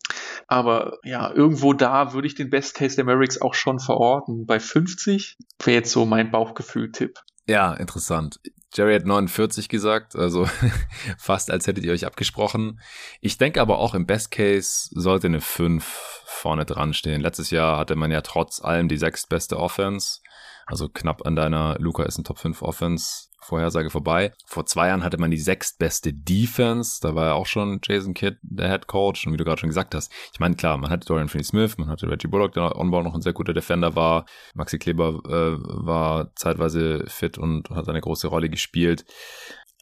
Aber ja, irgendwo da würde ich den Best Case der Mavericks auch schon verorten. Bei 50 wäre jetzt so mein Bauchgefühl-Tipp. Ja, interessant. Jerry hat 49 gesagt, also fast als hättet ihr euch abgesprochen. Ich denke aber auch im Best Case sollte eine 5 vorne dran stehen. Letztes Jahr hatte man ja trotz allem die sechstbeste Offense. Also knapp an deiner Luca ist ein Top 5 Offense Vorhersage vorbei. Vor zwei Jahren hatte man die sechstbeste Defense. Da war ja auch schon Jason Kidd der Head Coach. Und wie du gerade schon gesagt hast, ich meine, klar, man hatte Dorian Finney-Smith, man hatte Reggie Bullock, der onboard noch ein sehr guter Defender war. Maxi Kleber äh, war zeitweise fit und hat eine große Rolle gespielt.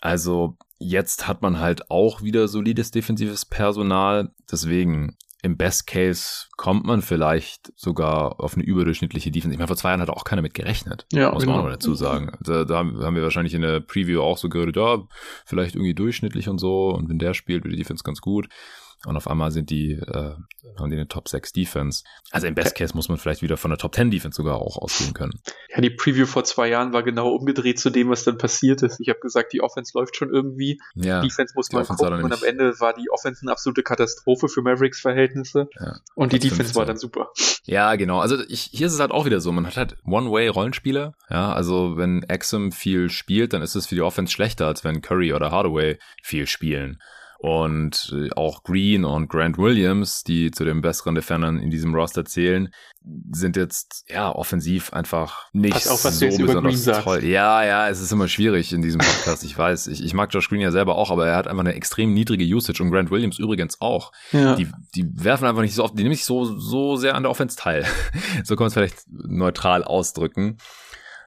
Also jetzt hat man halt auch wieder solides defensives Personal. Deswegen im Best Case kommt man vielleicht sogar auf eine überdurchschnittliche Defense. Ich meine, vor zwei Jahren hat auch keiner mit gerechnet. Ja, muss man genau. auch dazu sagen. Da, da, haben wir wahrscheinlich in der Preview auch so gehört, ja, vielleicht irgendwie durchschnittlich und so. Und wenn der spielt, wird die Defense ganz gut. Und auf einmal sind die, äh, haben die eine Top 6 Defense. Also im Best Case muss man vielleicht wieder von der Top 10 Defense sogar auch ausgehen können. Ja, die Preview vor zwei Jahren war genau umgedreht zu dem, was dann passiert ist. Ich habe gesagt, die Offense läuft schon irgendwie. Ja, Defense muss man gucken. Und am Ende war die Offense eine absolute Katastrophe für Mavericks Verhältnisse. Ja, und die Defense 15. war dann super. Ja, genau. Also ich, hier ist es halt auch wieder so. Man hat halt One-Way-Rollenspieler. Ja, also wenn Exum viel spielt, dann ist es für die Offense schlechter, als wenn Curry oder Hardaway viel spielen. Und äh, auch Green und Grant Williams, die zu den besseren Defendern in diesem Roster zählen, sind jetzt ja offensiv einfach nicht Pass auf, was so besonders toll. Ja, ja, es ist immer schwierig in diesem Podcast. Ich weiß, ich, ich mag Josh Green ja selber auch, aber er hat einfach eine extrem niedrige Usage und Grant Williams übrigens auch. Ja. Die, die werfen einfach nicht so oft, die nehmen sich so so sehr an der Offense teil. so kann man es vielleicht neutral ausdrücken.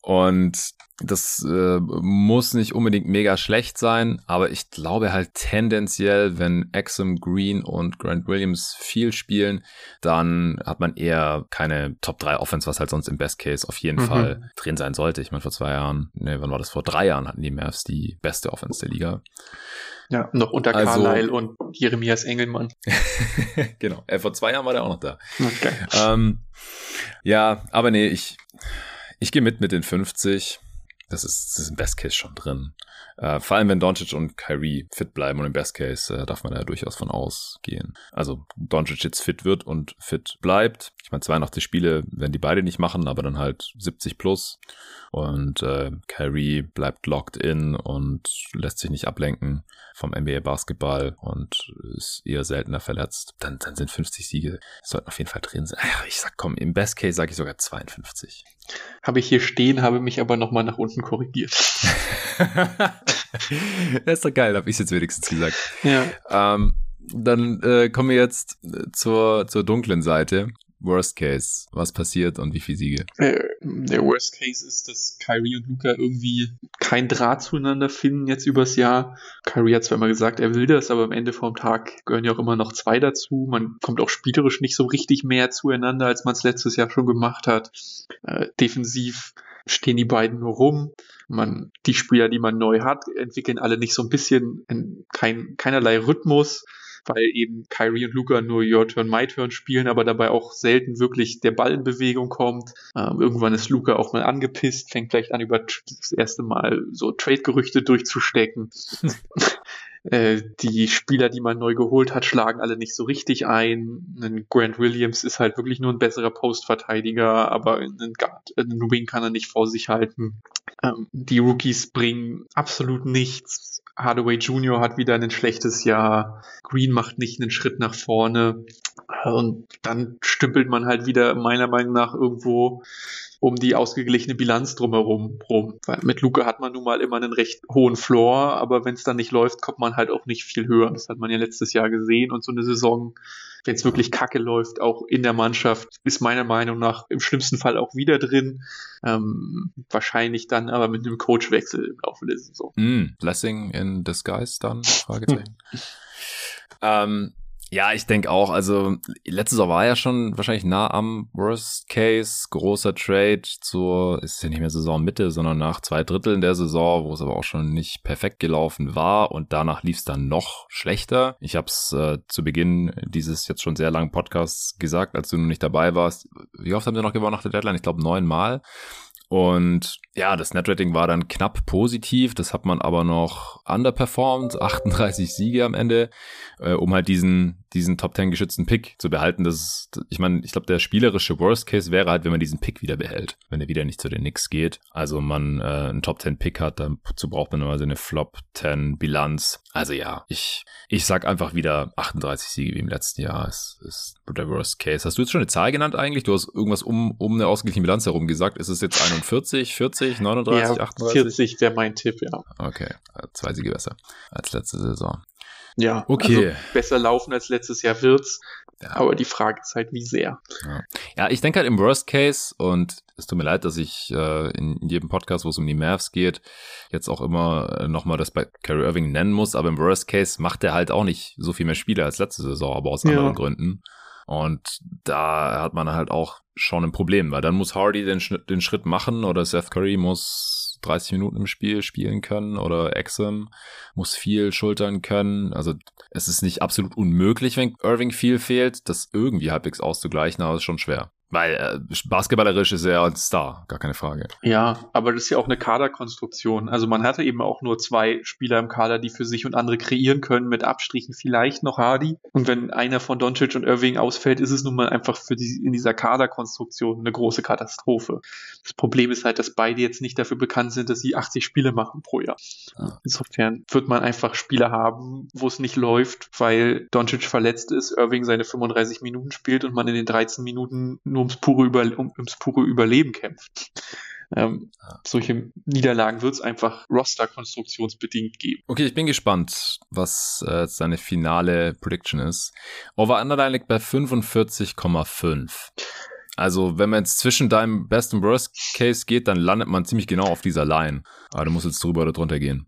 Und das äh, muss nicht unbedingt mega schlecht sein, aber ich glaube halt tendenziell, wenn Exum Green und Grant Williams viel spielen, dann hat man eher keine Top 3 Offense, was halt sonst im Best Case auf jeden mhm. Fall drin sein sollte. Ich meine, vor zwei Jahren, ne, wann war das? Vor drei Jahren hatten die Mavs die beste Offense der Liga. Ja, noch unter also, Carlyle und Jeremias Engelmann. genau, äh, vor zwei Jahren war der auch noch da. Okay. Ähm, ja, aber nee, ich ich gehe mit mit den 50. Das ist, das ist im Best Case schon drin. Äh, vor allem, wenn Doncic und Kyrie fit bleiben und im Best Case äh, darf man da durchaus von ausgehen. Also Doncic jetzt fit wird und fit bleibt. Ich meine, 82 Spiele werden die beide nicht machen, aber dann halt 70 plus. Und äh, Kyrie bleibt locked in und lässt sich nicht ablenken vom NBA Basketball und ist eher seltener verletzt. Dann, dann sind 50 Siege, sollten auf jeden Fall drin sein. Ich sag, komm, im Best Case sage ich sogar 52. Habe ich hier stehen, habe mich aber nochmal nach unten korrigiert. das ist doch geil, habe ich jetzt wenigstens gesagt. Ja. Ähm, dann äh, kommen wir jetzt zur, zur dunklen Seite. Worst Case, was passiert und wie viele Siege? Äh, der Worst Case ist, dass Kyrie und Luca irgendwie kein Draht zueinander finden jetzt übers Jahr. Kyrie hat zwar immer gesagt, er will das, aber am Ende vom Tag gehören ja auch immer noch zwei dazu. Man kommt auch spielerisch nicht so richtig mehr zueinander, als man es letztes Jahr schon gemacht hat. Äh, defensiv stehen die beiden nur rum. Man, die Spieler, die man neu hat, entwickeln alle nicht so ein bisschen kein, keinerlei Rhythmus weil eben Kyrie und Luca nur Your Turn, My Turn spielen, aber dabei auch selten wirklich der Ball in Bewegung kommt. Ähm, irgendwann ist Luca auch mal angepisst, fängt vielleicht an, über das erste Mal so Trade-Gerüchte durchzustecken. Äh, die Spieler, die man neu geholt hat, schlagen alle nicht so richtig ein. Ein Grant Williams ist halt wirklich nur ein besserer Postverteidiger, aber einen, Guard, einen Wing kann er nicht vor sich halten. Ähm, die Rookies bringen absolut nichts Hardaway Jr. hat wieder ein schlechtes Jahr, Green macht nicht einen Schritt nach vorne und dann stümpelt man halt wieder meiner Meinung nach irgendwo um die ausgeglichene Bilanz drumherum rum. Weil mit Luca hat man nun mal immer einen recht hohen Floor, aber wenn es dann nicht läuft, kommt man halt auch nicht viel höher. Das hat man ja letztes Jahr gesehen und so eine Saison, wenn es wirklich kacke läuft, auch in der Mannschaft, ist meiner Meinung nach im schlimmsten Fall auch wieder drin. Ähm, wahrscheinlich dann aber mit einem Coachwechsel im Laufe der Saison. Mm, Blessing in Disguise dann? Fragezeichen. ähm, ja, ich denke auch. Also letztes Jahr war ja schon wahrscheinlich nah am Worst Case. Großer Trade zur, ist ja nicht mehr Saisonmitte, sondern nach zwei Dritteln der Saison, wo es aber auch schon nicht perfekt gelaufen war. Und danach lief es dann noch schlechter. Ich habe es äh, zu Beginn dieses jetzt schon sehr langen Podcasts gesagt, als du noch nicht dabei warst. Wie oft haben sie noch gewonnen nach der Deadline? Ich glaube neunmal. Und ja, das Netrating war dann knapp positiv. Das hat man aber noch underperformed. 38 Siege am Ende, äh, um halt diesen diesen Top 10 geschützten Pick zu behalten. Das ist, ich meine, ich glaube, der spielerische Worst Case wäre halt, wenn man diesen Pick wieder behält, wenn er wieder nicht zu den Knicks geht. Also man äh, einen Top 10 Pick hat, dazu braucht man normalerweise eine Flop 10 Bilanz. Also ja, ich, ich sag einfach wieder 38 Siege wie im letzten Jahr ist, ist der Worst Case. Hast du jetzt schon eine Zahl genannt eigentlich? Du hast irgendwas um, um eine ausgeglichene Bilanz herum gesagt. Ist es jetzt 41, 40, 39, ja, 38? 40 wäre mein Tipp, ja. Okay, zwei Siege besser als letzte Saison. Ja, okay. Also besser laufen als letztes Jahr wird's. Ja. Aber die Frage ist halt, wie sehr. Ja. ja, ich denke halt im Worst Case, und es tut mir leid, dass ich äh, in, jedem Podcast, wo es um die Mavs geht, jetzt auch immer äh, nochmal das bei Kyrie Irving nennen muss, aber im Worst Case macht er halt auch nicht so viel mehr Spiele als letzte Saison, aber aus ja. anderen Gründen. Und da hat man halt auch schon ein Problem, weil dann muss Hardy den, den Schritt machen oder Seth Curry muss 30 Minuten im Spiel spielen können oder Exum muss viel schultern können. Also es ist nicht absolut unmöglich, wenn Irving viel fehlt, das irgendwie halbwegs auszugleichen, aber es ist schon schwer. Weil äh, basketballerisch ist er ein Star, gar keine Frage. Ja, aber das ist ja auch eine Kaderkonstruktion. Also man hatte eben auch nur zwei Spieler im Kader, die für sich und andere kreieren können, mit Abstrichen vielleicht noch Hardy. Und wenn einer von Doncic und Irving ausfällt, ist es nun mal einfach für die, in dieser Kaderkonstruktion eine große Katastrophe. Das Problem ist halt, dass beide jetzt nicht dafür bekannt sind, dass sie 80 Spiele machen pro Jahr. Insofern wird man einfach Spiele haben, wo es nicht läuft, weil Doncic verletzt ist, Irving seine 35 Minuten spielt und man in den 13 Minuten nur ums pure, Über um, ums pure Überleben kämpft. Ähm, ja. Solche Niederlagen wird es einfach roster-konstruktionsbedingt geben. Okay, ich bin gespannt, was äh, seine finale Prediction ist. Over-Under liegt bei 45,5. Also, wenn man jetzt zwischen deinem Best und Worst Case geht, dann landet man ziemlich genau auf dieser Line. Aber du musst jetzt drüber oder drunter gehen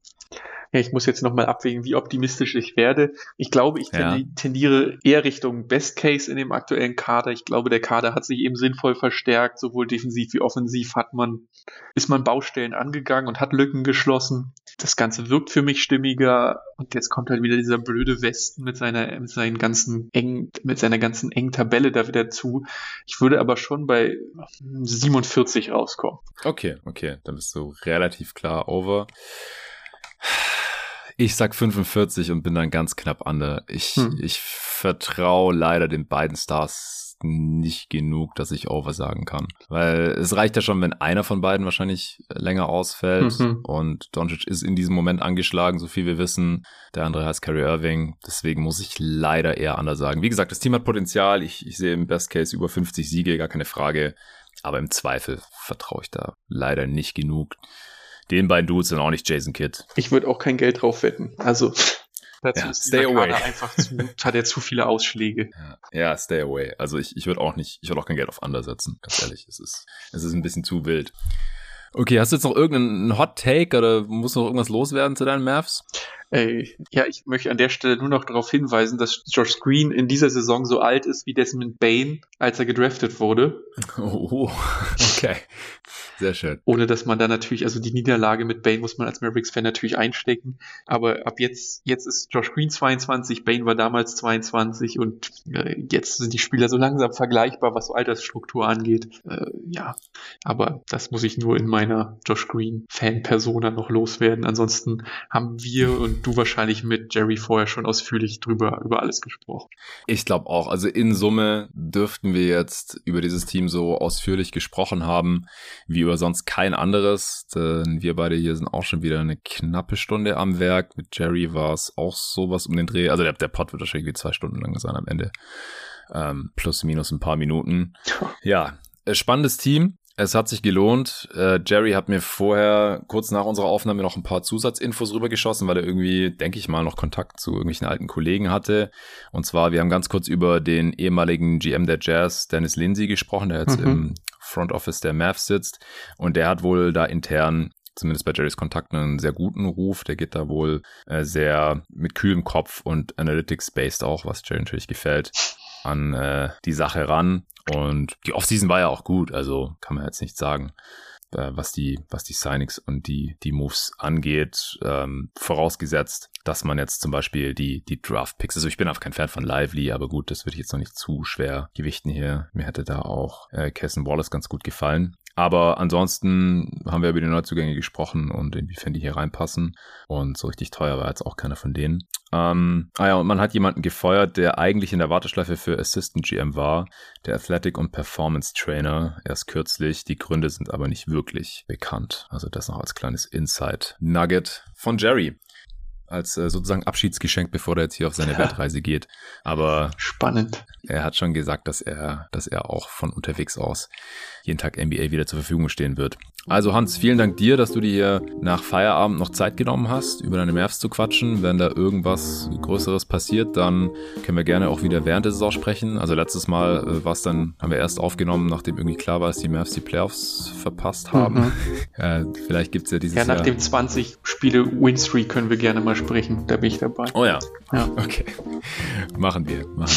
ja, ich muss jetzt nochmal abwägen, wie optimistisch ich werde. Ich glaube, ich ja. tendiere eher Richtung Best Case in dem aktuellen Kader. Ich glaube, der Kader hat sich eben sinnvoll verstärkt, sowohl defensiv wie offensiv hat man, ist man Baustellen angegangen und hat Lücken geschlossen. Das Ganze wirkt für mich stimmiger und jetzt kommt halt wieder dieser blöde Westen mit seiner, mit seinen ganzen engen, mit seiner ganzen engen Tabelle da wieder zu. Ich würde aber schon bei 47 rauskommen. Okay, okay, dann bist du relativ klar over. Ich sag 45 und bin dann ganz knapp an Ich, hm. ich vertraue leider den beiden Stars nicht genug, dass ich Over sagen kann. Weil es reicht ja schon, wenn einer von beiden wahrscheinlich länger ausfällt. Mhm. Und Doncic ist in diesem Moment angeschlagen, so viel wir wissen. Der andere heißt Kyrie Irving. Deswegen muss ich leider eher anders sagen. Wie gesagt, das Team hat Potenzial. Ich, ich sehe im Best Case über 50 Siege, gar keine Frage. Aber im Zweifel vertraue ich da leider nicht genug den beiden Dudes sind auch nicht Jason Kidd. Ich würde auch kein Geld drauf wetten. Also dazu ja, ist stay away. einfach zu, hat er zu viele Ausschläge. Ja, ja stay away. Also ich, ich würde auch nicht, ich würde auch kein Geld auf Under setzen, ganz ehrlich. Es ist, es ist ein bisschen zu wild. Okay, hast du jetzt noch irgendeinen Hot Take oder muss noch irgendwas loswerden zu deinen Mavs? Ey, ja, ich möchte an der Stelle nur noch darauf hinweisen, dass Josh Green in dieser Saison so alt ist wie Desmond Bain, als er gedraftet wurde. Oh, okay. Sehr schön. Ohne dass man da natürlich, also die Niederlage mit Bane muss man als Mavericks-Fan natürlich einstecken. Aber ab jetzt, jetzt ist Josh Green 22, Bane war damals 22 und äh, jetzt sind die Spieler so langsam vergleichbar, was so Altersstruktur angeht. Äh, ja, aber das muss ich nur in meiner Josh Green-Fan-Persona noch loswerden. Ansonsten haben wir und du wahrscheinlich mit Jerry vorher schon ausführlich drüber, über alles gesprochen. Ich glaube auch. Also in Summe dürften wir jetzt über dieses Team so ausführlich gesprochen haben, wie über sonst kein anderes, denn wir beide hier sind auch schon wieder eine knappe Stunde am Werk. Mit Jerry war es auch sowas um den Dreh. Also der, der Pod wird wahrscheinlich zwei Stunden lang sein am Ende. Ähm, plus minus ein paar Minuten. Ja, äh, spannendes Team. Es hat sich gelohnt. Äh, Jerry hat mir vorher, kurz nach unserer Aufnahme, noch ein paar Zusatzinfos rübergeschossen, weil er irgendwie, denke ich mal, noch Kontakt zu irgendwelchen alten Kollegen hatte. Und zwar, wir haben ganz kurz über den ehemaligen GM der Jazz, Dennis Lindsay, gesprochen, der jetzt mhm. im Front Office der Mavs sitzt. Und der hat wohl da intern zumindest bei Jerrys Kontakt einen sehr guten Ruf. Der geht da wohl äh, sehr mit kühlem Kopf und Analytics-based auch, was Jerry natürlich gefällt, an äh, die Sache ran. Und die Offseason war ja auch gut, also kann man jetzt nicht sagen äh, was die, was die Signings und die, die Moves angeht, ähm, vorausgesetzt, dass man jetzt zum Beispiel die, die Draft Picks, also ich bin auch kein Fan von Lively, aber gut, das würde ich jetzt noch nicht zu schwer gewichten hier. Mir hätte da auch äh, Cassen Wallace ganz gut gefallen. Aber ansonsten haben wir über die Neuzugänge gesprochen und inwiefern die hier reinpassen. Und so richtig teuer war jetzt auch keiner von denen. Ähm, ah ja, und man hat jemanden gefeuert, der eigentlich in der Warteschleife für Assistant GM war, der Athletic und Performance Trainer, erst kürzlich. Die Gründe sind aber nicht wirklich bekannt. Also das noch als kleines Insight Nugget von Jerry als äh, sozusagen Abschiedsgeschenk, bevor er jetzt hier auf seine ja. Weltreise geht. Aber spannend. Er hat schon gesagt, dass er, dass er auch von unterwegs aus jeden Tag NBA wieder zur Verfügung stehen wird. Also Hans, vielen Dank dir, dass du dir nach Feierabend noch Zeit genommen hast, über deine Mavs zu quatschen. Wenn da irgendwas Größeres passiert, dann können wir gerne auch wieder während der Saison sprechen. Also letztes Mal äh, war es dann, haben wir erst aufgenommen, nachdem irgendwie klar war, dass die Mavs die Playoffs verpasst haben. Mhm. äh, vielleicht gibt's ja dieses Jahr... Ja, nach dem 20 Spiele Winstreak können wir gerne mal sprechen. Da bin ich dabei. Oh ja. Ja. Okay. Machen wir, machen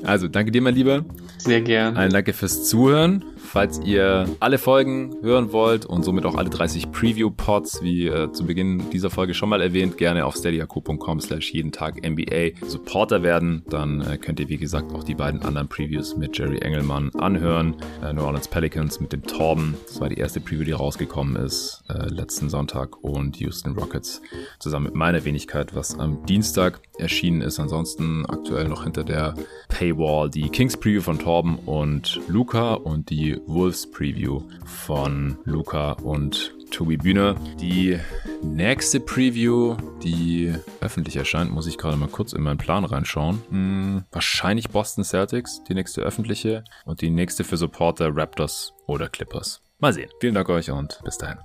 wir. Also, danke dir, mein Lieber. Sehr gern. Ein Danke fürs Zuhören Falls ihr alle Folgen hören wollt und somit auch alle 30 Preview-Pods, wie äh, zu Beginn dieser Folge schon mal erwähnt, gerne auf steadyako.com slash jeden Tag NBA Supporter werden. Dann äh, könnt ihr, wie gesagt, auch die beiden anderen Previews mit Jerry Engelmann anhören. Äh, New Orleans Pelicans mit dem Torben. Das war die erste Preview, die rausgekommen ist äh, letzten Sonntag. Und Houston Rockets zusammen mit meiner Wenigkeit, was am Dienstag erschienen ist. Ansonsten aktuell noch hinter der Paywall die Kings Preview von Torben und Luca und die Wolves Preview von Luca und Tobi Bühne. Die nächste Preview, die öffentlich erscheint, muss ich gerade mal kurz in meinen Plan reinschauen. Hm, wahrscheinlich Boston Celtics, die nächste öffentliche. Und die nächste für Supporter Raptors oder Clippers. Mal sehen. Vielen Dank euch und bis dahin.